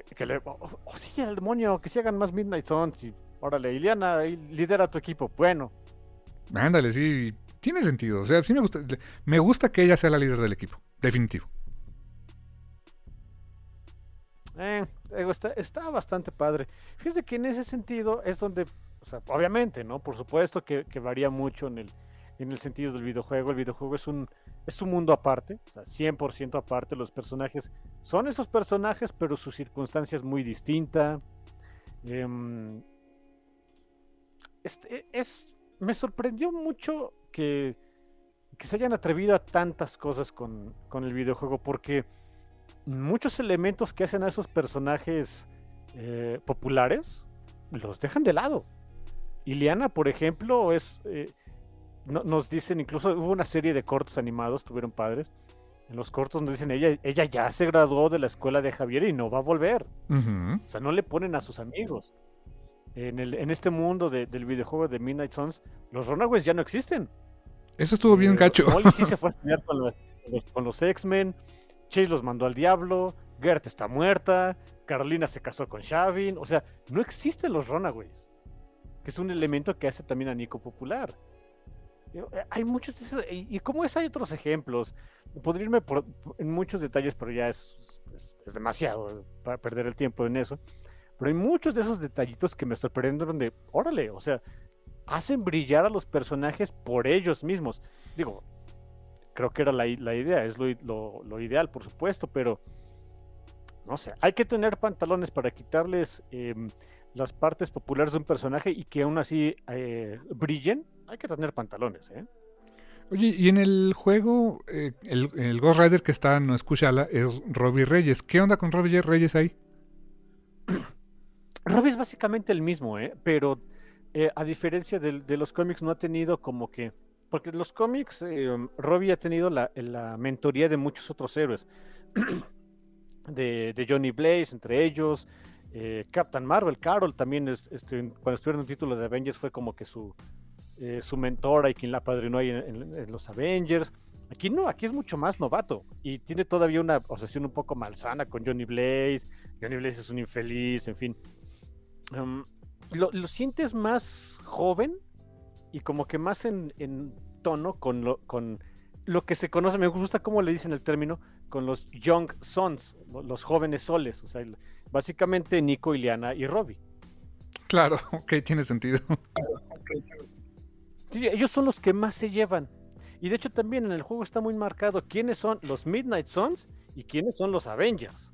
que, le. Oh, oh, sí, al demonio, que se hagan más Midnight Suns. Y, órale, Iliana, lidera tu equipo. Bueno. Ándale, sí, tiene sentido. O sea, sí me gusta. Me gusta que ella sea la líder del equipo. Definitivo. Eh, está, está, bastante padre. Fíjese que en ese sentido es donde, o sea, obviamente, ¿no? Por supuesto que, que varía mucho en el, en el sentido del videojuego. El videojuego es un, es un mundo aparte, o sea, 100% aparte. Los personajes son esos personajes, pero su circunstancia es muy distinta. Em, este, es, me sorprendió mucho que, que, se hayan atrevido a tantas cosas con, con, el videojuego, porque muchos elementos que hacen a esos personajes eh, populares los dejan de lado. Iliana, por ejemplo, es... Eh, nos dicen, incluso hubo una serie de cortos animados, tuvieron padres. En los cortos nos dicen, ella, ella ya se graduó de la escuela de Javier y no va a volver. O sea, no le ponen a sus amigos. En, el, en este mundo del videojuego de Midnight Suns, los Runaways ya no existen. Eso estuvo bien eh, gacho. Molly sí (laughs) se fue a estudiar con los, con los X-Men. Chase los mandó al diablo. Gert está muerta. Carolina se casó con Shavin. O sea, no existen los Runaways. que es un elemento que hace también a Nico popular. Eh, hay muchos de esos, y como es, hay otros ejemplos. Podría irme por, en muchos detalles, pero ya es, es, demasiado para perder el tiempo en eso. Pero hay muchos de esos detallitos que me sorprendieron de, órale, o sea, hacen brillar a los personajes por ellos mismos. Digo, creo que era la, la idea, es lo, lo, ideal, por supuesto, pero no sé, hay que tener pantalones para quitarles em, las partes populares de un personaje y que aún así eh, brillen. Hay que tener pantalones, ¿eh? Oye, y en el juego, eh, el, el, Ghost Rider que está no escuchala es Robbie Reyes. ¿Qué onda con Robbie Reyes ahí? (clears throat) Robbie es básicamente el mismo, ¿eh? Pero eh, a diferencia de, de, los cómics, no ha tenido como que porque en los cómics, eh, Robbie ha tenido la, mentoría de muchos otros héroes. (clears throat) de, Johnny Blaze, entre ellos. Eh, Captain Marvel, Carol también, este, cuando estuvieron en el título de Avengers, fue como que su, eh, su mentora y quien la padrinó ahí en, los Avengers. Aquí no, aquí es mucho más novato y tiene todavía una obsesión un poco malsana con Johnny Blaze. Johnny Blaze es un infeliz, en fin. Um, lo, lo, sientes más joven y como que más en, tono con lo, con lo que se conoce, me gusta cómo le dicen el término, con los Young Sons, los jóvenes soles, o sea, básicamente Nico, Ileana y Robbie. Claro, (laughs) ok, tiene sentido. Ellos son los que más se llevan. Y de hecho también en el juego está muy marcado quiénes son los Midnight Sons y quiénes son los Avengers.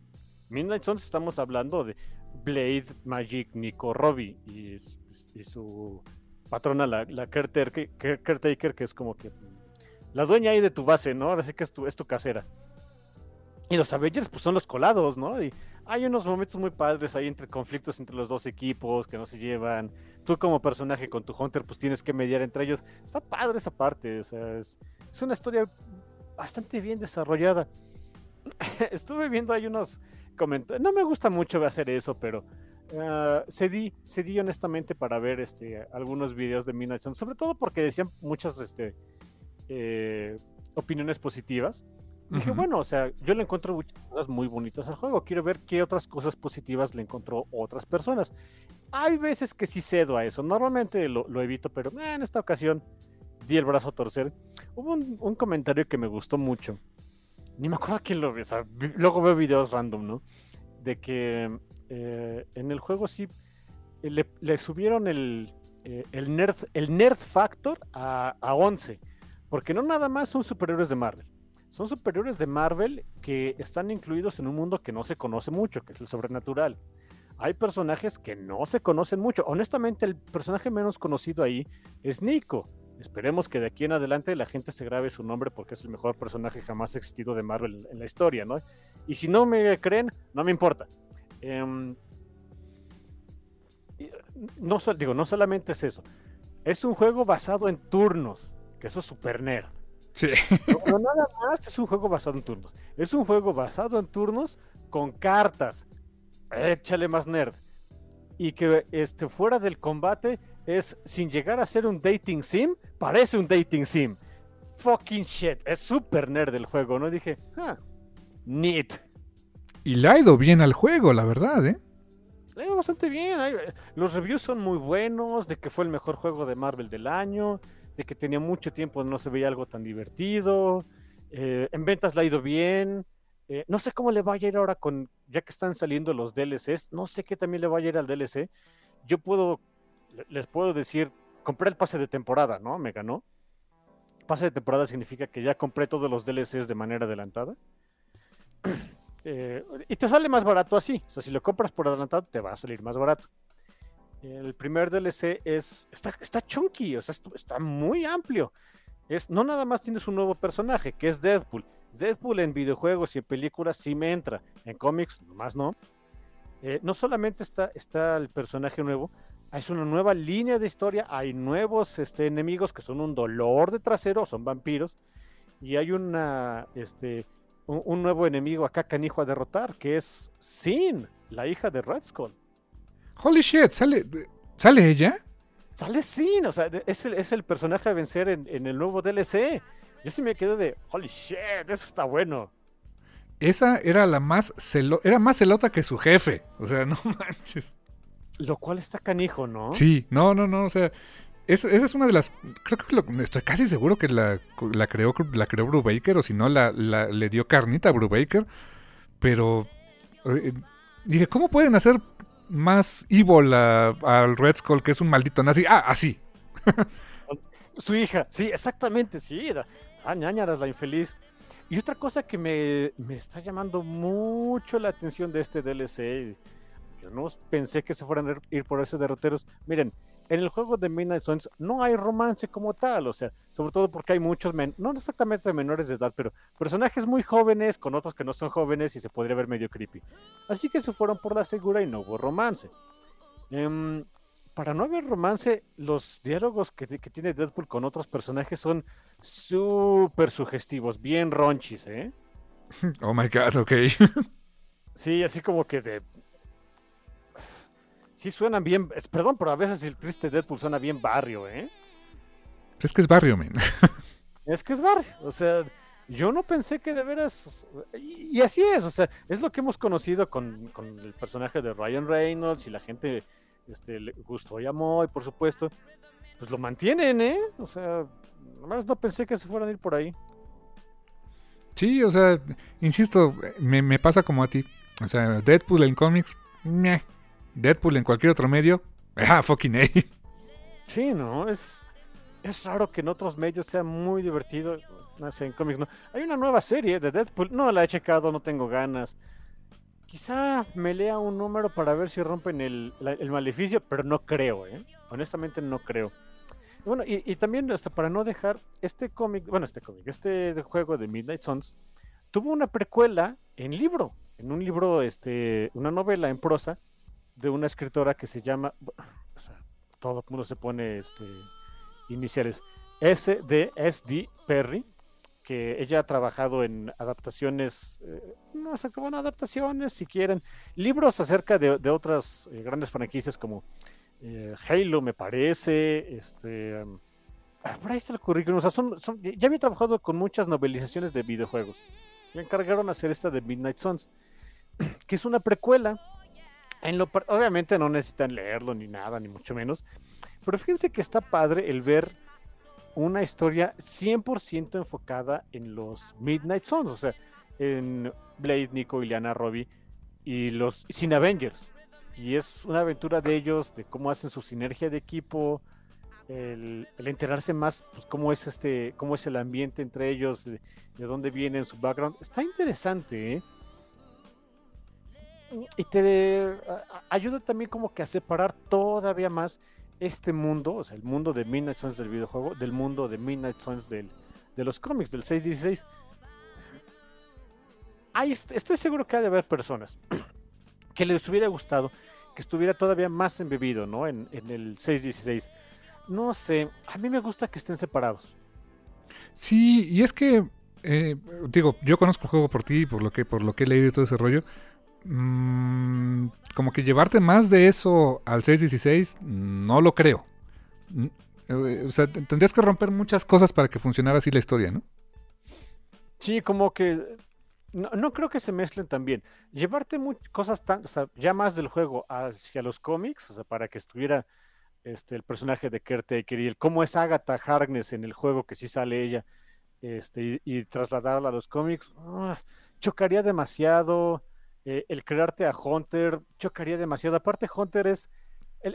Midnight Sons estamos hablando de Blade, Magic, Nico, Robbie y su patrona, la, la caretaker, que es como que la dueña ahí de tu base, ¿no? Ahora sí que es tu, es tu casera. Y los Avengers, pues son los colados, ¿no? Y hay unos momentos muy padres ahí entre conflictos entre los dos equipos que no se llevan. Tú como personaje con tu Hunter, pues tienes que mediar entre ellos. Está padre esa parte, o sea, es, es una historia bastante bien desarrollada. (laughs) Estuve viendo ahí unos comentarios. No me gusta mucho hacer eso, pero Uh, cedí, cedí honestamente para ver este, algunos videos de Midnight sobre todo porque decían muchas este, eh, opiniones positivas. Dije, bueno, o sea, yo le encuentro muchas cosas muy bonitas al juego. Quiero ver qué otras cosas positivas le encontró otras personas. Hay veces que sí cedo a eso. Normalmente lo, evito, pero eh, en esta ocasión di el brazo a torcer. Hubo un, comentario que me gustó mucho. Ni me acuerdo quién lo ve. O sea, luego veo videos random, ¿no? De que eh, en el juego sí eh, le, subieron el, eh, el, nerd, el nerd factor a, 11. Porque no nada más son superiores de Marvel. Son superiores de Marvel que están incluidos en un mundo que no se conoce mucho, que es el sobrenatural. Hay personajes que no se conocen mucho. Honestamente, el personaje menos conocido ahí es Nico. Esperemos que de aquí en adelante la gente se grabe su nombre porque es el mejor personaje jamás existido de Marvel en la historia, ¿no? Y si no me creen, no me importa. Em, no, digo, no solamente es eso. Es un juego basado en turnos, que eso es super nerd. Sí. No, nada más es un juego basado en turnos. Es un juego basado en turnos con cartas. Échale más nerd. Y que este, fuera del combate es, sin llegar a ser un dating sim, parece un dating sim. Fucking shit. Es super nerd el juego, ¿no? Dije, ah, neat. Y le ha ido bien al juego, la verdad, ¿eh? Le ha ido bastante bien. Los reviews son muy buenos, de que fue el mejor juego de Marvel del año, de que tenía mucho tiempo no se veía algo tan divertido. Eh, en ventas le ha ido bien. Eh, no sé cómo le vaya a ir ahora con, ya que están saliendo los DLCs, no sé qué también le vaya a ir al DLC. Yo puedo, les puedo decir, compré el pase de temporada, ¿no? Me ganó. Pase de temporada significa que ya compré todos los DLCs de manera adelantada. (clears throat) Eh, y te sale más barato así. O sea, si lo compras por adelantado, te va a salir más barato. El primer DLC es. Está, está chunky, o sea, está muy amplio. Es, no nada más tienes un nuevo personaje, que es Deadpool. Deadpool en videojuegos y en películas sí me entra. En cómics, más no. Eh, no solamente está, está el personaje nuevo, hay una nueva línea de historia, hay nuevos este, enemigos que son un dolor de trasero, son vampiros, y hay una este, un, nuevo enemigo acá canijo a derrotar, que es Sin, la hija de Red Skull. Holy shit, ¿sale, ¿sale ella? Sale Sin, o sea, es el, es el personaje a vencer en, el nuevo DLC. Yo sí me quedé de, holy shit, eso está bueno. Esa era la más era más celota que su jefe. O sea, (laughs) no manches. Lo cual está canijo, ¿no? Sí, no, no, no, o sea, esa es una de las, creo que lo, estoy casi seguro que la, la creó la creó Brubaker o si no la, la, le dio carnita a Brubaker, pero eh, dije, ¿cómo pueden hacer más evil al Red Skull que es un maldito nazi? Ah, así. (laughs) Su hija, sí, exactamente, sí. Ah, ñañaras, la infeliz. Y otra cosa que me, me, está llamando mucho la atención de este DLC, yo no pensé que se fueran a ir por ese derroteros. Miren, en el juego de Midnight Suns no hay romance como tal, o sea, sobre todo porque hay muchos, no exactamente menores de edad, pero personajes muy jóvenes con otros que no son jóvenes y se podría ver medio creepy. Así que se fueron por la segura y no hubo romance. Em, para no haber romance, los diálogos que, tiene Deadpool con otros personajes son súper sugestivos, bien ronchis, ¿eh? (laughs) Oh my god, ok. sí, así como que de sí suenan bien. Perdón, pero a veces el triste Deadpool suena bien barrio, ¿eh? Es que es barrio, man. es que es barrio. O sea, yo no pensé que de veras. Y, así es, o sea, es lo que hemos conocido con, el personaje de Ryan Reynolds y la gente este, le gustó y amó, y por supuesto, pues lo mantienen, ¿eh? O sea, nomás no pensé que se fueran a ir por ahí. Sí, o sea, insisto, me, me pasa como a ti. O sea, Deadpool en cómics, meh Deadpool en cualquier otro medio, (laughs) ah, fucking A. Sí, no, es, es raro que en otros medios sea muy divertido. No sé, en cómics no. Hay una nueva serie de Deadpool, no la he checado, no tengo ganas. Quizá me lea un número para ver si rompen el, maleficio, pero no creo, ¿eh? Honestamente no creo. Bueno, y, también hasta para no dejar este cómic, bueno, este cómic, este juego de Midnight Suns, tuvo una precuela en libro, en un libro, este, una novela en prosa, de una escritora que se llama, todo el mundo se pone este, iniciales, S.D.S.D. Perry, que ella ha trabajado en adaptaciones, eh, no exacto, bueno, adaptaciones si quieren, libros acerca de, otras eh, grandes franquicias como eh, Halo, me parece, este... Ah, por ahí está el currículum. O sea, son, ya había trabajado con muchas novelizaciones de videojuegos. Le encargaron hacer esta de Midnight Suns, (clears throat) que es una precuela obviamente no necesitan leerlo ni nada, ni mucho menos. Pero fíjense que está padre el ver una historia 100% enfocada en los Midnight Suns, o sea, en Blade, Nico, Ileana, Robbie y los sin Avengers. Y es una aventura de ellos, de cómo hacen su sinergia de equipo, el, enterarse más, pues cómo es este, cómo es el ambiente entre ellos, de, de dónde vienen, su background. Está interesante, ¿eh? Y te ayuda también como que a separar todavía más este mundo, o sea, el mundo de Midnight Suns del videojuego, del mundo de Midnight Suns del, de los cómics, del 616. Ahí estoy seguro que ha de haber personas (clears throat) que les hubiera gustado que estuviera todavía más embebido, ¿no? En, el 616. No sé, a mí me gusta que estén separados. Sí, y es que, eh, digo, yo conozco el juego por ti, por lo que, por lo que he leído y todo ese rollo. Mm, como que llevarte más de eso al 616, no lo creo. Eh, o sea, tendrías que romper muchas cosas para que funcionara así la historia, ¿no? Sí, como que no, creo que se mezclen también. Llevarte cosas tan, ya más del juego hacia los cómics, o sea, para que estuviera este, el personaje de Caretaker y el cómo es Agatha Harkness en el juego, que sí sale ella, este, y, trasladarla a los cómics, chocaría demasiado. Eh, el crearte a Hunter chocaría demasiado. Aparte, Hunter es.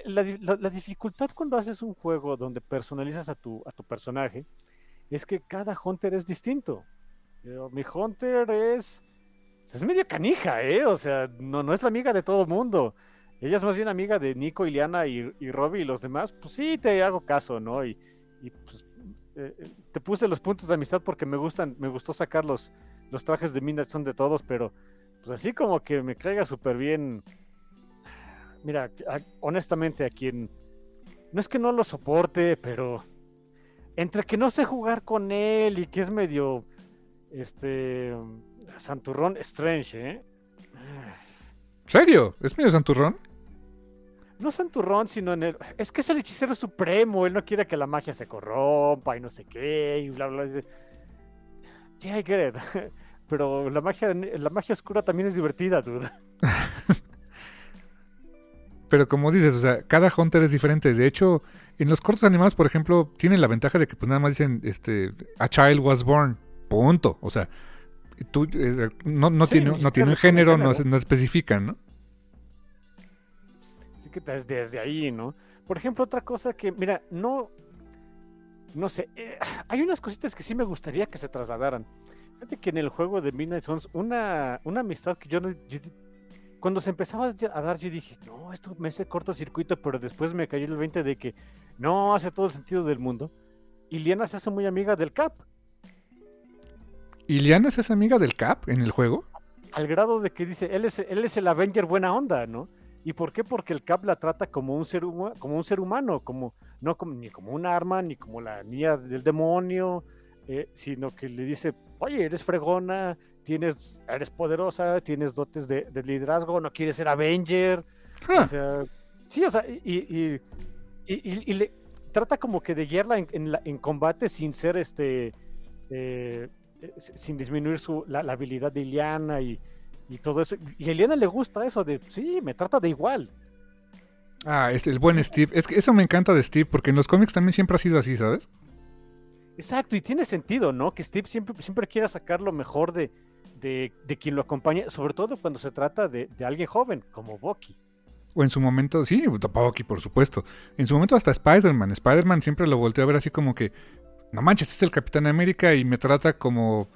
la, dificultad cuando haces un juego donde personalizas a tu, a tu personaje es que cada Hunter es distinto. mi Hunter es. Es medio canija, ¿eh? O sea, no, no es la amiga de todo el mundo. Ella es más bien amiga de Nico, Iliana y, y Robbie y los demás. Pues sí, te hago caso, ¿no? Y, pues, eh, eh, te puse los puntos de amistad porque me gustan, me gustó sacar los, los trajes de Midnight son de todos, pero pues así como que me caiga súper bien. Mira, honestamente a quien... No es que no lo soporte, pero... Entre que no sé jugar con él y que es medio... Este... Santurrón Strange, ¿eh? ¿Serio? ¿Es medio Santurrón? No Santurrón, sino en el... Es que es el hechicero supremo, él no quiere que la magia se corrompa y no sé qué, y bla, bla. Yeah, I get it. (laughs) Pero la magia, la magia oscura también es divertida, dude. (laughs) Pero como dices, o sea, cada Hunter es diferente. De hecho, en los cortos animados, por ejemplo, tienen la ventaja de que pues nada más dicen, este, a child was born, punto. O sea, tú, eh, no, no Sí, tiene, no tiene un género, no, no especifican, ¿no? Así que desde, desde ahí, ¿no? Por ejemplo, otra cosa que, mira, no. No sé, eh, hay unas cositas que sí me gustaría que se trasladaran. Fíjate que en el juego de Midnight Suns, una, una amistad que yo no. yo cuando se empezaba a dar, yo dije, no, esto me hace cortocircuito, pero después me cayó el 20 de que no hace todo el sentido del mundo. Y Liana se hace muy amiga del Cap, ¿Y Liana es esa amiga del Cap en el juego? al grado de que dice, él es, él es el Avenger buena onda, ¿no? ¿Y por qué? Porque el Cap la trata como un ser, como un ser humano, como, no como, ni como un arma, ni como la niña del demonio, eh, sino que le dice, oye, eres fregona, tienes, eres poderosa, tienes dotes de, de liderazgo, no quieres ser Avenger. O sea, sí, o sea, y, y- y- y- y le trata como que de guiarla en, en la- en combate sin ser este, eh, eh, sin disminuir su, la, la habilidad de Iliana y, y todo eso. Y a Iliana le gusta eso de, sí, me trata de igual. ah, es el buen Steve. Es que eso me encanta de Steve, porque en los cómics también siempre ha sido así, ¿sabes? Exacto, y tiene sentido, ¿no? Que Steve siempre, siempre quiera sacar lo mejor de, de, de quien lo acompaña, sobre todo cuando se trata de, de alguien joven, como Bucky. O en su momento, sí, Bucky, por supuesto. En su momento hasta Spider-Man. Spider-Man siempre lo volteó a ver así como que, no manches, es el Capitán América y me trata como,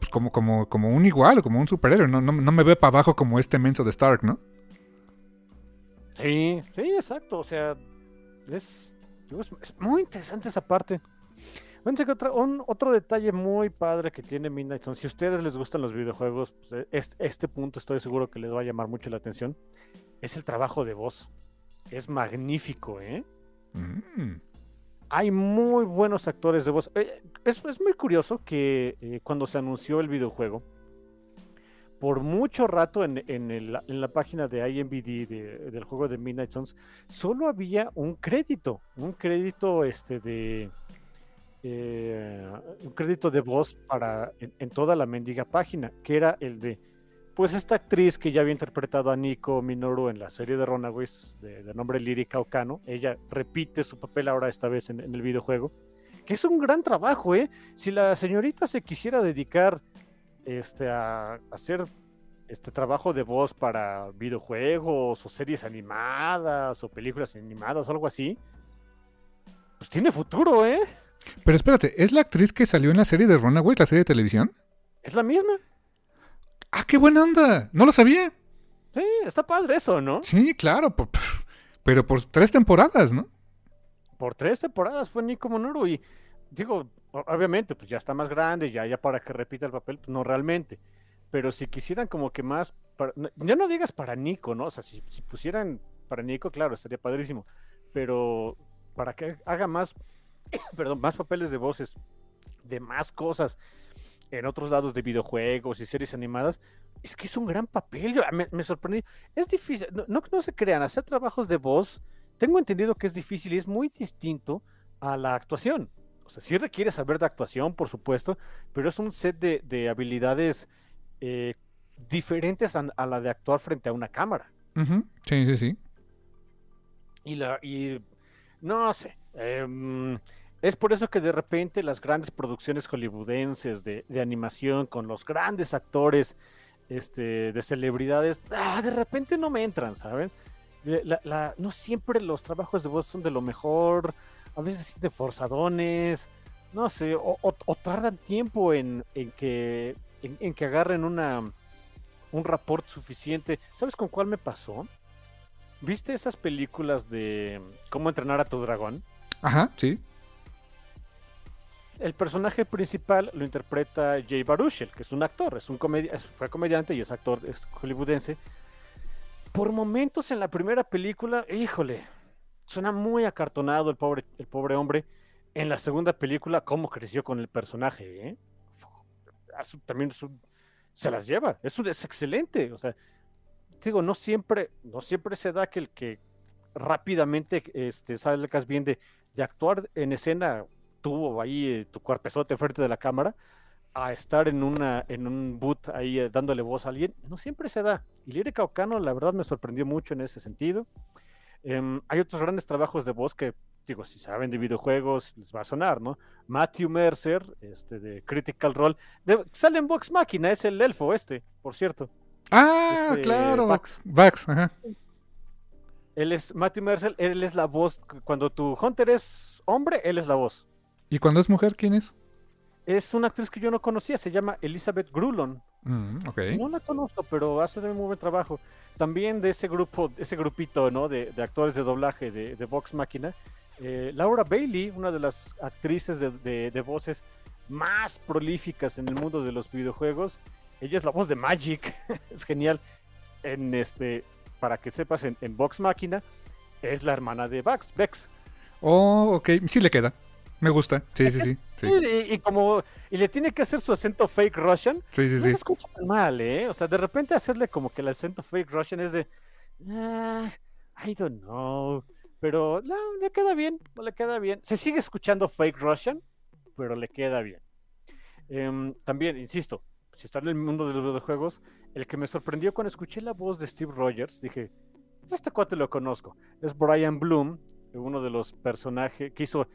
pues como, como, como un igual, como un superhéroe. No, no, no me ve para abajo como este menso de Stark, ¿no? Sí, sí, exacto. O sea, es, es muy interesante esa parte. Fíjense que un- otro detalle muy padre que tiene Midnight Sun, si a ustedes les gustan los videojuegos, pues, eh, este, este punto estoy seguro que les va a llamar mucho la atención, es el trabajo de voz. Es magnífico, ¿eh? Mm. Hay muy buenos actores de voz. Eh, es, es muy curioso que eh, cuando se anunció el videojuego, por mucho rato en, en el- en la página de IMBD de- del juego de Midnight Suns, solo había un crédito, un crédito este de eh, un crédito de voz para en, toda la mendiga página, que era el de pues esta actriz que ya había interpretado a Nico Minoru en la serie de Runaways de, de nombre Lírica Okano, ella repite su papel ahora esta vez en, el videojuego, que es un gran trabajo, ¿eh? Si la señorita se quisiera dedicar este, a hacer este trabajo de voz para videojuegos o series animadas o películas animadas o algo así, pues tiene futuro, ¿eh? Pero espérate, ¿es la actriz que salió en la serie de Runaways, la serie de televisión? Es la misma. ¡Ah, qué buena onda! No lo sabía. Sí, está padre eso, ¿no? Sí, claro, por- pero por tres temporadas, ¿no? Por tres temporadas fue Nico Minoru y digo, obviamente, pues ya está más grande, ya, ya para que repita el papel, pues no realmente. Pero si quisieran como que más, para- ya no digas para Nico, ¿no? O sea, si, si pusieran para Nico, claro, estaría padrísimo. Pero para que haga más, (coughs) perdón, más papeles de voces, de más cosas en otros lados de videojuegos y series animadas, es que es un gran papel. Yo, me, me sorprendí. Es difícil, no, no, no se crean, hacer trabajos de voz, tengo entendido que es difícil y es muy distinto a la actuación. O sea, sí requiere saber de actuación, por supuesto, pero es un set de, de habilidades eh, diferentes a, a la de actuar frente a una cámara. Sí, sí, sí. Y, la, y no sé. em, es por eso que de repente las grandes producciones hollywoodenses de, animación con los grandes actores este, de celebridades, ah, de repente no me entran, ¿sabes? De- la- no siempre los trabajos de voz son de lo mejor, a veces se sienten forzadones, no sé, o, o- o tardan tiempo en, que, en que agarren una, un rapport suficiente. ¿Sabes con cuál me pasó? ¿Viste esas películas de cómo entrenar a tu dragón? Ajá, sí. El personaje principal lo interpreta Jay Baruchel, que es un actor, es un comedi fue comediante y es actor hollywoodense. Por momentos en la primera película, híjole, suena muy acartonado el pobre, el pobre hombre. En la segunda película, cómo creció con el personaje, ¿eh? También se las lleva, es, un- es excelente. O sea, digo, no siempre, no siempre se da que el que rápidamente este, bien de, de actuar en escena, tú ahí eh, tu cuerpezote frente de la cámara, a estar en, una, en un boot ahí eh, dándole voz a alguien, no siempre se da. Y Lírica Ocano, la verdad, me sorprendió mucho en ese sentido. Em, hay otros grandes trabajos de voz que, digo, si saben de videojuegos, les va a sonar, ¿no? Matthew Mercer, este, de Critical Role, de, sale en Vox Máquina, es el elfo este, por cierto. Ah, Este, claro. Vax. Vax, ajá. Él es Matthew Mercer, él es la voz, cuando tu Hunter es hombre, él es la voz. ¿Y cuando es mujer, quién es? Es una actriz que yo no conocía, se llama Elizabeth Grulon. Mm, ok. No la conozco, pero hace de muy buen trabajo. También de ese grupo, ese grupito, ¿no? De, de actores de doblaje de, de Vox Máquina. eh, Laura Bailey, una de las actrices de, de- de voces más prolíficas en el mundo de los videojuegos. Ella es la voz de Magic. (laughs) es genial. En este, para que sepas, en, en Vox Máquina es la hermana de Vax, Vex. Oh, ok. Sí le queda. Me gusta. Sí, sí, sí. Sí, Y, y como y le tiene que hacer su acento fake Russian, sí, sí. no sí. se escucha tan mal, ¿eh? O sea, de repente hacerle como que el acento fake Russian es de. "Ah, I don't know. Pero no, le queda bien, le queda bien. Se sigue escuchando fake Russian, pero le queda bien. Em, también, insisto, si está en el mundo de los videojuegos, el que me sorprendió cuando escuché la voz de Steve Rogers, dije, este cuate lo conozco. Es Brian Bloom, uno de los personajes que hizo,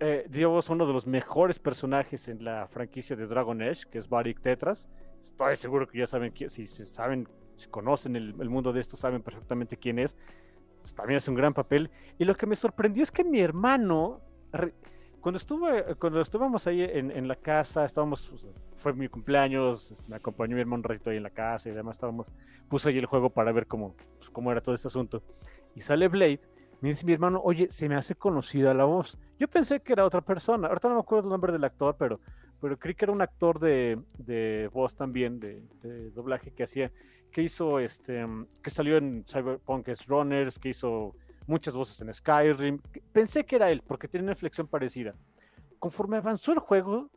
eh, a uno de los mejores personajes en la franquicia de Dragon Age, que es Barik Tetras. Estoy seguro que ya saben, si, si saben, si conocen el, mundo de esto, saben perfectamente quién es. Pues, También hace un gran papel. Y lo que me sorprendió es que mi hermano, cuando estuve, cuando estuvimos ahí en, en la casa, estábamos, pues, fue mi cumpleaños, este, me acompañó mi hermano un ratito ahí en la casa y además estábamos, puse ahí el juego para ver cómo, pues, cómo era todo este asunto. Y sale Blade, me mi hermano, oye, se me hace conocida la voz. Yo pensé que era otra persona, ahorita no me acuerdo el nombre del actor, pero, pero creí que era un actor de, de voz también, de, doblaje que hacía, que hizo este, que salió en Cyberpunk Runners, que hizo muchas voces en Skyrim. Pensé que era él, porque tiene una inflexión parecida. Conforme avanzó el juego,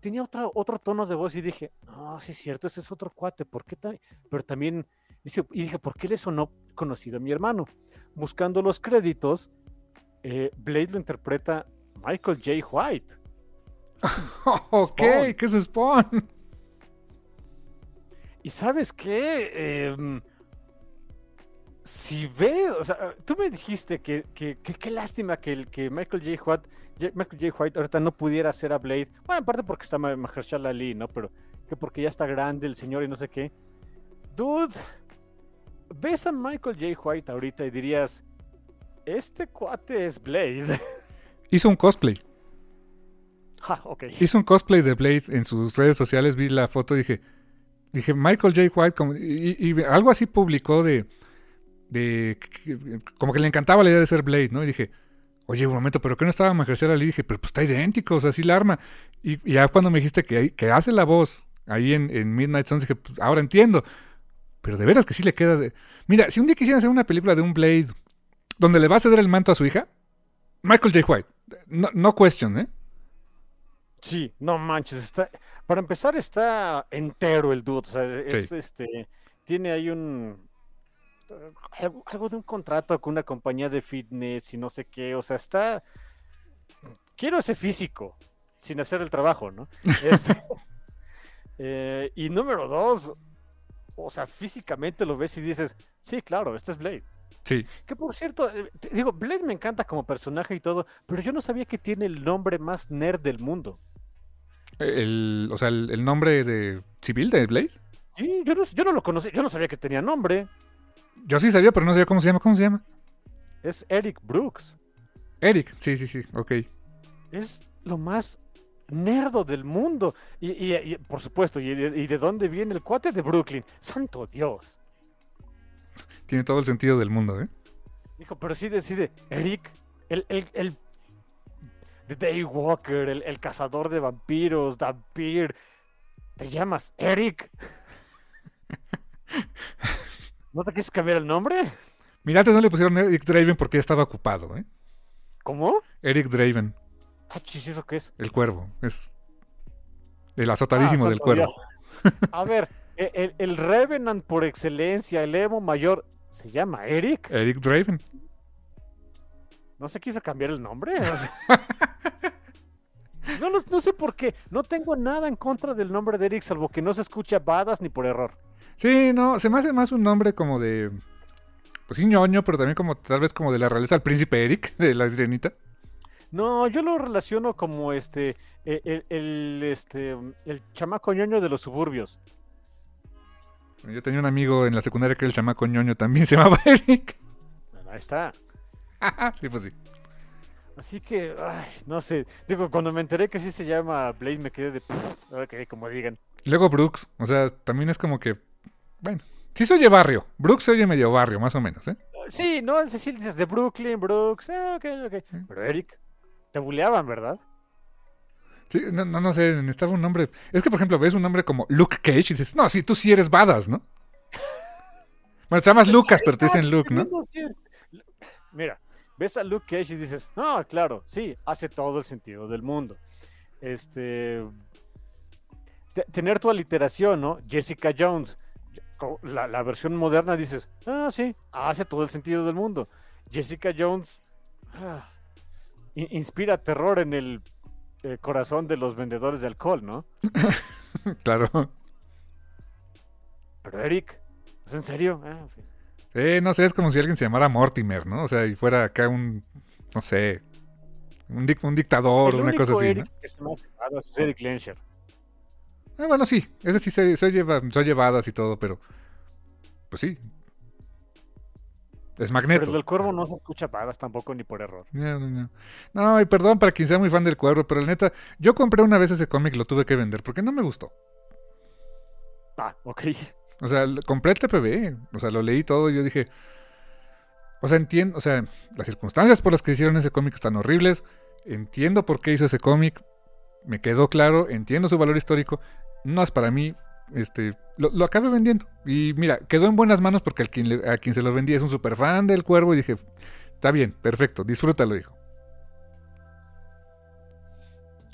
tenía otra, otro tono de voz y dije, no, sí es cierto, ese es otro cuate, ¿por qué ta-?" Pero también, dice, y dije, ¿por qué le sonó conocido a mi hermano? Buscando los créditos, eh, Blade lo interpreta Michael J. White. (laughs) ok, Spawn. ¿qué es Spawn? Y sabes qué, Em, si ves, o sea, tú me dijiste que, qué lástima que, el, que Michael J. White, J- Michael J. White ahorita no pudiera hacer a Blade. Bueno, en parte porque está Ma- Mahershala Ali, ¿no? Pero que porque ya está grande el señor y no sé qué. Dude, ves a Michael J. White ahorita y dirías, este cuate es Blade. (laughs) Hizo un cosplay. ja, ok. Hizo un cosplay de Blade en sus redes sociales. Vi la foto y dije, dije Michael J. White, como- y, y algo así publicó de, de, como que le encantaba la idea de ser Blade, ¿no? Y dije, oye, un momento, ¿pero qué no estaba Mahershala Ali? Dije, pero pues está idéntico, o sea, sí la arma. Y, y ya cuando me dijiste que, que hace la voz ahí en, en Midnight Suns, dije, pues ahora entiendo. Pero de veras que sí le queda de... Mira, si un día quisieran hacer una película de un Blade donde le va a ceder el manto a su hija, Michael J. White. No, no question, ¿eh? Sí, no manches, está, para empezar está entero el dude, o sea, es Sí. este, tiene ahí un, algo, algo de un contrato con una compañía de fitness y no sé qué, o sea, está, quiero ese físico, sin hacer el trabajo, ¿no? (laughs) Este, (laughs) eh, y número dos, o sea, físicamente lo ves y dices, sí, claro, este es Blade. Sí. Que por cierto, eh, digo, Blade me encanta como personaje y todo, pero yo no sabía que tiene el nombre más nerd del mundo. El, o sea, el, el nombre de civil de Blade. Sí, yo no, yo no lo conocí, yo no sabía que tenía nombre. Yo sí sabía, pero no sabía cómo se llama. ¿Cómo se llama? Es Eric Brooks. Eric. Sí, sí, sí. Ok. Es lo más nerdo del mundo. Y, y- y, por supuesto, y de, y de dónde viene el cuate de Brooklyn? Santo Dios. Tiene todo el sentido del mundo, ¿eh? Dijo, pero sí decide, Eric, el, el, el The Daywalker, el, el cazador de vampiros, Vampir. ¿Te llamas Eric? (laughs) ¿No te quieres cambiar el nombre? Mira, antes no le pusieron Eric Draven porque ya estaba ocupado, ¿eh? ¿Cómo? Eric Draven, Ah, chis, ¿eso qué es? el cuervo. Es el azotadísimo Ah, del santo cuervo. A ver, e- el, el Revenant por excelencia, el Emo mayor, ¿se llama Eric? Eric Draven. ¿No se quiso cambiar el nombre? O sea, (laughs) No, los- no sé por qué. No tengo nada en contra del nombre de Eric, salvo que no se escucha Badass ni por error. Sí, no, se me hace más un nombre como de. Pues sí, ñoño, pero también como tal vez como de la realeza al príncipe Eric, (laughs) de la sirenita. No, yo lo relaciono como este. El, el- este. El chamaco ñoño de los suburbios. Yo tenía un amigo en la secundaria que era el chamaco ñoño también, se llamaba (laughs) Eric. Bueno, ahí está. (laughs) sí, pues sí. Así que, ay, no sé. Digo, cuando me enteré que sí se llama Blade, me quedé de. "Pff, ok, como digan. Luego Brooks, o sea, también es como que. Bueno, sí se oye barrio. Brooks se oye medio barrio, más o menos, ¿eh? Sí, no, decir, dices de Brooklyn, Brooks. Ah, ok, ok. Pero Eric, te buleaban, ¿verdad? Sí, no, no, no sé, necesitaba un nombre. Es que, por ejemplo, ves un nombre como Luke Cage y dices, no, sí, tú sí eres badass, ¿no? (laughs) Bueno, te llamas Lucas, pero te dicen Luke, ¿no? Mira, ves a Luke Cage y dices, no, claro, sí, hace todo el sentido del mundo. Este. te- tener tu aliteración, ¿no? Jessica Jones. La, la versión moderna dices, ah, sí, hace todo el sentido del mundo. Jessica Jones ah, inspira terror en el eh, corazón de los vendedores de alcohol, ¿no? (laughs) Claro. Pero Eric, ¿es en serio? Ah, en fin. Eh, no sé, es como si alguien se llamara Mortimer, ¿no? O sea, y fuera acá un, no sé, un, dic- un dictador, El una cosa así, Eric ¿no? que se me hace es Eric Lensher. Ah, bueno, sí, ese sí se, badass y todo, pero, pues sí. Es Pero Magneto. el del cuervo no se escucha pagas tampoco ni por error. No, no, no. No, y perdón para quien sea muy fan del cuervo, pero la neta, yo compré una vez ese cómic y lo tuve que vender porque no me gustó. Ah, ok. O sea, compré el TPB, o sea, lo leí todo y yo dije, o sea, entiendo, o sea, las circunstancias por las que hicieron ese cómic están horribles, entiendo por qué hizo ese cómic, me quedó claro, entiendo su valor histórico, no es para mí, este, lo, lo acabé vendiendo. Y mira, quedó en buenas manos porque al quien le- a quien se lo vendí es un super fan del cuervo y dije, está bien, perfecto, disfrútalo, hijo.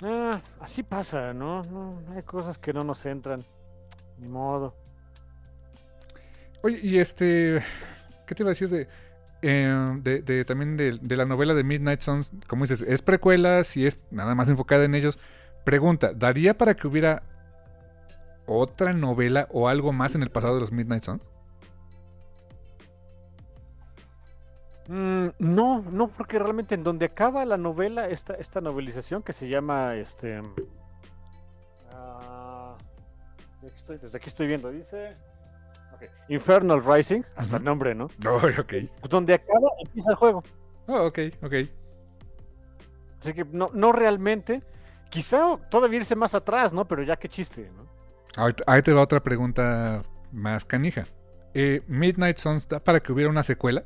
Ah, así pasa, ¿no? no hay cosas que no nos entran. Ni modo. Oye, y este, ¿qué te iba a decir de, eh, de, de- también de, de la novela de Midnight Suns? Como dices, es precuela, si es nada más enfocada en ellos. Pregunta, ¿daría para que hubiera otra novela o algo más en el pasado de los Midnight Suns? Mm, no, no, porque realmente en donde acaba la novela, esta, esta novelización que se llama este. ah, desde, aquí estoy, desde aquí estoy viendo, dice. Infernal Rising, hasta el nombre, ¿no? (laughs) Oh, ok. Donde acaba, empieza el juego. Oh, ok, ok. Así que no, no realmente. Quizá todavía irse más atrás, ¿no? Pero ya qué chiste, ¿no? Ahí te va otra pregunta más canija. Eh, ¿Midnight Suns da para que hubiera una secuela?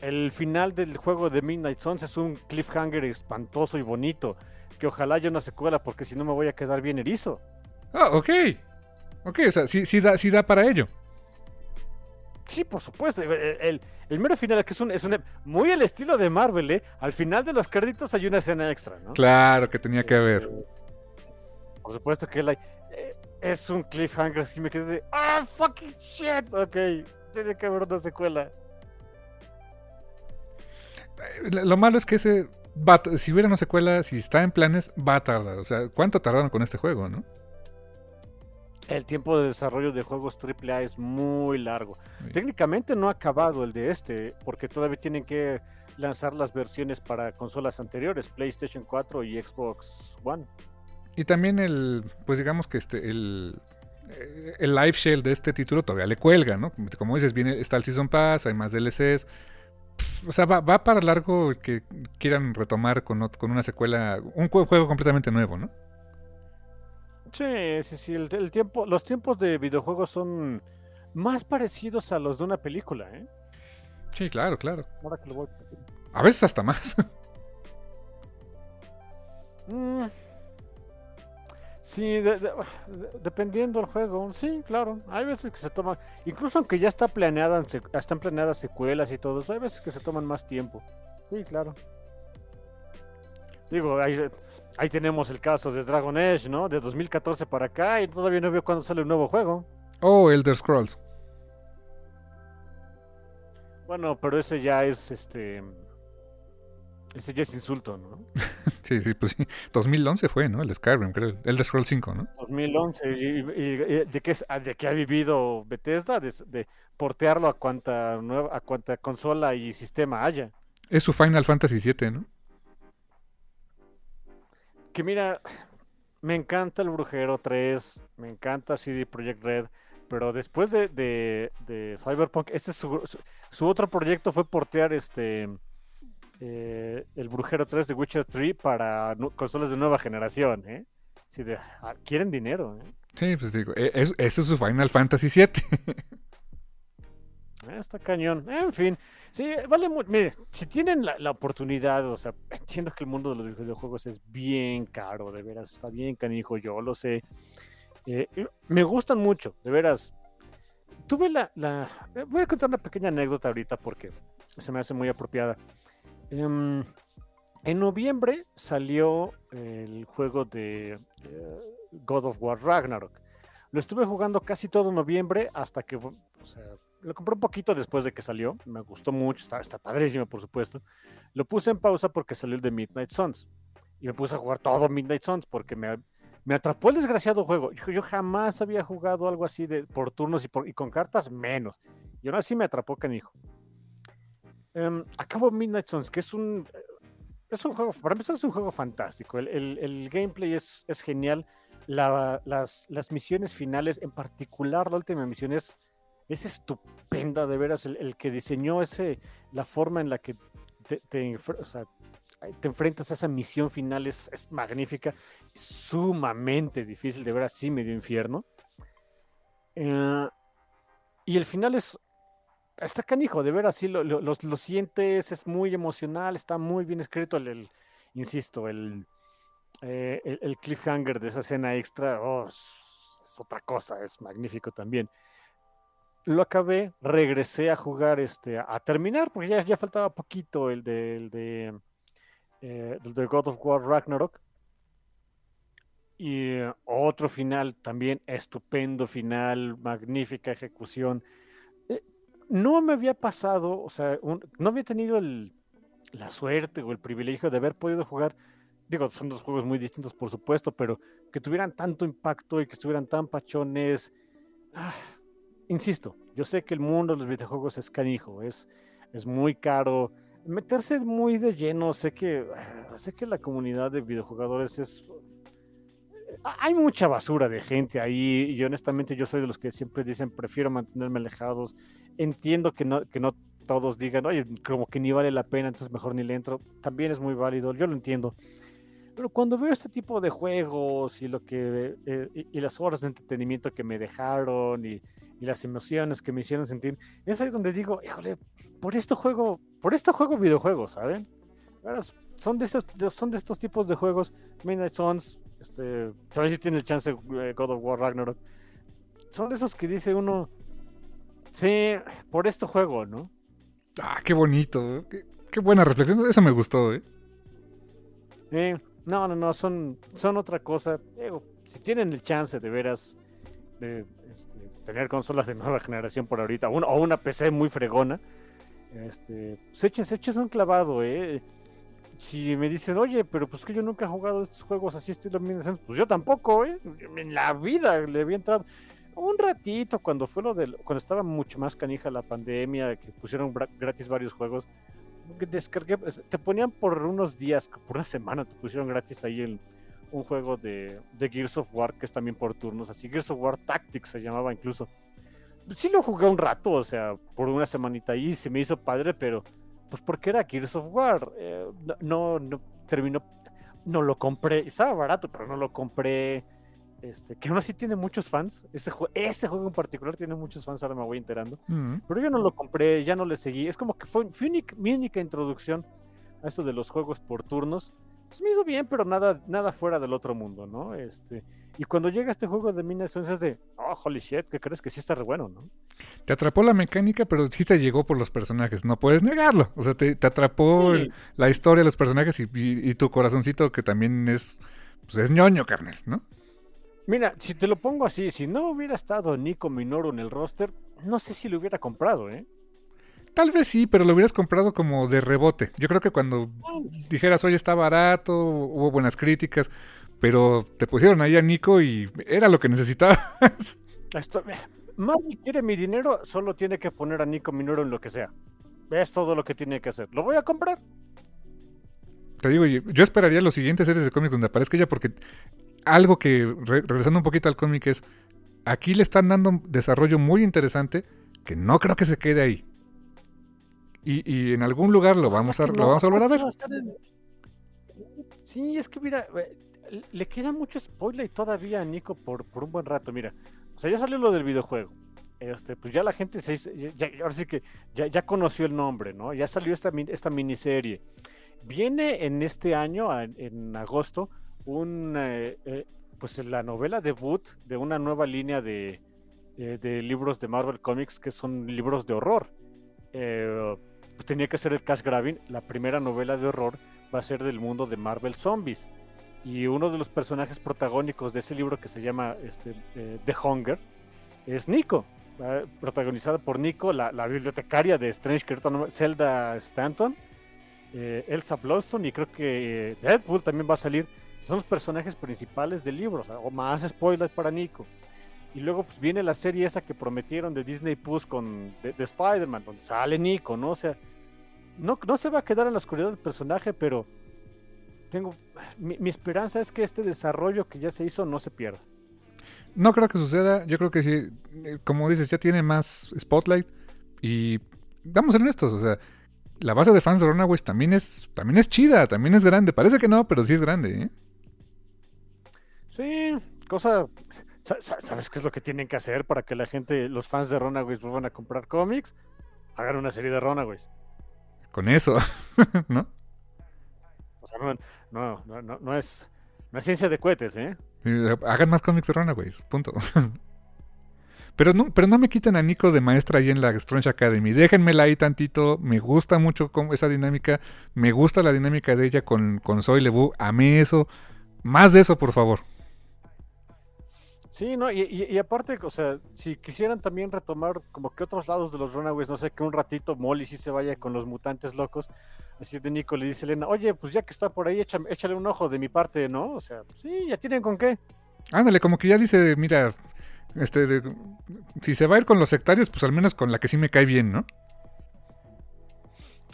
El final del juego de Midnight Suns es un cliffhanger espantoso y bonito. Que ojalá haya una secuela, porque si no me voy a quedar bien erizo. Oh, ok. Ok, o sea, sí, sí, da, sí da para ello. Sí, por supuesto. El, el- el mero final, que es un, es un. Muy al estilo de Marvel, ¿eh? Al final de los créditos hay una escena extra, ¿no? Claro que tenía que haber. Este, Por supuesto que eh, es un cliffhanger. Así me quedé de. ¡Ah, fucking shit! Ok, tiene que haber una secuela. Eh, Lo malo es que ese va si hubiera una secuela, si está en planes, va a tardar. O sea, ¿cuánto tardaron con este juego, no? El tiempo de desarrollo de juegos AAA es muy largo. Sí. Técnicamente no ha acabado el de este, porque todavía tienen que lanzar las versiones para consolas anteriores, PlayStation 4 y Xbox One. Y también el, pues digamos que este, el, eh, el live shell de este título todavía le cuelga, ¿no? Como dices, viene, está el Season Pass, hay más DLCs. O sea, va, va para largo que quieran retomar con, con una secuela, un jue- juego completamente nuevo, ¿no? Sí, sí, sí. El, el tiempo, los tiempos de videojuegos son más parecidos a los de una película, ¿eh? Sí, claro, claro. Ahora que lo voy A veces hasta más. (laughs) Mm. Sí, de- de- de- dependiendo del juego, sí, claro. Hay veces que se toman, incluso aunque ya está planeada, están planeadas secuelas y todo eso, hay veces que se toman más tiempo. Sí, claro. Digo, ahí, ahí tenemos el caso de Dragon Age, ¿no? De 2014 para acá y todavía no veo cuándo sale un nuevo juego. oh, Elder Scrolls. Bueno, pero ese ya es este. Ese ya es insulto, ¿no? (laughs) sí, sí, pues sí. 2011 fue, ¿no? El Skyrim, creo. El de Scroll 5, ¿no? 2011. ¿Y, y, de, qué, de qué ha vivido Bethesda? De, de, portearlo a cuanta, nueva, a cuanta consola y sistema haya. Es su Final Fantasy VII, ¿no? Que mira, me encanta el Brujero 3, me encanta CD Projekt Red, pero después de, de, de Cyberpunk, este es su, su, otro proyecto fue portear este eh, el Brujero 3 de Witcher 3 para consolas de nueva generación, ¿eh? Si de, ah, quieren dinero, ¿eh? Sí, pues digo, e, es, eso es su Final Fantasy VII. Eh, está cañón. En fin, sí, vale mucho. Mire, si tienen la, la, oportunidad, o sea, entiendo que el mundo de los videojuegos es bien caro, de veras, está bien canijo, yo lo sé. Eh, me gustan mucho, de veras. Tuve la, la, Voy a contar una pequeña anécdota ahorita porque se me hace muy apropiada. Um, en noviembre salió el juego de uh, God of War Ragnarok. Lo estuve jugando casi todo noviembre hasta que, lo compré un poquito después de que salió. Me gustó mucho, está, padrísimo, por supuesto. Lo puse en pausa porque salió el de Midnight Suns. Y me puse a jugar todo Midnight Suns porque me, atrapó el desgraciado juego. Yo, jamás había jugado algo así de, por turnos y, por, con cartas menos. Y aún así me atrapó canijo. Um, acabo Midnight Suns, que es un, es un juego, para empezar es un juego fantástico. El, el, gameplay es, es genial. La, las, las, misiones finales, en particular la última misión es, es estupenda, de veras. El, que diseñó ese, la forma en la que te, enfrentas a esa misión final es, es magnífica, sumamente difícil, de veras, sí medio infierno. Uh, y el final es está canijo, de ver así lo, sientes, es muy emocional, está muy bien escrito el, insisto, el, eh, el, el, cliffhanger de esa escena extra, oh, es, otra cosa, es magnífico también. Lo acabé, regresé a jugar, este, a, terminar, porque ya, faltaba poquito el de, eh, de God of War Ragnarok. Y uh, otro final también estupendo final, magnífica ejecución no me había pasado, o sea, no había tenido el, la suerte o el privilegio de haber podido jugar, digo, son dos juegos muy distintos por supuesto, pero que tuvieran tanto impacto y que estuvieran tan pachones. Ah, insisto, yo sé que el mundo de los videojuegos es canijo, es, es muy caro. Meterse muy de lleno, sé que, ah, sé que la comunidad de videojugadores es hay mucha basura de gente ahí y honestamente yo soy de los que siempre dicen prefiero mantenerme alejados. Entiendo que no, que no todos digan, oye, como que ni vale la pena, entonces mejor ni le entro. También es muy válido, yo lo entiendo. Pero cuando veo este tipo de juegos y lo que eh, y, y, las horas de entretenimiento que me dejaron y, y, las emociones que me hicieron sentir, es ahí donde digo, híjole, por esto juego, por esto juego videojuegos, ¿saben? Son de, estos, son de estos tipos de juegos, Midnight Suns, este, sabes si tiene el chance eh, God of War Ragnarok. Son de esos que dice uno, sí, por este juego, ¿no? Ah, qué bonito, qué, qué buena reflexión, eso me gustó, ¿eh? Sí, no, no, no, son, son otra cosa. Digo, si tienen el chance de veras de este, tener consolas de nueva generación por ahorita, o una, o una PC muy fregona, este, pues échense, échense un clavado, ¿eh? si me dicen, oye, pero pues que yo nunca he jugado estos juegos así estilo pues yo tampoco, ¿eh? En la vida le había entrado un ratito cuando fue lo del, cuando estaba mucho más canija la pandemia, que pusieron gratis varios juegos, descargué, pues, te ponían por unos días, por una semana, te pusieron gratis ahí el, un juego de, de Gears of War, que es también por turnos, así Gears of War Tactics se llamaba incluso. Sí lo jugué un rato, o sea, por una semanita ahí, se me hizo padre, pero pues porque era Gears of War. Eh, no, no, terminó, no lo compré, estaba barato, pero no lo compré. Este, que aún así tiene muchos fans. Ese, ese juego en particular tiene muchos fans, ahora me voy enterando. Mm. Pero yo no lo compré, ya no le seguí. Es como que fue, mi única introducción a eso de los juegos por turnos. Pues me hizo bien, pero nada, nada fuera del otro mundo, ¿no? Este, y cuando llega este juego de Minas es de, oh, holy shit, ¿qué crees que sí está re bueno, ¿no? Te atrapó la mecánica, pero sí te llegó por los personajes, no puedes negarlo. O sea, te, te atrapó sí. el, la historia los personajes y, y, y, tu corazoncito que también es, pues es ñoño, carnal, ¿no? Mira, si te lo pongo así, si no hubiera estado Nico Minoru en el roster, no sé si lo hubiera comprado, ¿eh? Tal vez sí, pero lo hubieras comprado como de rebote. Yo creo que cuando dijeras, oye, está barato, hubo buenas críticas, pero te pusieron ahí a Nico y era lo que necesitabas. (laughs) Esto, Marvel quiere mi dinero, solo tiene que poner a Nico Minero en lo que sea. Es todo lo que tiene que hacer. ¿Lo voy a comprar? Te digo, yo esperaría los siguientes series de cómics donde aparezca ella porque algo que, regresando un poquito al cómic, es aquí le están dando un desarrollo muy interesante que no creo que se quede ahí. Y, en algún lugar lo vamos a, lo vamos a volver a ver. Sí, es que mira, eh, le queda mucho spoiler todavía a Nico por, por un buen rato. Mira, o sea, ya salió lo del videojuego. Este, pues ya la gente se ya, ahora sí que ya, ya, conoció el nombre, ¿no? Ya salió esta, esta miniserie. Viene en este año, en, agosto, un, eh, eh, pues la novela debut de una nueva línea de, de, libros de Marvel Comics que son libros de horror. pues tenía que ser el Cash Graving. La primera novela de horror va a ser del mundo de Marvel Zombies. Y uno de los personajes protagónicos de ese libro que se llama este, The Hunger es Nico, protagonizada por Nico, la, bibliotecaria de Strange, que Zelda Stanton, eh, Elsa Blossom y creo que Deadpool también va a salir. Son los personajes principales del libro, o, más spoilers para Nico. Y luego pues, viene la serie esa que prometieron de Disney Plus con de, Spider-Man, donde sale Nico, ¿no? O sea, no, no se va a quedar en la oscuridad del personaje, pero tengo mi, mi esperanza es que este desarrollo que ya se hizo no se pierda. No creo que suceda. Yo creo que sí, eh, como dices, ya tiene más spotlight. Y vamos a ser honestos, o sea, la base de fans de Runaways también es, también es chida, también es grande. Parece que no, pero sí es grande, ¿eh? Sí, cosa. ¿Sabes qué es lo que tienen que hacer para que la gente, los fans de Runaways vuelvan a comprar cómics? Hagan una serie de Runaways. Con eso, (laughs) ¿no? O sea, no, no, no, no es, no es ciencia de cohetes, ¿eh? Hagan más cómics de Runaways, punto. (laughs) Pero no, pero no me quiten a Nico de maestra ahí en la Strange Academy. Déjenmela ahí tantito. Me gusta mucho esa dinámica. Me gusta la dinámica de ella con, con Soy Lebu. Amé eso. Más de eso, por favor. Sí, no, y, aparte, o sea, si quisieran también retomar como que otros lados de los Runaways, no sé, que un ratito Molly sí se vaya con los mutantes locos, así de Nico le dice Elena, oye, pues ya que está por ahí, échale, un ojo de mi parte, ¿no? O sea, sí, ya tienen con qué. Ándale, como que ya dice, mira, este, si se va a ir con los sectarios, pues al menos con la que sí me cae bien, ¿no?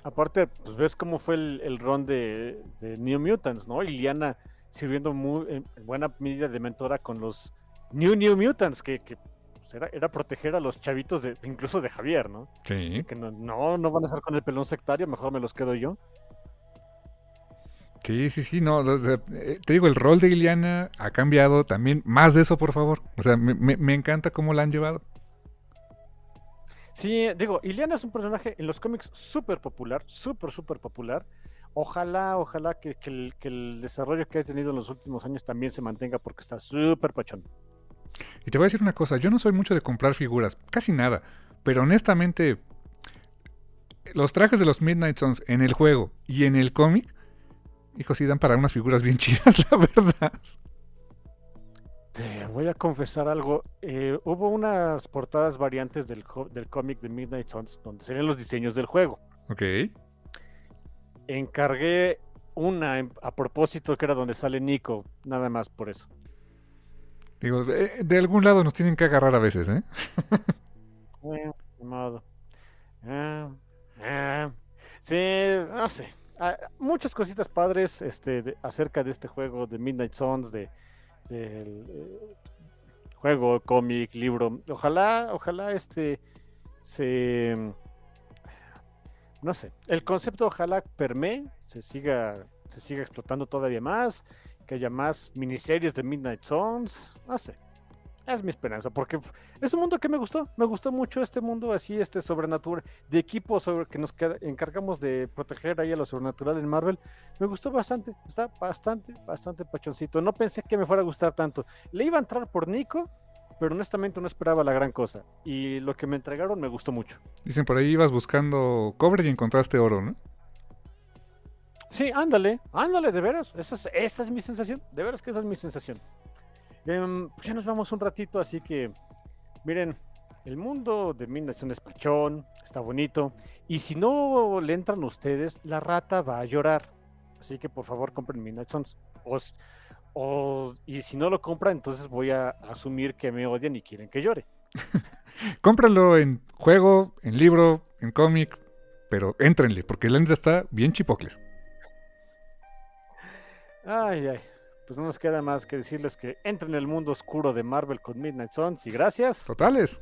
Aparte, pues ves cómo fue el, el ron de, New Mutants, ¿no? Y Liana sirviendo muy, en buena medida de mentora con los New New Mutants, que, pues, era, proteger a los chavitos, de, incluso de Javier, ¿no? Sí. Que no, no, van a estar con el pelón sectario, mejor me los quedo yo. Sí, sí, sí, no, eh, te digo, el rol de Iliana ha cambiado también. Más de eso, por favor. O sea, me, encanta cómo la han llevado. Sí, digo, Iliana es un personaje en los cómics súper popular, súper, súper popular. Ojalá, ojalá que, que, el, que, el, desarrollo que ha tenido en los últimos años también se mantenga porque está súper pachón. Y te voy a decir una cosa, yo no soy mucho de comprar figuras, casi nada, pero honestamente, los trajes de los Midnight Suns en el juego y en el cómic, hijo, sí dan para unas figuras bien (laughs) chidas, la verdad. Te voy a confesar algo. Eh, hubo unas portadas variantes del, del cómic de Midnight Suns donde se ven los diseños del juego. Ok. Encargué una a propósito que era donde sale Nico, nada más por eso. Digo, eh, de algún lado nos tienen que agarrar a veces, ¿eh? modo. Ah, ah. sí, no sé. Ah, muchas cositas padres este, acerca de este juego de Midnight Suns, de, del eh, juego, cómic, libro. Ojalá, ojalá este se no sé, el concepto ojalá permee, se siga, se siga explotando todavía más, que haya más miniseries de Midnight Suns, no sé. Es mi esperanza, porque es un mundo que me gustó, me gustó mucho este mundo así, este sobrenatural, de equipo sobre que nos encargamos de proteger ahí a lo sobrenatural en Marvel, me gustó bastante, está bastante, bastante pachoncito. No pensé que me fuera a gustar tanto. Le iba a entrar por Nico, pero honestamente no esperaba la gran cosa. Y lo que me entregaron me gustó mucho. Dicen por ahí ibas buscando cobre y encontraste oro, ¿no? Sí, ándale, ándale, de veras. Esa es, mi sensación. De veras que esa es mi sensación. Em, pues ya nos vamos un ratito, así que miren, el mundo de Midnight es pachón, está bonito. Y si no le entran ustedes, la rata va a llorar. Así que por favor compren Midnight Suns. O, y si no lo compran, entonces voy a asumir que me odian y quieren que llore. (laughs) Cómpralo en juego, en libro, en cómic, pero éntrenle, porque la neta está bien chipocles. Ay, ay. Pues no nos queda más que decirles que entren en el mundo oscuro de Marvel con Midnight Suns. Y gracias. Totales.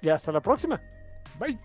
Y hasta la próxima. Bye.